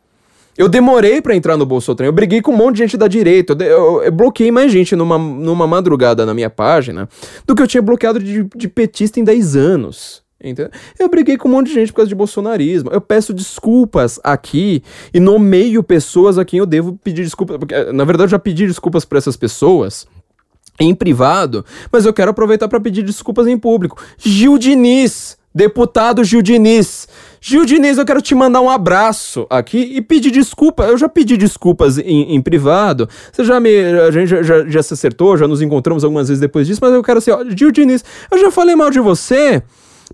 Eu demorei para entrar no Bolsotran. Eu briguei com um monte de gente da direita. Eu, eu, eu, bloqueei mais gente numa, numa madrugada na minha página do que eu tinha bloqueado de, de petista em 10 anos. Entendeu? Eu briguei com um monte de gente por causa de bolsonarismo. Eu peço desculpas aqui e nomeio pessoas a quem eu devo pedir desculpas. Porque, na verdade, eu já pedi desculpas para essas pessoas em privado, mas eu quero aproveitar para pedir desculpas em público. Gil Diniz, deputado Gil Diniz. Gil Diniz, eu quero te mandar um abraço aqui e pedir desculpa. Eu já pedi desculpas em, em privado. Você já me. A gente já, já, já, se acertou, já nos encontramos algumas vezes depois disso, mas eu quero assim, ó, Gil Diniz, eu já falei mal de você.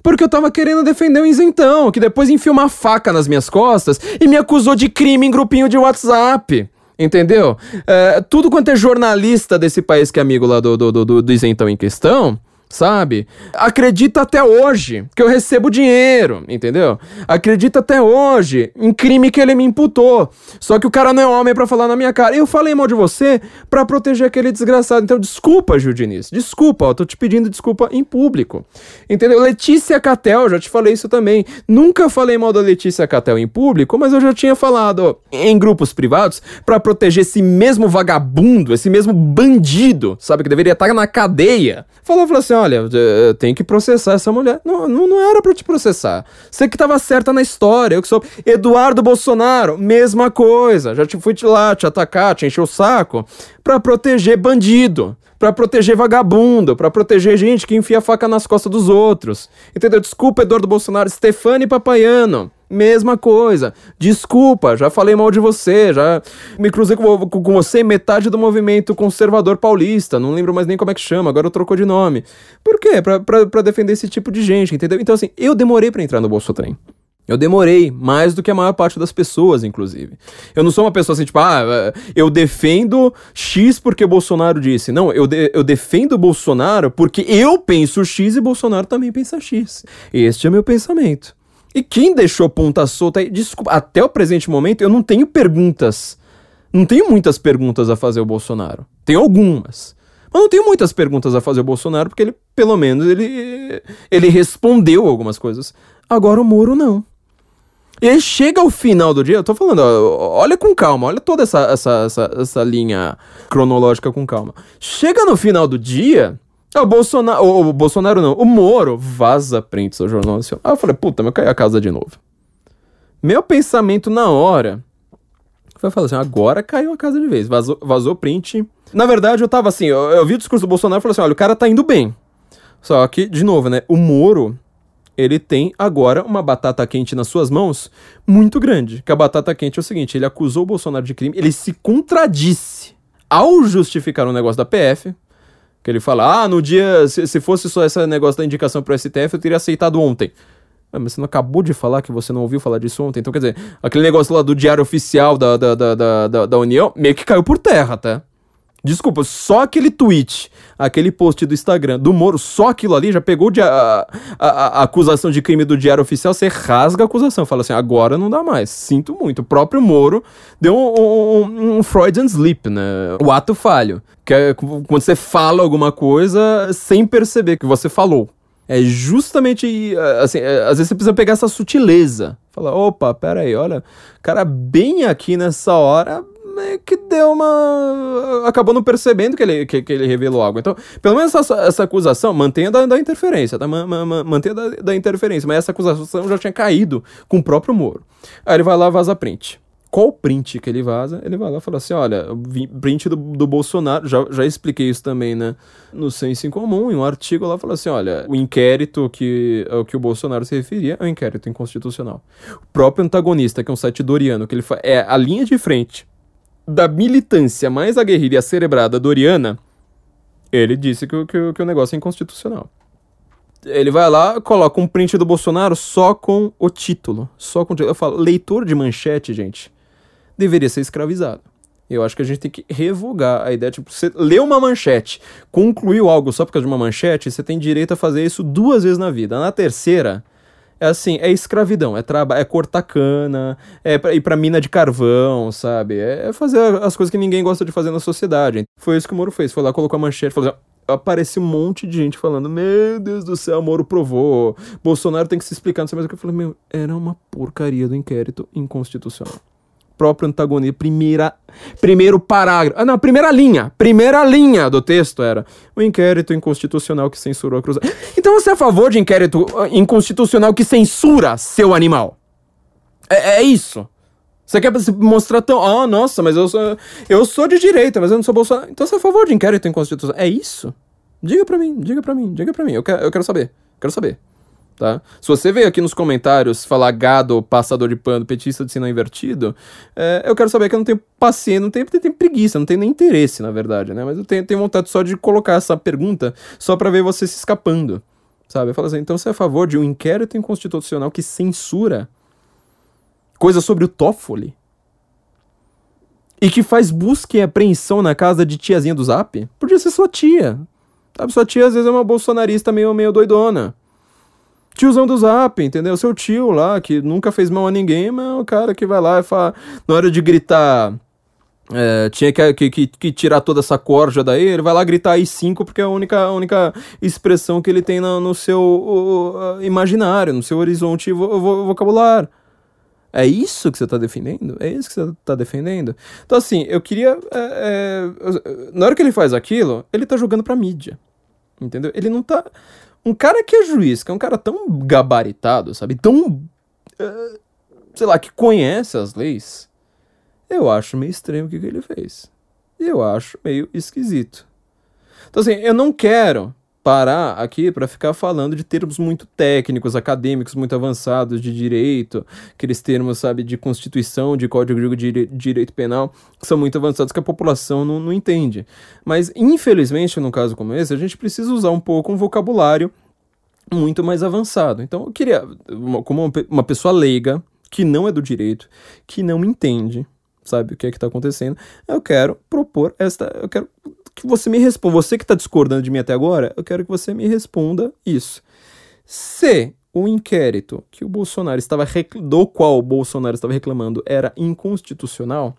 Porque eu tava querendo defender o isentão, que depois enfiou uma faca nas minhas costas e me acusou de crime em grupinho de WhatsApp. Entendeu? É, tudo quanto é jornalista desse país que é amigo lá do, do, do, do isentão em questão, sabe? Acredita até hoje que eu recebo dinheiro, entendeu? Acredita até hoje em crime que ele me imputou. Só que o cara não é homem para falar na minha cara. Eu falei mal de você para proteger aquele desgraçado. Então, desculpa, Gil Diniz. Desculpa, ó, tô te pedindo desculpa em público. Entendeu? Letícia Catel, já te falei isso também. Nunca falei mal da Letícia Catel em público, mas eu já tinha falado em grupos privados para proteger esse mesmo vagabundo, esse mesmo bandido, sabe? Que deveria estar na cadeia. Falou, falou assim, olha, tem que processar essa mulher. Não, não, não era para te processar. Você que tava certa na história. Eu que sou Eduardo Bolsonaro, mesma coisa. Já te fui lá te atacar, te encher o saco para proteger bandido, para proteger vagabundo, para proteger gente que enfia faca nas costas dos outros. Entendeu? Desculpa, Eduardo Bolsonaro, Stefani Papaiano. Mesma coisa. Desculpa, já falei mal de você, já me cruzei com, com, você metade do movimento conservador paulista, não lembro mais nem como é que chama, agora trocou de nome. Por quê? Pra, pra, pra defender esse tipo de gente, entendeu? Então, assim, eu demorei para entrar no Bolso Trem. Eu demorei, mais do que a maior parte das pessoas, inclusive. Eu não sou uma pessoa assim, tipo, ah, eu defendo X porque Bolsonaro disse. Não, eu, de, eu defendo Bolsonaro porque eu penso X e Bolsonaro também pensa X. Este é meu pensamento. E quem deixou ponta solta aí, desculpa, até o presente momento eu não tenho perguntas. Não tenho muitas perguntas a fazer ao Bolsonaro. Tenho algumas. Mas não tenho muitas perguntas a fazer ao Bolsonaro, porque ele, pelo menos, ele, ele respondeu algumas coisas. Agora o Moro não. E aí chega ao final do dia, eu tô falando, ó, olha com calma, olha toda essa, essa, essa, essa linha cronológica com calma. Chega no final do dia, o Bolsonaro, o, o Bolsonaro não, o Moro vaza prints ao Jornal Nacional. Aí eu falei, puta, mas caiu a casa de novo. Meu pensamento na hora foi falar assim, agora caiu a casa de vez, vazou, vazou print. Na verdade, eu tava assim, eu, eu vi o discurso do Bolsonaro e falei assim, olha, o cara tá indo bem. Só que, de novo, né, o Moro ele tem agora uma batata quente nas suas mãos muito grande. Que a batata quente é o seguinte: ele acusou o Bolsonaro de crime, ele se contradisse ao justificar um negócio da PF. Que ele fala: ah, no dia, se, se fosse só esse negócio da indicação pro STF, eu teria aceitado ontem. Ah, mas você não acabou de falar que você não ouviu falar disso ontem? Então, quer dizer, aquele negócio lá do diário oficial da, da, da, da, da União meio que caiu por terra, tá? Desculpa, só aquele tweet, aquele post do Instagram do Moro, só aquilo ali já pegou a, a, a, a acusação de crime do Diário Oficial, você rasga a acusação. Fala assim, agora não dá mais. Sinto muito. O próprio Moro deu um, um, um Freudian slip, né? O ato falho. Que é quando você fala alguma coisa sem perceber que você falou. É justamente assim, é, às vezes você precisa pegar essa sutileza. Fala, opa, pera aí, olha, cara, bem aqui nessa hora meio que deu uma. acabou não percebendo que ele, que, que ele revelou algo. Então, pelo menos essa, essa acusação mantenha da, da interferência, tá? mantenha da, da interferência. Mas essa acusação já tinha caído com o próprio Moro. Aí ele vai lá vaza print. Qual print que ele vaza? Ele vai lá e fala assim: olha, print do, do Bolsonaro, já, já expliquei isso também, né? No Senso em Comum, em um artigo lá, fala assim: olha, o inquérito que, ao que o Bolsonaro se referia é um inquérito inconstitucional. O próprio antagonista, que é um site doriano, que ele é a linha de frente da militância mais aguerrida e acerebrada doriana, ele disse que, que, que o negócio é inconstitucional. Ele vai lá, coloca um print do Bolsonaro só com o título. Só com. Eu falo, leitor de manchete, gente, deveria ser escravizado. Eu acho que a gente tem que revogar a ideia. Tipo, você leu uma manchete, concluiu algo só por causa de uma manchete, você tem direito a fazer isso duas vezes na vida. Na terceira, é assim, é escravidão, é, traba é cortar cana, é pra ir pra mina de carvão, sabe? É, é fazer as coisas que ninguém gosta de fazer na sociedade. Foi isso que o Moro fez, foi lá, colocou a manchete, falou assim, aparece um monte de gente falando, meu Deus do céu, Moro provou, Bolsonaro tem que se explicar, não sei mais o que. Eu falei, meu, era uma porcaria do inquérito inconstitucional próprio antagonista. Primeira, primeiro parágrafo. Ah, não, primeira linha. Primeira linha do texto era o inquérito inconstitucional que censurou a cruz. Então você é a favor de inquérito ah, inconstitucional que censura seu animal? É, é isso. Você quer mostrar tão. Ah, nossa, mas eu sou, eu sou de direita, mas eu não sou Bolsonaro. Então você é a favor de inquérito inconstitucional? É isso? Diga pra mim, diga pra mim, diga pra mim. Eu quero, eu quero saber. Quero saber tá? Se você veio aqui nos comentários falar gado, passador de pano, petista de sinal invertido, é, eu quero saber que eu não tenho paciência, não tenho, tenho preguiça, não tenho nem interesse, na verdade, né? Mas eu tenho, tenho vontade só de colocar essa pergunta só para ver você se escapando, sabe? Eu falo assim, então você é a favor de um inquérito inconstitucional que censura coisa sobre o Toffoli? E que faz busca e apreensão na casa de tiazinha do Zap? Podia ser sua tia. Sabe, sua tia às vezes é uma bolsonarista meio, meio doidona tiozão do Zap, entendeu? Seu tio lá, que nunca fez mal a ninguém, mas é o cara que vai lá e fala, na hora de gritar. É, tinha que, que, que, tirar toda essa corja daí, ele vai lá gritar aí 5 porque é a única, a única expressão que ele tem no, no seu uh, imaginário, no seu horizonte vo, vo, vocabulário. É isso que você está defendendo? É isso que você está defendendo? Então, assim, eu queria. É, é, na hora que ele faz aquilo, ele está jogando pra mídia. Entendeu? Ele não está um cara que é juiz, que é um cara tão gabaritado, sabe? Tão. Uh, sei lá, que conhece as leis. Eu acho meio estranho o que, que ele fez. Eu acho meio esquisito. Então, assim, eu não quero parar aqui para ficar falando de termos muito técnicos, acadêmicos, muito avançados de direito, aqueles termos, sabe, de constituição, de código de direito penal, que são muito avançados que a população não, não entende. Mas, infelizmente, num caso como esse, a gente precisa usar um pouco um vocabulário muito mais avançado. Então, eu queria, como uma pessoa leiga, que não é do direito, que não entende, sabe o que é que está acontecendo, eu quero propor esta, eu quero que você me responda. Você que está discordando de mim até agora, eu quero que você me responda isso. Se o inquérito que o Bolsonaro estava do qual o Bolsonaro estava reclamando era inconstitucional,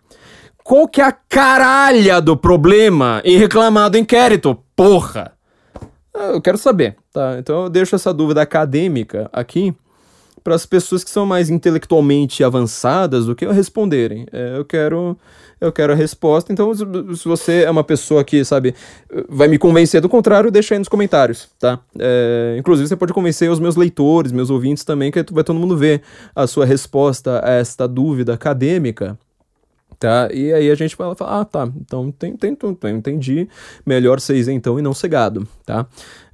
qual que é a caralha do problema em reclamar do inquérito? Porra! Ah, eu quero saber, tá? Então eu deixo essa dúvida acadêmica aqui para as pessoas que são mais intelectualmente avançadas do que eu responderem. É, eu quero eu quero a resposta. Então, se você é uma pessoa que, sabe, vai me convencer do contrário, deixa aí nos comentários, tá? É, inclusive, você pode convencer os meus leitores, meus ouvintes também, que vai todo mundo ver a sua resposta a esta dúvida acadêmica tá? E aí a gente vai falar, ah, tá, então tem, tem, tem, entendi, melhor ser isentão e não cegado, tá?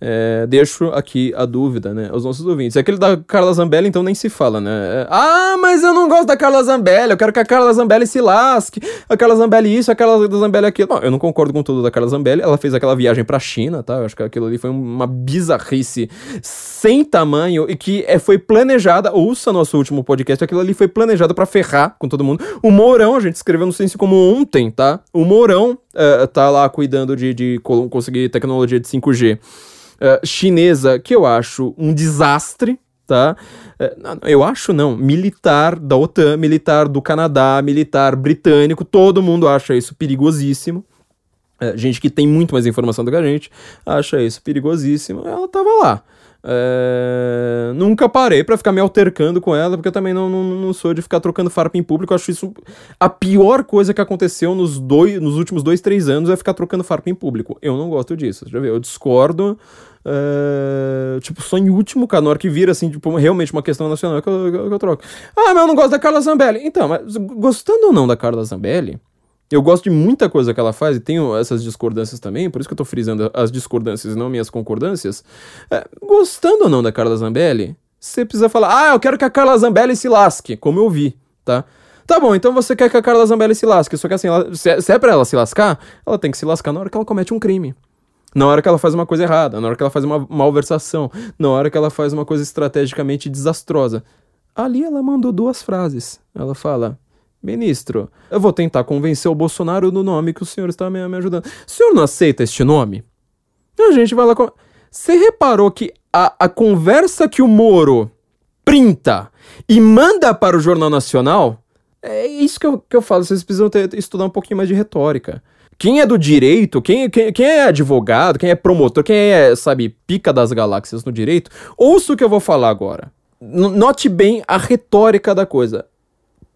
É, deixo aqui a dúvida, né, aos nossos ouvintes. Aquele da Carla Zambelli, então, nem se fala, né? É, ah, mas eu não gosto da Carla Zambelli, eu quero que a Carla Zambelli se lasque, a Carla Zambelli isso, a Carla Zambelli aquilo. Não, eu não concordo com tudo da Carla Zambelli, ela fez aquela viagem pra China, tá? Eu acho que aquilo ali foi uma bizarrice sem tamanho e que é, foi planejada, ouça nosso último podcast, aquilo ali foi planejado para ferrar com todo mundo. O Mourão, a gente escreveu no Sense como ontem, tá? O Mourão uh, tá lá cuidando de, de conseguir tecnologia de 5G. Eh, chinesa, que eu acho um desastre, tá? Uh, eu acho não, militar da OTAN, militar do Canadá, militar britânico, todo mundo acha isso perigosíssimo. Uh, gente que tem muito mais informação do que a gente acha isso perigosíssimo. Ela tava lá. É... Nunca parei para ficar me altercando com ela, porque eu também não, não, não sou de ficar trocando farpa em público. Eu acho isso a pior coisa que aconteceu nos, dois, nos últimos dois, três anos é ficar trocando farpa em público. Eu não gosto disso. Já viu? Eu discordo. É... Tipo, só em último, cara, na hora que vira, assim, tipo, realmente uma questão nacional que eu, que eu, que eu troco. Ah, mas eu não gosto da Carla Zambelli. Então, mas gostando ou não da Carla Zambelli, eu gosto de muita coisa que ela faz e tenho essas discordâncias também, por isso que eu tô frisando as discordâncias e não minhas concordâncias. É, gostando ou não da Carla Zambelli, você precisa falar, ah, eu quero que a Carla Zambelli se lasque, como eu vi, tá? Tá bom, então você quer que a Carla Zambelli se lasque, só que assim, ela, se, é, se é pra ela se lascar, ela tem que se lascar na hora que ela comete um crime. Na hora que ela faz uma coisa errada, na hora que ela faz uma malversação, na hora que ela faz uma coisa estrategicamente desastrosa. Ali ela mandou duas frases. Ela fala: Ministro, eu vou tentar convencer o Bolsonaro do nome que o senhor está me, ajudando. O senhor não aceita este nome? A gente vai lá. Com... Você reparou que a, a conversa que o Moro printa e manda para o Jornal Nacional? É isso que eu, que eu falo. Vocês precisam ter, estudar um pouquinho mais de retórica. Quem é do direito, quem, quem, quem é advogado, quem é promotor, quem é, sabe, pica das galáxias no direito, ouça o que eu vou falar agora. Note bem a retórica da coisa.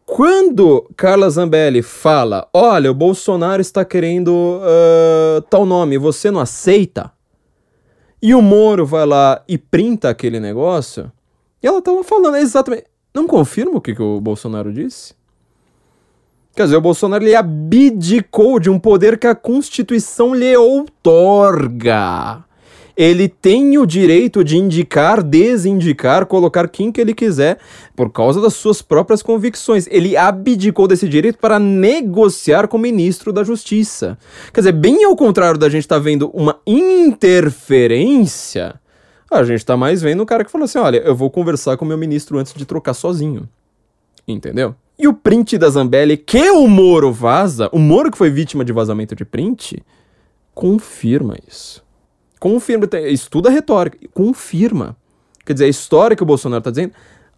Quando Carla Zambelli fala, olha, o Bolsonaro está querendo uh, tal nome, você não aceita? E o Moro vai lá e printa aquele negócio, e ela estava falando exatamente. Não confirma o que, que o Bolsonaro disse? Quer dizer, o Bolsonaro ele abdicou de um poder que a Constituição lhe outorga ele tem o direito de indicar, desindicar, colocar quem que ele quiser por causa das suas próprias convicções. Ele abdicou desse direito para negociar com o ministro da Justiça. Quer dizer, bem ao contrário da gente estar tá vendo uma interferência, a gente está mais vendo o cara que falou assim: olha, eu vou conversar com o meu ministro antes de trocar sozinho. Entendeu? E o print da Zambelli que o Moro vaza, o Moro que foi vítima de vazamento de print, confirma isso confirma, estuda a retórica, confirma. Quer dizer, a história que o Bolsonaro está dizendo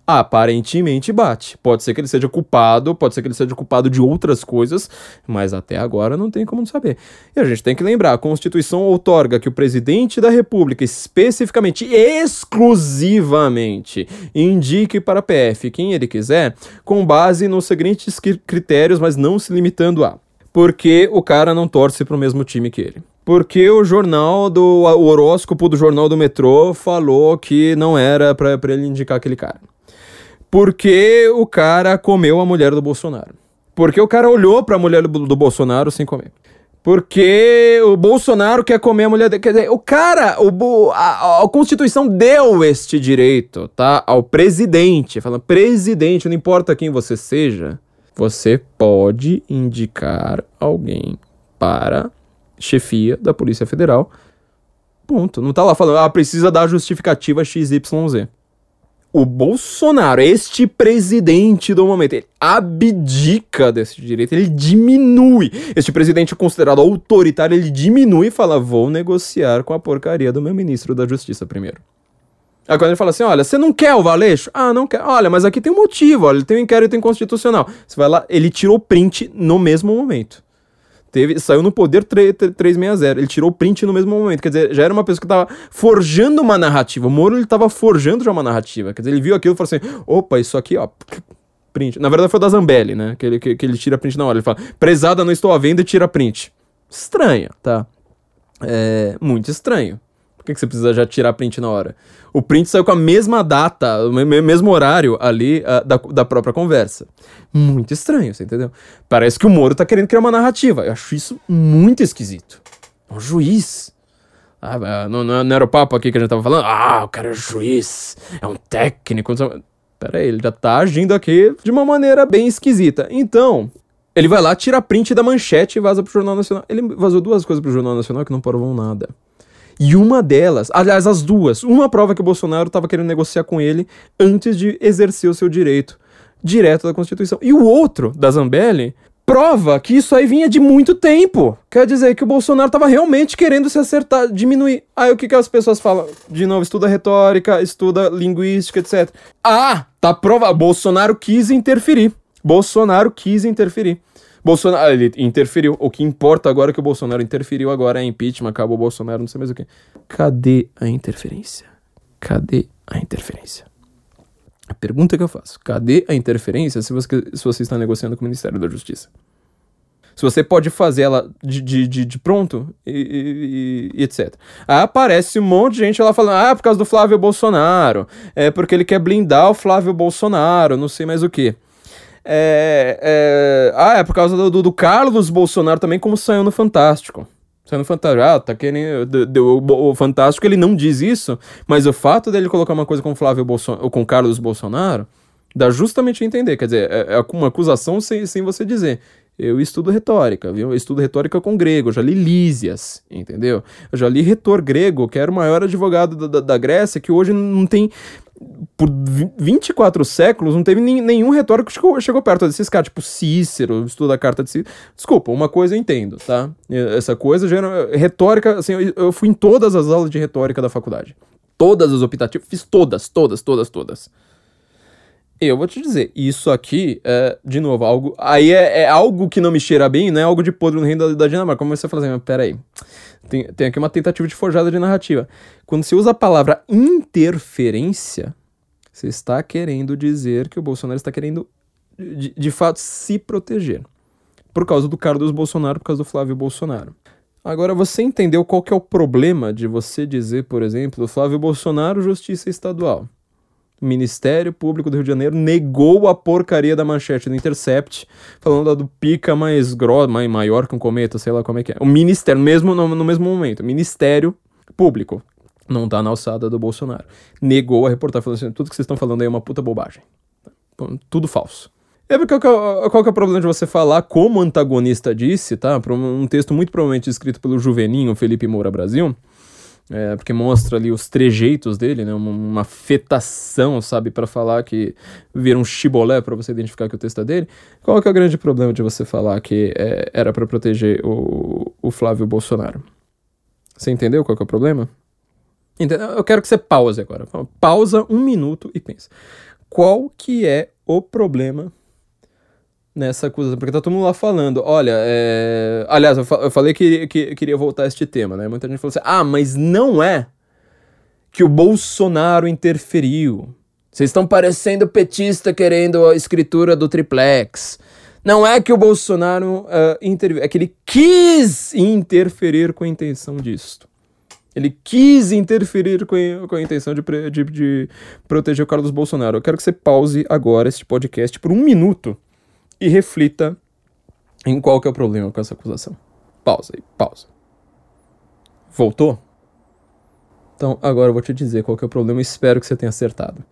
aparentemente bate. Pode ser que ele seja culpado, pode ser que ele seja culpado de outras coisas, mas até agora não tem como saber. E a gente tem que lembrar, a Constituição outorga que o presidente da República, especificamente, exclusivamente, indique para a PF quem ele quiser, com base nos seguintes critérios, mas não se limitando a porque o cara não torce para o mesmo time que ele. Porque o jornal do o horóscopo do jornal do metrô falou que não era para ele indicar aquele cara. Porque o cara comeu a mulher do Bolsonaro. Porque o cara olhou para a mulher do, do Bolsonaro sem comer. Porque o Bolsonaro quer comer a mulher dele. Quer dizer, o cara, o, a, a Constituição deu este direito, tá? Ao presidente. Falando, presidente, não importa quem você seja, você pode indicar alguém para chefia da Polícia Federal. Ponto. Não tá lá falando, ah, precisa dar justificativa XYZ o Bolsonaro, este presidente do momento, ele abdica desse direito, ele diminui. Este presidente considerado autoritário, ele diminui e fala: vou negociar com a porcaria do meu ministro da Justiça primeiro. Aí quando ele fala assim: olha, você não quer o Valeixo? Ah, não quer. Olha, mas aqui tem um motivo, olha, tem um inquérito inconstitucional. Você vai lá, ele tirou o print no mesmo momento. Teve, saiu no poder 360. Ele tirou o print no mesmo momento. Quer dizer, já era uma pessoa que estava forjando uma narrativa. O Moro ele estava forjando já uma narrativa. Quer dizer, ele viu aquilo e falou assim: opa, isso aqui, ó. Print. Na verdade foi da Zambelli, né? Que ele, que, que ele tira print na hora. Ele fala: prezada, não estou à venda tira print. Estranho, tá? É, muito estranho. Por que, que você precisa já tirar print na hora? O print saiu com a mesma data, o mesmo horário ali uh, da, da própria conversa. Muito estranho, você entendeu? Parece que o Moro tá querendo criar uma narrativa. Eu acho isso muito esquisito. É um juiz. Ah, ah não, não, era o papo aqui que a gente tava falando? Ah, o cara é juiz, é um técnico. Pera aí, ele já tá agindo aqui de uma maneira bem esquisita. Então, ele vai lá, tira print da manchete e vaza pro Jornal Nacional. Ele vazou duas coisas pro Jornal Nacional que não provam nada. E uma delas, aliás, as duas, uma prova que o Bolsonaro estava querendo negociar com ele antes de exercer o seu direito direto da Constituição. E o outro, da Zambelli, prova que isso aí vinha de muito tempo. Quer dizer que o Bolsonaro estava realmente querendo se acertar, diminuir. Aí o que, que as pessoas falam? De novo, estuda retórica, estuda linguística, etc. Ah, tá prova. Bolsonaro quis interferir. Bolsonaro quis interferir. Bolsonaro, ah, ele interferiu. O que importa agora é que o Bolsonaro interferiu agora é impeachment, acabou o Bolsonaro, não sei mais o que. Cadê a interferência? Cadê a interferência? A pergunta que eu faço: cadê a interferência se você, se você está negociando com o Ministério da Justiça? Se você pode fazer ela de, de, de, de pronto e, e, e, etc. Aí aparece um monte de gente lá falando: ah, por causa do Flávio Bolsonaro, é porque ele quer blindar o Flávio Bolsonaro, não sei mais o que. É, é, ah, é por causa do, do, Carlos Bolsonaro também, como saiu no Fantástico. Saiu no Fantástico. Ah, tá querendo. O, o, Fantástico ele não diz isso, mas o fato dele colocar uma coisa com Flávio Bolsonaro, com Carlos Bolsonaro, dá justamente a entender. Quer dizer, é, é uma acusação sem, sem você dizer. Eu estudo retórica, viu? Eu estudo retórica com grego, eu já li Lísias, entendeu? Eu já li retor grego, que era o maior advogado da, da, da Grécia, que hoje não tem por 24 séculos não teve nenhum retórico que chegou, perto desses caras, tipo Cícero, estuda a carta de Cícero. Desculpa, uma coisa eu entendo, tá? Essa coisa já era, retórica, assim, eu fui em todas as aulas de retórica da faculdade. Todas as optativas, fiz todas, todas, todas, todas. Eu vou te dizer, isso aqui é, de novo, algo. Aí é, é algo que não me cheira bem, não é algo de podre no reino da, da Dinamarca. Como você fala assim, mas peraí. Tem, tem aqui uma tentativa de forjada de narrativa. Quando você usa a palavra interferência, você está querendo dizer que o Bolsonaro está querendo, de, de fato, se proteger. Por causa do Carlos Bolsonaro, por causa do Flávio Bolsonaro. Agora, você entendeu qual que é o problema de você dizer, por exemplo, Flávio Bolsonaro, Justiça Estadual. Ministério Público do Rio de Janeiro negou a porcaria da manchete do Intercept, falando do pica mais grossa, mais maior que um cometa, sei lá como é que é. O Ministério, mesmo no, no mesmo momento, Ministério Público, não tá na alçada do Bolsonaro. Negou a reportagem, falando assim, tudo que vocês estão falando aí é uma puta bobagem. Tudo falso. É porque qual, qual que é o problema de você falar como o antagonista disse, tá? Um texto muito provavelmente escrito pelo Juveninho Felipe Moura Brasil, é, porque mostra ali os trejeitos dele, né? Uma, uma fetação, sabe, para falar que vira um chibolé para você identificar que o texto é dele. Qual que é o grande problema de você falar que é, era para proteger o, o Flávio Bolsonaro? Você entendeu qual que é o problema? Entendeu? Eu quero que você pause agora. Pausa um minuto e pensa. Qual que é o problema nessa acusação, porque tá todo mundo lá falando, olha, é... aliás, eu, fa eu falei que, que, queria voltar a este tema, né? Muita gente falou assim, ah, mas não é que o Bolsonaro interferiu. Vocês estão parecendo petista querendo a escritura do triplex. Não é que o Bolsonaro uh, interviu, é que ele quis interferir com a intenção disto. Ele quis interferir com com a intenção de, de, de proteger o Carlos Bolsonaro. Eu quero que você pause agora este podcast por um minuto e reflita em qual que é o problema com essa acusação. Pausa aí, pausa. Voltou? Então, agora eu vou te dizer qual que é o problema. Espero que você tenha acertado.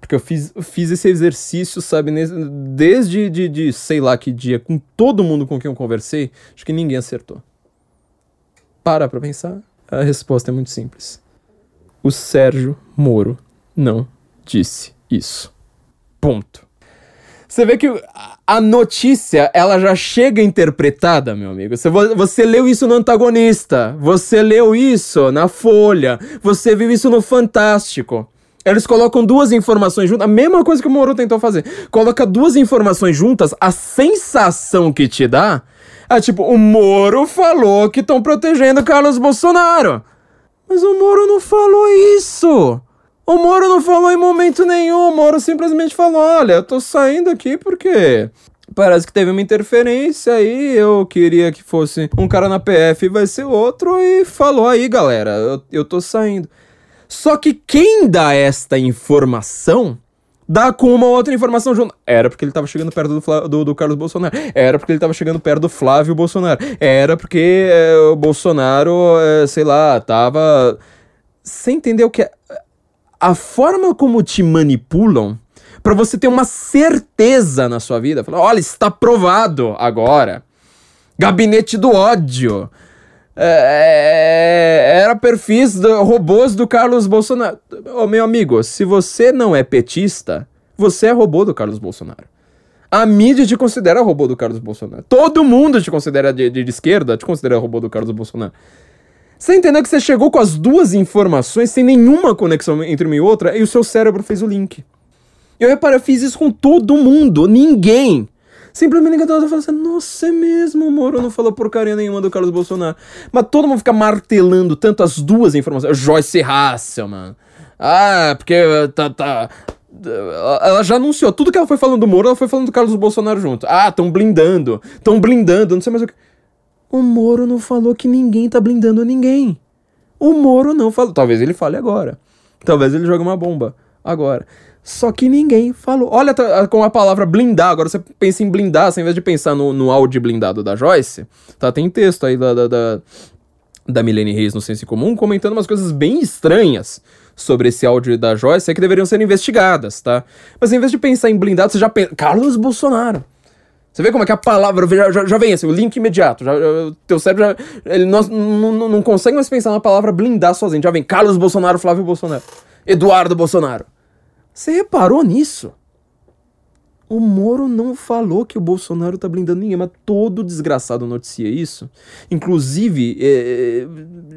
Porque eu fiz, fiz esse exercício, sabe, desde, de, de sei lá que dia, com todo mundo com quem eu conversei, acho que ninguém acertou. Para pra pensar, a resposta é muito simples. O Sérgio Moro não disse isso. Ponto. Você vê que a notícia, ela já chega interpretada, meu amigo. Você, você leu isso no Antagonista, você leu isso na Folha, você viu isso no Fantástico. Eles colocam duas informações juntas, a mesma coisa que o Moro tentou fazer. Coloca duas informações juntas, a sensação que te dá é tipo, o Moro falou que estão protegendo Carlos Bolsonaro. Mas o Moro não falou isso. O Moro não falou em momento nenhum. O Moro simplesmente falou: olha, eu tô saindo aqui porque parece que teve uma interferência aí. Eu queria que fosse um cara na PF e vai ser outro. E falou aí, galera, eu, eu tô saindo. Só que quem dá esta informação dá com uma outra informação junto. Era porque ele tava chegando perto do, do, do, Carlos Bolsonaro. Era porque ele tava chegando perto do Flávio Bolsonaro. Era porque é, o Bolsonaro, é, sei lá, tava. Você entendeu que. A forma como te manipulam para você ter uma certeza na sua vida, falar, olha, está provado agora. Gabinete do ódio. É, é era perfis do, robôs do Carlos Bolsonaro. Ô, meu amigo, se você não é petista, você é robô do Carlos Bolsonaro. A mídia te considera robô do Carlos Bolsonaro. Todo mundo te considera de, de, de esquerda, te considera robô do Carlos Bolsonaro. Você entendeu que você chegou com as duas informações sem nenhuma conexão entre uma e outra e o seu cérebro fez o link. Eu reparei, eu fiz isso com todo mundo, ninguém. Simplesmente ninguém tava falando assim, nossa, é mesmo, Moro não falou porcaria nenhuma do Carlos Bolsonaro. Mas todo mundo fica martelando tanto as duas informações. Joyce Hasselman. Ah, porque tá, tá, ela já anunciou tudo que ela foi falando do Moro, ela foi falando do Carlos Bolsonaro junto. Ah, estão blindando, estão blindando, não sei mais o que. O Moro não falou que ninguém tá blindando ninguém. O Moro não falou. Talvez ele fale agora. Talvez ele jogue uma bomba agora. Só que ninguém falou. Olha com a palavra blindar. Agora você pensa em blindar, assim, ao invés de pensar no, no áudio blindado da Joyce, tá? Tem texto aí da, da, da, da Milene Reis no Senso Comum comentando umas coisas bem estranhas sobre esse áudio da Joyce é que deveriam ser investigadas, tá? Mas em vez de pensar em blindado, você já pensa. Carlos Bolsonaro. Você vê como é que a palavra já, já, já vem assim, o link imediato. Já, já, teu cérebro já, ele não, não, não consegue mais pensar na palavra blindar sozinho. Já vem Carlos Bolsonaro, Flávio Bolsonaro, Eduardo Bolsonaro. Você reparou nisso? O Moro não falou que o Bolsonaro tá blindando ninguém, mas todo desgraçado noticia isso. Inclusive, é,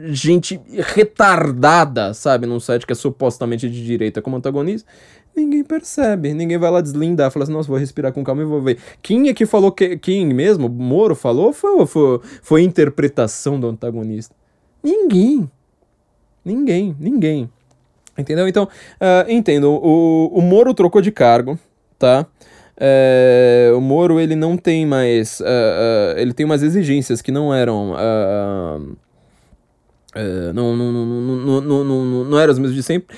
gente retardada, sabe, num site que é supostamente de direita como antagonista, ninguém percebe. Ninguém vai lá deslindar, fala assim, nossa, vou respirar com calma e vou ver. Quem é que falou que, quem mesmo? Moro falou? Foi, foi, foi interpretação do antagonista? Ninguém. Ninguém, ninguém. Entendeu? Então, uh, entendo. O, o Moro trocou de cargo, tá? É, o Moro, ele não tem mais... Uh, uh, ele tem umas exigências que não eram... não, não, não, não, não, não, não eram as mesmas de sempre.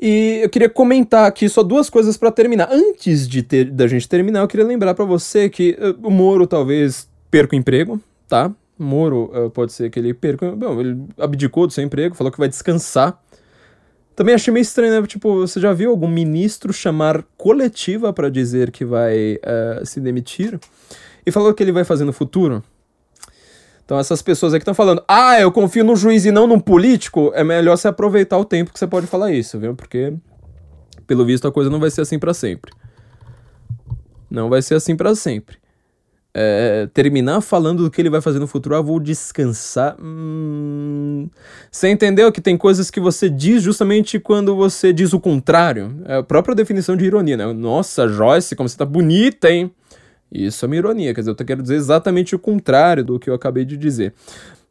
E eu queria comentar aqui só duas coisas para terminar. Antes de ter, da gente terminar, eu queria lembrar para você que uh, o Moro talvez perca o emprego, tá? O Moro uh, pode ser que ele perca. Bom, ele abdicou do seu emprego, falou que vai descansar. Também achei meio estranho, né? Tipo, você já viu algum ministro chamar coletiva para dizer que vai uh, se demitir? E falou que ele vai fazer no futuro? Então essas pessoas aqui estão falando, ah, eu confio no juiz e não no político, é melhor você aproveitar o tempo que você pode falar isso, viu? Porque, pelo visto, a coisa não vai ser assim para sempre. Não vai ser assim para sempre. É, terminar falando do que ele vai fazer no futuro, ah, vou descansar. Hum... Você entendeu que tem coisas que você diz justamente quando você diz o contrário? É a própria definição de ironia, né? Nossa, Joyce, como você tá bonita, hein? Isso é uma ironia, quer dizer, eu quero dizer exatamente o contrário do que eu acabei de dizer.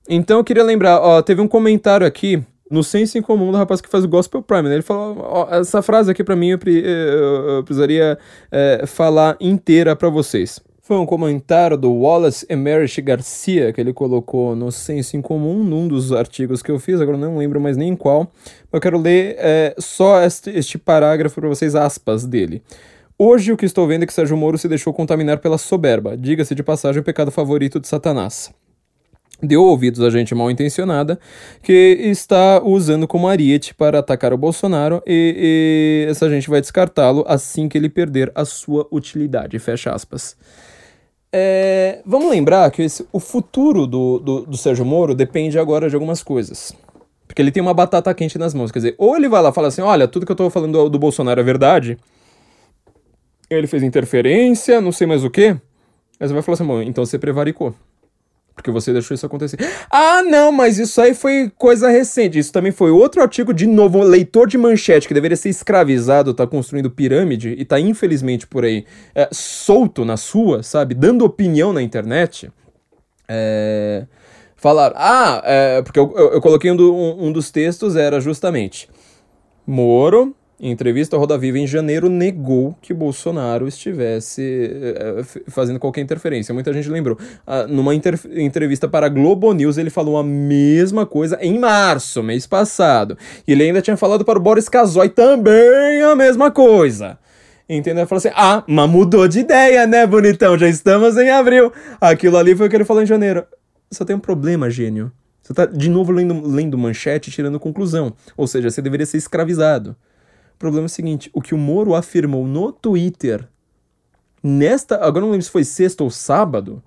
Então eu queria lembrar, ó, teve um comentário aqui no Senso em Comum do rapaz que faz o Gospel Prime, né? Ele falou, ó, essa frase aqui para mim eu, eu, eu, precisaria é, falar inteira para vocês. Foi um comentário do Wallace Emmerich Garcia que ele colocou no Senso em Comum, num dos artigos que eu fiz, agora não lembro mais nem qual. Eu quero ler é, só este, este parágrafo para vocês, aspas dele. Hoje o que estou vendo é que Sérgio Moro se deixou contaminar pela soberba, diga-se de passagem o pecado favorito de Satanás. deu ouvidos a gente mal intencionada que está usando como ariete para atacar o Bolsonaro e, e essa gente vai descartá-lo assim que ele perder a sua utilidade. Fecha aspas. É, vamos lembrar que esse, o futuro do, do, do Sérgio Moro depende agora de algumas coisas. Porque ele tem uma batata quente nas mãos. Quer dizer, ou ele vai lá e fala assim: olha, tudo que eu tô falando do, do Bolsonaro é verdade. Ele fez interferência, não sei mais o quê. Aí você vai falar assim: então você prevaricou. Porque você deixou isso acontecer. Ah, não, mas isso aí foi coisa recente. Isso também foi outro artigo, de novo, leitor de manchete, que deveria ser escravizado, tá construindo pirâmide e tá infelizmente por aí é, solto na sua, sabe? Dando opinião na internet. É. Falar, ah, é, porque eu, eu, eu coloquei um, do, um, um dos textos, era justamente Moro em entrevista ao Roda Viva em janeiro, negou que Bolsonaro estivesse é, fazendo qualquer interferência. Muita gente lembrou. Ah, numa entrevista para a Globo News, ele falou a mesma coisa em março, mês passado. E ele ainda tinha falado para o Boris Casoy também a mesma coisa. Entendeu? Ele falou assim: ah, mas mudou de ideia, né, bonitão? Já estamos em abril. Aquilo ali foi o que ele falou em janeiro. Só tem um problema, gênio. Você tá de novo lendo, lendo manchete tirando conclusão. Ou seja, você deveria ser escravizado. O problema é o seguinte: o que o Moro afirmou no Twitter, nesta. Agora não lembro se foi sexta ou sábado.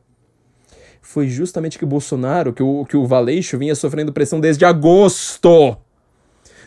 Foi justamente que o Bolsonaro, que o, que o Valeixo vinha sofrendo pressão desde agosto.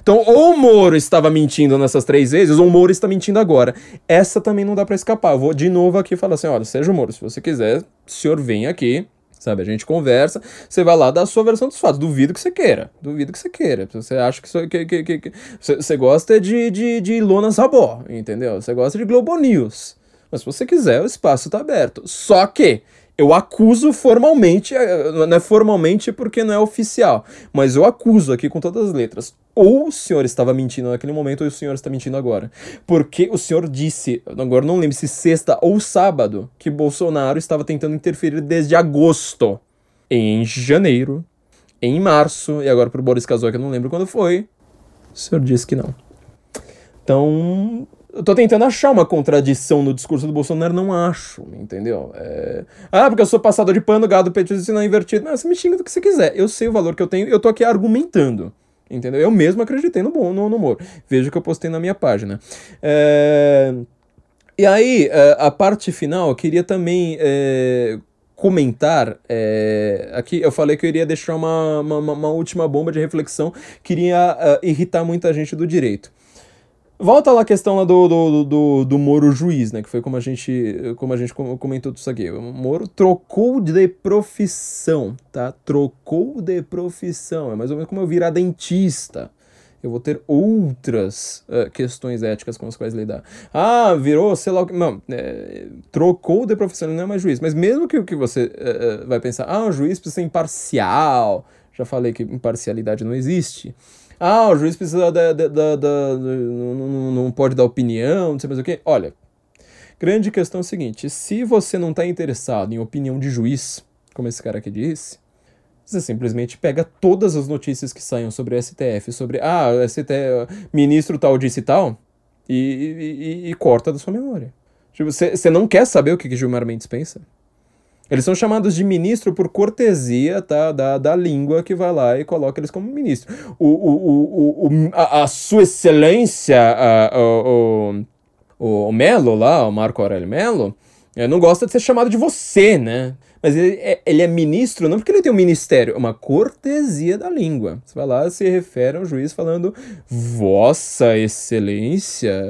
Então, ou o Moro estava mentindo nessas três vezes, ou o Moro está mentindo agora. Essa também não dá para escapar. Eu vou de novo aqui falar assim: olha, seja o Moro, se você quiser, o senhor vem aqui, sabe? A gente conversa, você vai lá dar a sua versão dos fatos. Duvido que você queira, duvido que você queira. Você acha que, que, que, que, que você, você gosta de, de, de Lona Sabó, entendeu? Você gosta de Globo News. Mas se você quiser, o espaço está aberto. Só que eu acuso formalmente, eh, não é formalmente porque não é oficial, mas eu acuso aqui com todas as letras. Ou o senhor estava mentindo naquele momento, ou o senhor está mentindo agora. Porque o senhor disse, agora não lembro se sexta ou sábado, que Bolsonaro estava tentando interferir desde agosto. Em janeiro, em março, e agora para o Boris Casoy, que eu não lembro quando foi, o senhor disse que não. Então, eu tô tentando achar uma contradição no discurso do Bolsonaro, não acho, entendeu? É... Ah, porque eu sou passador de pano, gado, petista não invertido. Não, você me xinga do que você quiser. Eu sei o valor que eu tenho, eu tô aqui argumentando. Entendeu? Eu mesmo acreditei no no, no Moro. Veja que eu postei na minha página. É... E aí, é, a parte final, eu queria também é, comentar. É, aqui eu falei que eu iria deixar uma, uma, uma última bomba de reflexão que iria uh, irritar muita gente do direito. Volta lá a questão lá do, do, do, do Moro juiz, né? Que foi como a gente, como a gente comentou tudo isso aqui. O Moro trocou de profissão, tá? Trocou de profissão. É mais ou menos como eu virar dentista. Eu vou ter outras uh, questões éticas com as quais lidar. Ah, virou, sei lá o que. Não, é, trocou de profissão, ele não é mais juiz. Mas mesmo que o que você uh, vai pensar, ah, o juiz precisa ser imparcial. Já falei que imparcialidade não existe. Ah, o juiz precisa da. da, da, da não, não pode dar opinião, não sei mais o quê. Olha, grande questão é o seguinte: se você não está interessado em opinião de juiz, como esse cara aqui disse, você simplesmente pega todas as notícias que saiam sobre STF, sobre. Ah, STF, ministro tal disse tal, e, e, e, e corta da sua memória. Tipo, você não quer saber o que, que Gilmar Mendes pensa? Eles são chamados de ministro por cortesia tá, da, da língua que vai lá e coloca eles como ministro. O, o, o, o, a, a sua excelência, a, o, o, o Melo lá, o Marco Aurélio Melo, eh, não gosta de ser chamado de você, né? Mas ele é, ele é ministro não porque ele tem um ministério, é uma cortesia da língua. Você vai lá se refere ao juiz falando Vossa Excelência.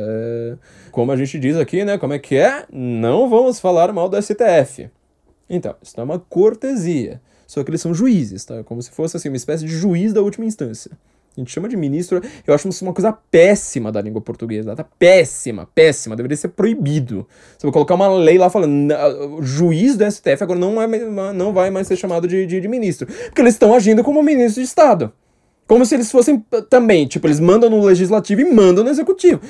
Como a gente diz aqui, né? Como é que é? Não vamos falar mal do STF. Então, isso é uma cortesia. Só que eles são juízes, tá? Como se fosse assim, uma espécie de juiz da última instância. A gente chama de ministro, eu acho isso uma coisa péssima da língua portuguesa, tá? Péssima, péssima, deveria ser proibido. Você vai colocar uma lei lá falando, juiz do STF agora não, é, não vai mais ser chamado de, de, de ministro, porque eles estão agindo como ministro de Estado. Como se eles fossem também, tipo, eles mandam no legislativo e mandam no executivo.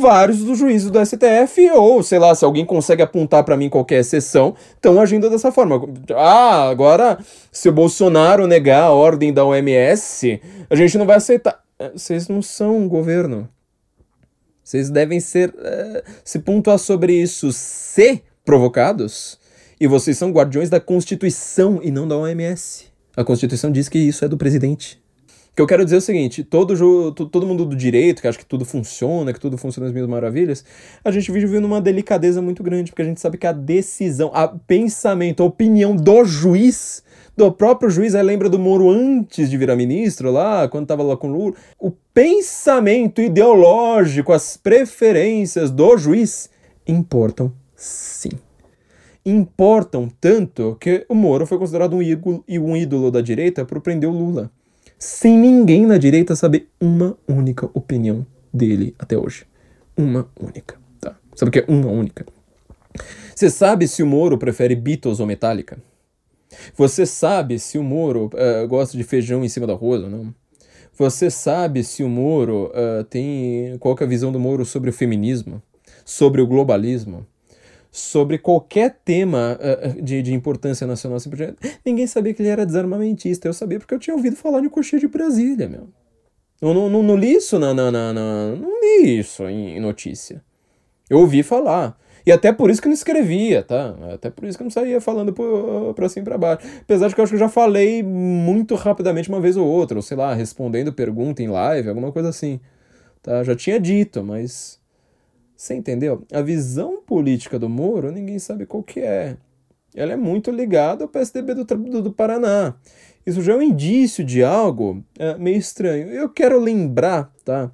Vários dos juízes do STF, ou sei lá, se alguém consegue apontar para mim qualquer exceção, estão agindo dessa forma. Ah, agora, se o Bolsonaro negar a ordem da OMS, a gente não vai aceitar. É, vocês não são um governo. Vocês devem ser. Uh, se pontuar sobre isso, ser provocados. E vocês são guardiões da Constituição e não da OMS. A Constituição diz que isso é do presidente. Que eu quero dizer é o seguinte: todo, todo mundo do direito, que acha que tudo funciona, que tudo funciona às mil maravilhas, a gente vive numa delicadeza muito grande, porque a gente sabe que a decisão, a pensamento, a opinião do juiz, do próprio juiz, aí lembra do Moro antes de virar ministro lá, quando estava lá com o Lula, o pensamento ideológico, as preferências do juiz importam sim. Importam tanto que o Moro foi considerado um ídolo, um ídolo da direita por prender o Lula sem ninguém na direita saber uma única opinião dele até hoje. Uma única, tá? Sabe o que é uma única? Você sabe se o Moro prefere Beatles ou Metallica? Você sabe se o Moro uh, gosta de feijão em cima da arroz ou não? Você sabe se o Moro uh, tem. Qual é a visão do Moro sobre o feminismo? Sobre o globalismo? Sobre qualquer tema uh, de, de importância nacional. Assim, ninguém sabia que ele era desarmamentista. Eu sabia porque eu tinha ouvido falar de coxinha de Brasília, meu. Eu não, não, não li isso na, na, Não li isso em, em notícia. Eu ouvi falar. E até por isso que eu não escrevia, tá? Até por isso que eu não saía falando por, pra cima e pra baixo. Apesar de que eu acho que eu já falei muito rapidamente uma vez ou outra, ou sei lá, respondendo pergunta em live, alguma coisa assim. Tá? Já tinha dito, mas você entendeu? A visão política do Moro, ninguém sabe qual que é. Ela é muito ligada ao PSDB do, do, do Paraná. Isso já é um indício de algo é, meio estranho. Eu quero lembrar, tá?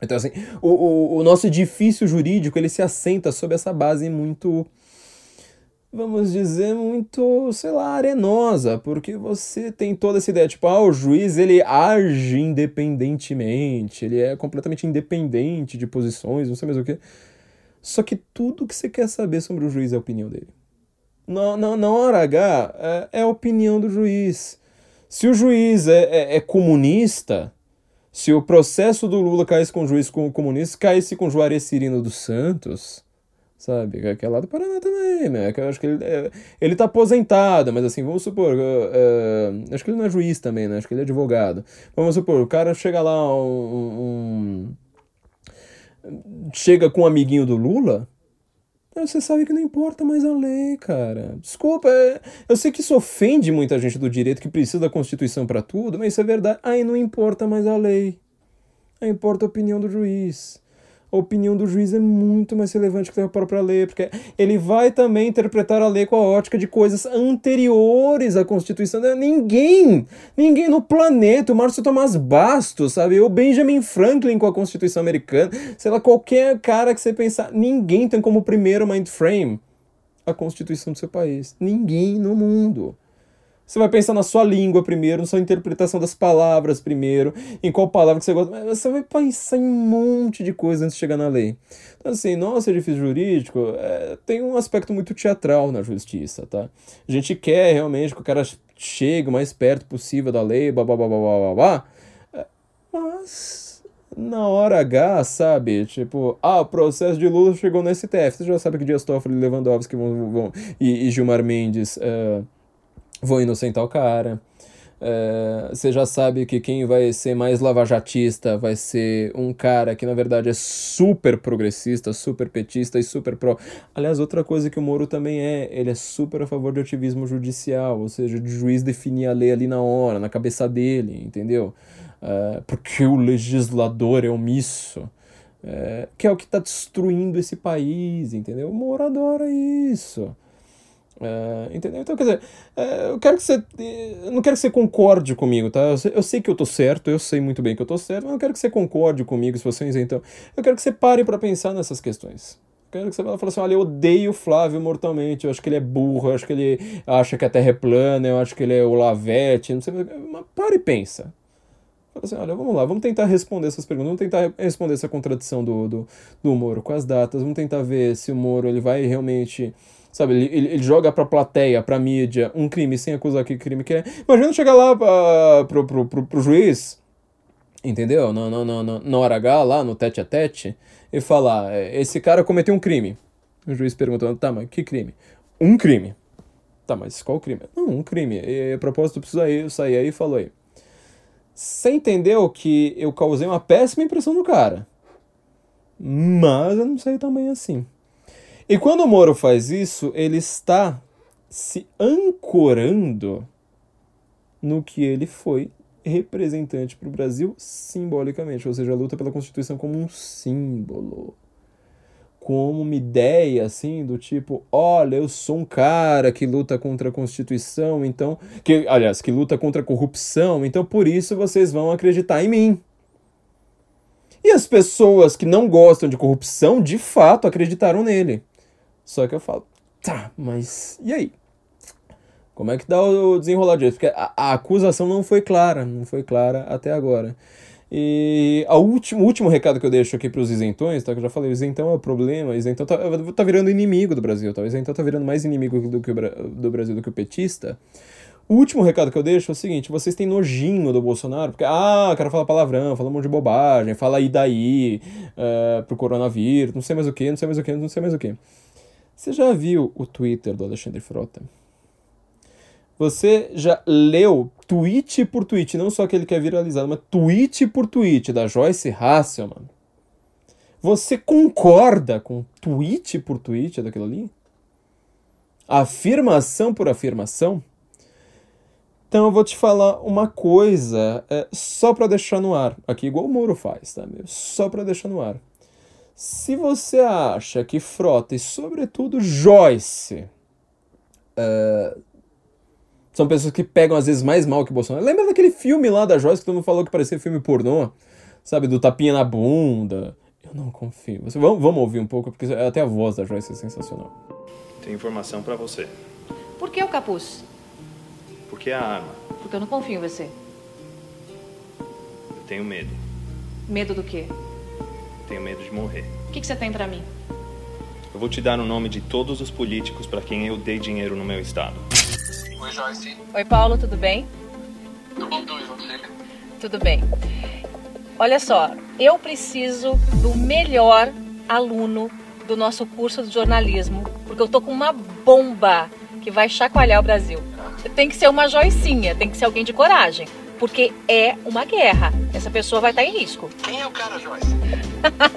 Então, assim, o, o, o nosso edifício jurídico, ele se assenta sobre essa base muito vamos dizer, muito, sei lá, arenosa, porque você tem toda essa ideia, tipo, ah, o juiz ele age independentemente, ele é completamente independente de posições, não sei mais o que. Só que tudo que você quer saber sobre o juiz é a opinião dele. Na, na, na hora H, é, é, a opinião do juiz. Se o juiz é, é, é comunista, se o processo do Lula caísse com o juiz comunista, caísse com Juarez Cirino dos Santos sabe? Que é lá do Paraná também, né? Que eu acho que ele, é, ele tá aposentado, mas assim, vamos supor, uh, uh, acho que ele não é juiz também, né? Acho que ele é advogado. Vamos supor, o cara chega lá, um, um chega com um amiguinho do Lula, você sabe que não importa mais a lei, cara. Desculpa, é, eu sei que isso ofende muita gente do direito que precisa da Constituição para tudo, mas isso é verdade. Aí não importa mais a lei. Aí importa a opinião do juiz a opinião do juiz é muito mais relevante que a própria lei, porque ele vai também interpretar a lei com a ótica de coisas anteriores à Constituição. Ninguém, ninguém no planeta, o Márcio Tomás Bastos, sabe? O Benjamin Franklin com a Constituição americana, sei lá, qualquer cara que você pensar, ninguém tem como primeiro mind frame a Constituição do seu país. Ninguém no mundo. Você vai pensar na sua língua primeiro, na sua interpretação das palavras primeiro, em qual palavra que você gosta. Você vai pensar em um monte de coisa antes de chegar na lei. Então, assim, nosso edifício jurídico é, tem um aspecto muito teatral na justiça, tá? A gente quer realmente que o cara chegue o mais perto possível da lei, blá blá blá blá blá blá. É, mas na hora H, sabe? Tipo, ah, o processo de Lula chegou no STF. Você já sabe que Dias Toffoli, Lewandowski vão, vão, e, e Gilmar Mendes. Uh, vão inocentar o cara. É, você já sabe que quem vai ser mais lavajatista vai ser um cara que na verdade é super progressista, super petista e super pró. Aliás, outra coisa que o Moro também é, ele é super a favor de ativismo judicial, ou seja, de juiz definir a lei ali na hora, na cabeça dele, entendeu? É, porque o legislador é omisso. É, que é o que está destruindo esse país, entendeu? O Moro adora isso. É, entendeu? Então, quer dizer, é, eu quero que você. Eu não quero que você concorde comigo, tá? Eu sei, eu sei, que eu tô certo, eu sei muito bem que eu tô certo, mas eu quero que você concorde comigo se você é então. Eu quero que você pare para pensar nessas questões. Eu quero que você fale assim: olha, eu odeio o Flávio mortalmente, eu acho que ele é burro, eu acho que ele acha que a Terra é plana, eu acho que ele é o Lavete, não sei. Mas pare e pensa. Fala assim: olha, vamos lá, vamos tentar responder essas perguntas, vamos tentar responder essa contradição do, do, do Moro com as datas, vamos tentar ver se o Moro ele vai realmente Sabe, ele, ele, ele joga pra plateia, pra mídia, um crime sem acusar que crime que é. Imagina chegar lá pra, pro, pro, pro, pro juiz, entendeu? Na, na, na, na hora H, lá no tete a tete, e falar: é, esse cara cometeu um crime. O juiz perguntando: tá, mas que crime? Um crime. Tá, mas qual crime? Não, um crime. E a propósito, precisa ir, sair aí e falou aí. Você entendeu que eu causei uma péssima impressão no cara. Mas eu não sei também assim. E quando o Moro faz isso, ele está se ancorando no que ele foi representante para o Brasil simbolicamente, ou seja, a luta pela Constituição como um símbolo. Como uma ideia assim do tipo, olha, eu sou um cara que luta contra a Constituição, então, que aliás, que luta contra a corrupção, então por isso vocês vão acreditar em mim. E as pessoas que não gostam de corrupção, de fato, acreditaram nele. Só que eu falo, tá, mas e aí? Como é que dá o desenrolar disso? Porque a, a, acusação não foi clara, não foi clara até agora. E o último, último recado que eu deixo aqui para os isentões, tá? Que eu já falei, o isentão é o problema, o isentão tá, tá virando inimigo do Brasil, tá? O isentão tá virando mais inimigo do, que o, do Brasil do que o petista. O último recado que eu deixo é o seguinte: vocês têm nojinho do Bolsonaro, porque, ah, o cara fala palavrão, fala um monte de bobagem, fala aí daí uh, pro coronavírus, não sei mais o que, não sei mais o que, não sei mais o que. Você já viu o Twitter do Alexandre Frota? Você já leu tweet por tweet, não só aquele que é viralizado, mas tweet por tweet da Joyce Hasselman? Você concorda com tweet por tweet daquilo ali? Afirmação por afirmação? Então eu vou te falar uma coisa, é, só para deixar no ar, aqui igual o Moro faz, tá? Meu? Só para deixar no ar. Se você acha que Frota e sobretudo Joyce uh, são pessoas que pegam às vezes mais mal que Bolsonaro. Lembra daquele filme lá da Joyce que todo mundo falou que parecia filme pornô? Sabe, do tapinha na bunda. Eu não confio. Você, vamos, vamos ouvir um pouco, porque até a voz da Joyce é sensacional. Tem informação para você. Por que o capuz? Porque é a arma. Porque eu não confio em você. Eu tenho medo. Medo do quê? Tenho medo de morrer. O que, que você tem para mim? Eu vou te dar o nome de todos os políticos para quem eu dei dinheiro no meu estado. Oi, Joyce. Oi, Paulo, tudo bem? Tudo bom, e você? Tudo bem. Olha só, eu preciso do melhor aluno do nosso curso de jornalismo, porque eu tô com uma bomba que vai chacoalhar o Brasil. Tem que ser uma joicinha, tem que ser alguém de coragem, porque é uma guerra. Essa pessoa vai estar em risco. Quem é o cara, Joyce?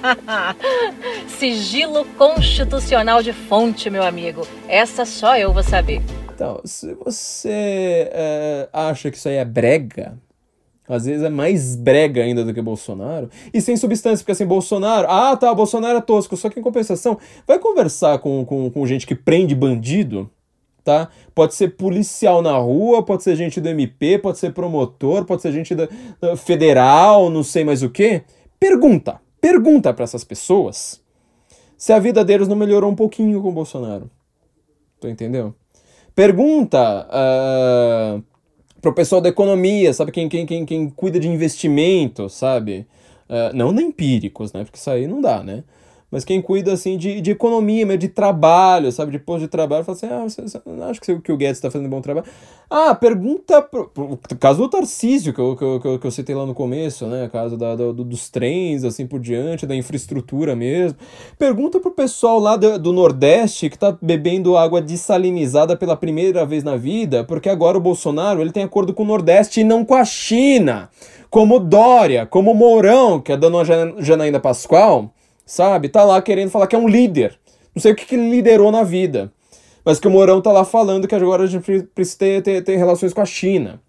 [LAUGHS] Sigilo constitucional de fonte, meu amigo. Essa só eu vou saber. Então, se você é, acha que isso aí é brega, às vezes é mais brega ainda do que Bolsonaro. E sem substância, porque assim, Bolsonaro. Ah, tá, Bolsonaro é tosco. Só que em compensação, vai conversar com, com, com gente que prende bandido, tá? Pode ser policial na rua, pode ser gente do MP, pode ser promotor, pode ser gente da, da federal, não sei mais o que. Pergunta, pergunta para essas pessoas se a vida deles não melhorou um pouquinho com o Bolsonaro. Tu entendeu? Pergunta uh, pro pessoal da economia, sabe? Quem, quem, quem, quem cuida de investimento, sabe? Uh, não na empíricos, né? Porque isso aí não dá, né? Mas quem cuida, assim, de, de economia, de trabalho, sabe? De posto de trabalho, fala assim, ah, você, você não acho que, que o Guedes está fazendo um bom trabalho. Ah, pergunta, pro, pro caso do Tarcísio, que eu, que, eu, que eu citei lá no começo, né? Caso da, do, dos trens, assim por diante, da infraestrutura mesmo. Pergunta pro pessoal lá do, do Nordeste que tá bebendo água desalinizada pela primeira vez na vida, porque agora o Bolsonaro, ele tem acordo com o Nordeste e não com a China. Como Dória, como Mourão, que é a dona Janaína Pascoal, sabe? Tá lá querendo falar que é um líder. Não sei o que, que ele liderou na vida. Mas que o Mourão tá lá falando que agora a gente precisa ter, ter, ter relações com a China.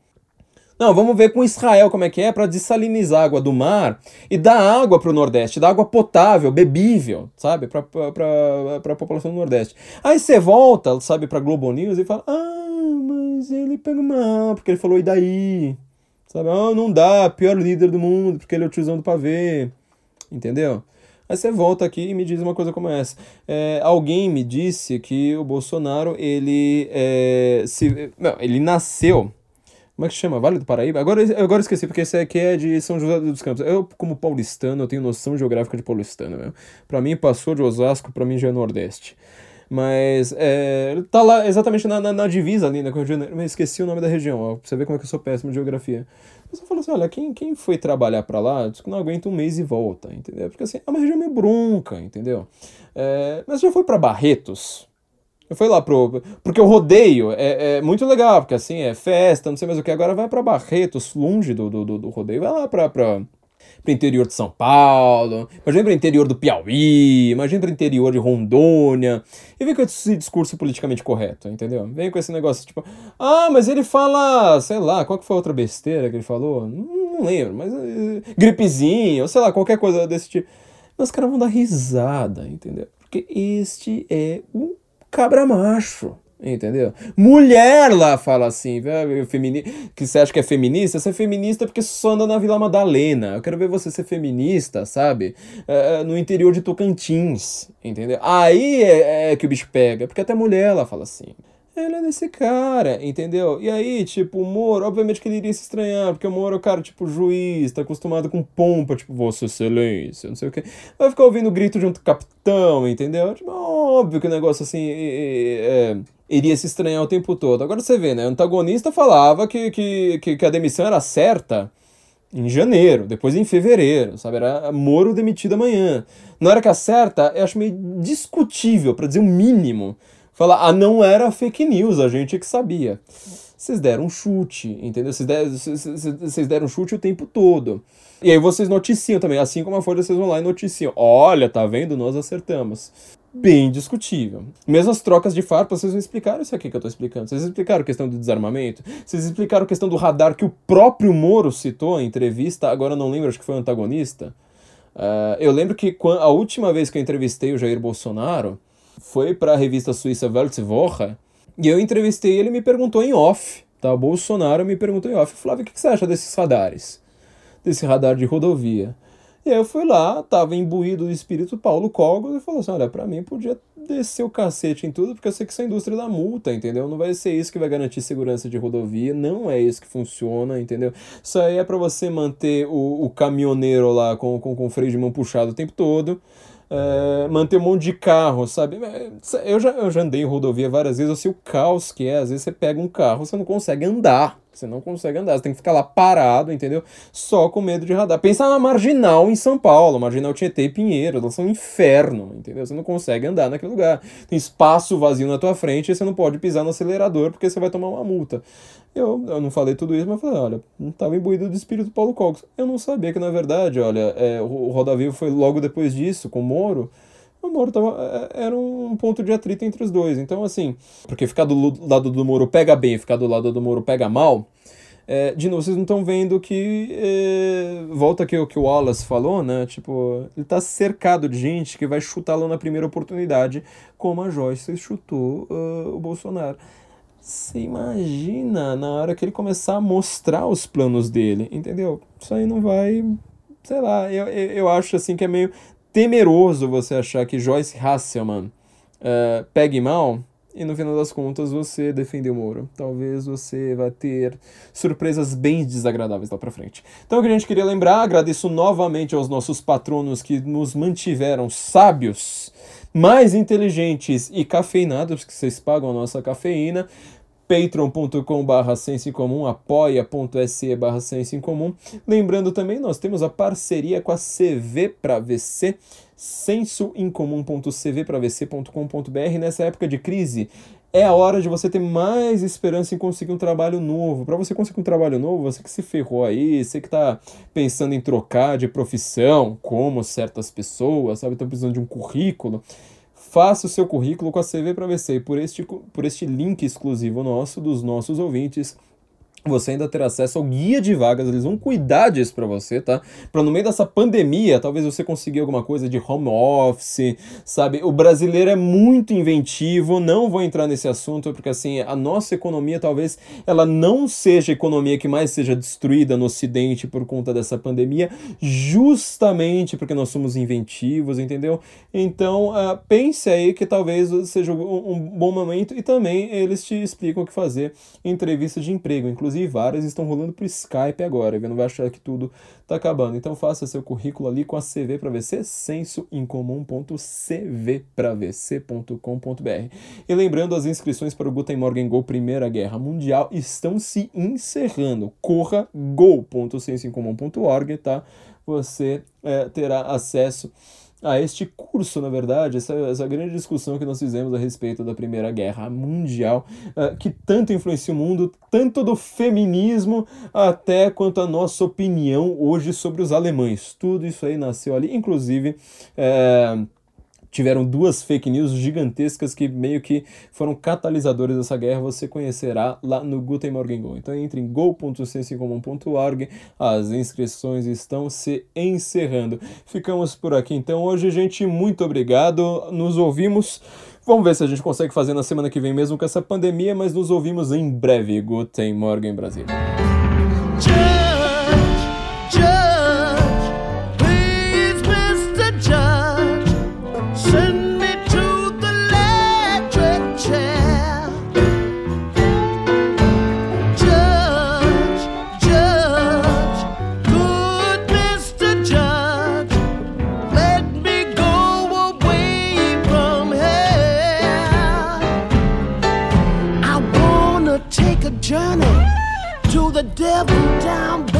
Não, vamos ver com Israel como é que é para dessalinizar a água do mar e dar água para o Nordeste, dar água potável, bebível, sabe, para a população do Nordeste. Aí você volta, sabe, para Globo News e fala: "Ah, mas ele pega mal, porque ele falou e daí?" Sabe? "Ah, não dá, pior líder do mundo, porque ele é o tiozão do pavê." Entendeu? Aí você volta aqui e me diz uma coisa como essa. É, alguém me disse que o Bolsonaro, ele é, se, não, ele nasceu como é que chama? Vale do Paraíba? Agora, agora esqueci, porque esse aqui é de São José dos Campos. Eu, como paulistano, eu tenho noção geográfica de paulistano. Né? Para mim, passou de Osasco, para mim já é Nordeste. Mas é, tá lá exatamente na, na, na divisa ali, né, com o Rio de Janeiro. Mas esqueci o nome da região, ó, pra você ver como é que eu sou péssimo de geografia. Você fala assim, olha, quem, quem foi trabalhar para lá, diz que não aguenta um mês e volta, entendeu? Porque assim, é uma região meio bronca, entendeu? É, mas já foi para Barretos? Eu fui lá pro. Porque o rodeio é, é, muito legal, porque assim, é festa, não sei mais o que. Agora vai para Barretos, longe do, do, do rodeio, vai lá pra, pra, pro interior de São Paulo, imagina pro interior do Piauí, imagina pro interior de Rondônia, e vem com esse discurso politicamente correto, entendeu? Vem com esse negócio tipo, ah, mas ele fala, sei lá, qual que foi a outra besteira que ele falou? Não, não lembro, mas uh, gripezinha, ou sei lá, qualquer coisa desse tipo. Mas os caras vão dar risada, entendeu? Porque este é o cabra macho. Entendeu? Mulher lá fala assim, femini... que você acha que é feminista? Você é feminista porque só anda na Vila Madalena. Eu quero ver você ser feminista, sabe? É, no interior de Tocantins, entendeu? Aí é, é que o bicho pega, porque até mulher ela fala assim ele é desse cara, entendeu? E aí, tipo, o Moro, obviamente que ele iria se estranhar, porque o Moro é o cara, tipo, juiz, tá acostumado com pompa, tipo, Vossa Excelência, não sei o quê. Vai ficar ouvindo o grito de um capitão, entendeu? Tipo, óbvio que o negócio assim. É, iria se estranhar o tempo todo. Agora você vê, né? O antagonista falava que, que, que, que a demissão era certa em janeiro, depois em fevereiro, sabe? Era Moro demitido amanhã. Na hora que acerta, eu acho meio discutível, para dizer o mínimo falar, ah, não era fake news, a gente é que sabia. Vocês deram um chute, entendeu? Vocês deram, vocês deram um chute o tempo todo. E aí vocês noticiam também, assim como a Folha vocês vão lá e noticiam. Olha, tá vendo? Nós acertamos. Bem discutível. Mesmo as trocas de farpas, vocês não explicaram isso aqui que eu tô explicando. Vocês explicaram a questão do desarmamento, vocês explicaram a questão do radar que o próprio Moro citou em entrevista, agora eu não lembro, acho que foi o antagonista. Uh, eu lembro que a última vez que eu entrevistei o Jair Bolsonaro, foi para a revista suíça Weltwoche e eu entrevistei ele me perguntou em off, tá? O Bolsonaro me perguntou em off, Flávio, o que você acha desses radares? Desse radar de rodovia. E aí eu fui lá, tava imbuído do espírito Paulo Cogos e falou assim: olha, pra mim podia descer o cacete em tudo, porque eu sei que isso é a indústria da multa, entendeu? Não vai ser isso que vai garantir segurança de rodovia, não é isso que funciona, entendeu? Isso aí é para você manter o, o caminhoneiro lá com, com, com freio de mão puxado o tempo todo é, manter um monte de carro, sabe? É, eu já, eu já andei em rodovia várias vezes, eu sei o caos que é. Às vezes você pega um carro, você não consegue andar. Você não consegue andar, você tem que ficar lá parado, entendeu? Só com medo de radar. Pensa na Marginal em São Paulo, Marginal Tietê e Pinheiro, elas são um inferno, entendeu? Você não consegue andar naquele lugar. Tem espaço vazio na tua frente e você não pode pisar no acelerador porque você vai tomar uma multa. Eu, eu não falei tudo isso, mas falei, olha, estava imbuído do espírito Paulo Cogos. Eu não sabia que, na verdade, olha, é, o, Roda foi logo depois disso, com o Moro o Moro tava, é, era um ponto de atrito entre os dois. Então, assim, porque ficar do lado do Moro pega bem, ficar do lado do Moro pega mal. É, de novo, vocês não estão vendo que. É, volta aqui o que o Wallace falou, né? Tipo, ele tá cercado de gente que vai chutá-lo na primeira oportunidade, como a Joyce chutou uh, o Bolsonaro. Você imagina na hora que ele começar a mostrar os planos dele, entendeu? Isso aí não vai. Sei lá, eu, eu acho assim que é meio temeroso você achar que Joyce Hasselman uh, pegue mal e no final das contas você defendeu o Moro. Talvez você vá ter surpresas bem desagradáveis lá pra frente. Então o que a gente queria lembrar, agradeço novamente aos nossos patronos que nos mantiveram sábios, mais inteligentes e cafeinados, que vocês pagam a nossa cafeína patreon.com barra senso em apoia.se barra. Lembrando também, nós temos a parceria com a CV para VC, sensoincomum.cvpravc.com.br. Nessa época de crise, é a hora de você ter mais esperança em conseguir um trabalho novo. Para você conseguir um trabalho novo, você que se ferrou aí, você que está pensando em trocar de profissão, como certas pessoas, sabe, estão precisando de um currículo faça o seu currículo com a CV para VC. Por este, por este link exclusivo nosso, dos nossos ouvintes, você ainda ter acesso ao guia de vagas, eles vão cuidar disso para você, tá? Para no meio dessa pandemia, talvez você consiga alguma coisa de home office, sabe? O brasileiro é muito inventivo, não vou entrar nesse assunto porque assim, a nossa economia talvez ela não seja a economia que mais seja destruída no ocidente por conta dessa pandemia, justamente porque nós somos inventivos, entendeu? Então, uh, pense aí que talvez seja um, um bom momento e também eles te explicam o que fazer em entrevistas de emprego, inclusive Inclusive, várias estão rolando pro Skype agora, não vai achar que tudo tá acabando. Então, faça seu currículo ali com a CV para VC, sensoincomum.cvpravc.com.br. E lembrando, as inscrições para o Guten Morgen Go Primeira Guerra Mundial estão se encerrando. Corra go.sensoincomum.org, tá? Você é, terá acesso a este curso, na verdade, essa, essa grande discussão que nós fizemos a respeito da Primeira Guerra Mundial, uh, que tanto influencia o mundo, tanto do feminismo até quanto a nossa opinião hoje sobre os alemães. Tudo isso aí nasceu ali, inclusive. É tiveram duas fake news gigantescas que meio que foram catalisadores dessa guerra, você conhecerá lá no Guten Morgen Go. Então entre em go.censecomum.org, as inscrições estão se encerrando. Ficamos por aqui então hoje, gente, muito obrigado, nos ouvimos. Vamos ver se a gente consegue fazer na semana que vem mesmo com essa pandemia, mas nos ouvimos em breve. Guten Morgen Brasil. Devil down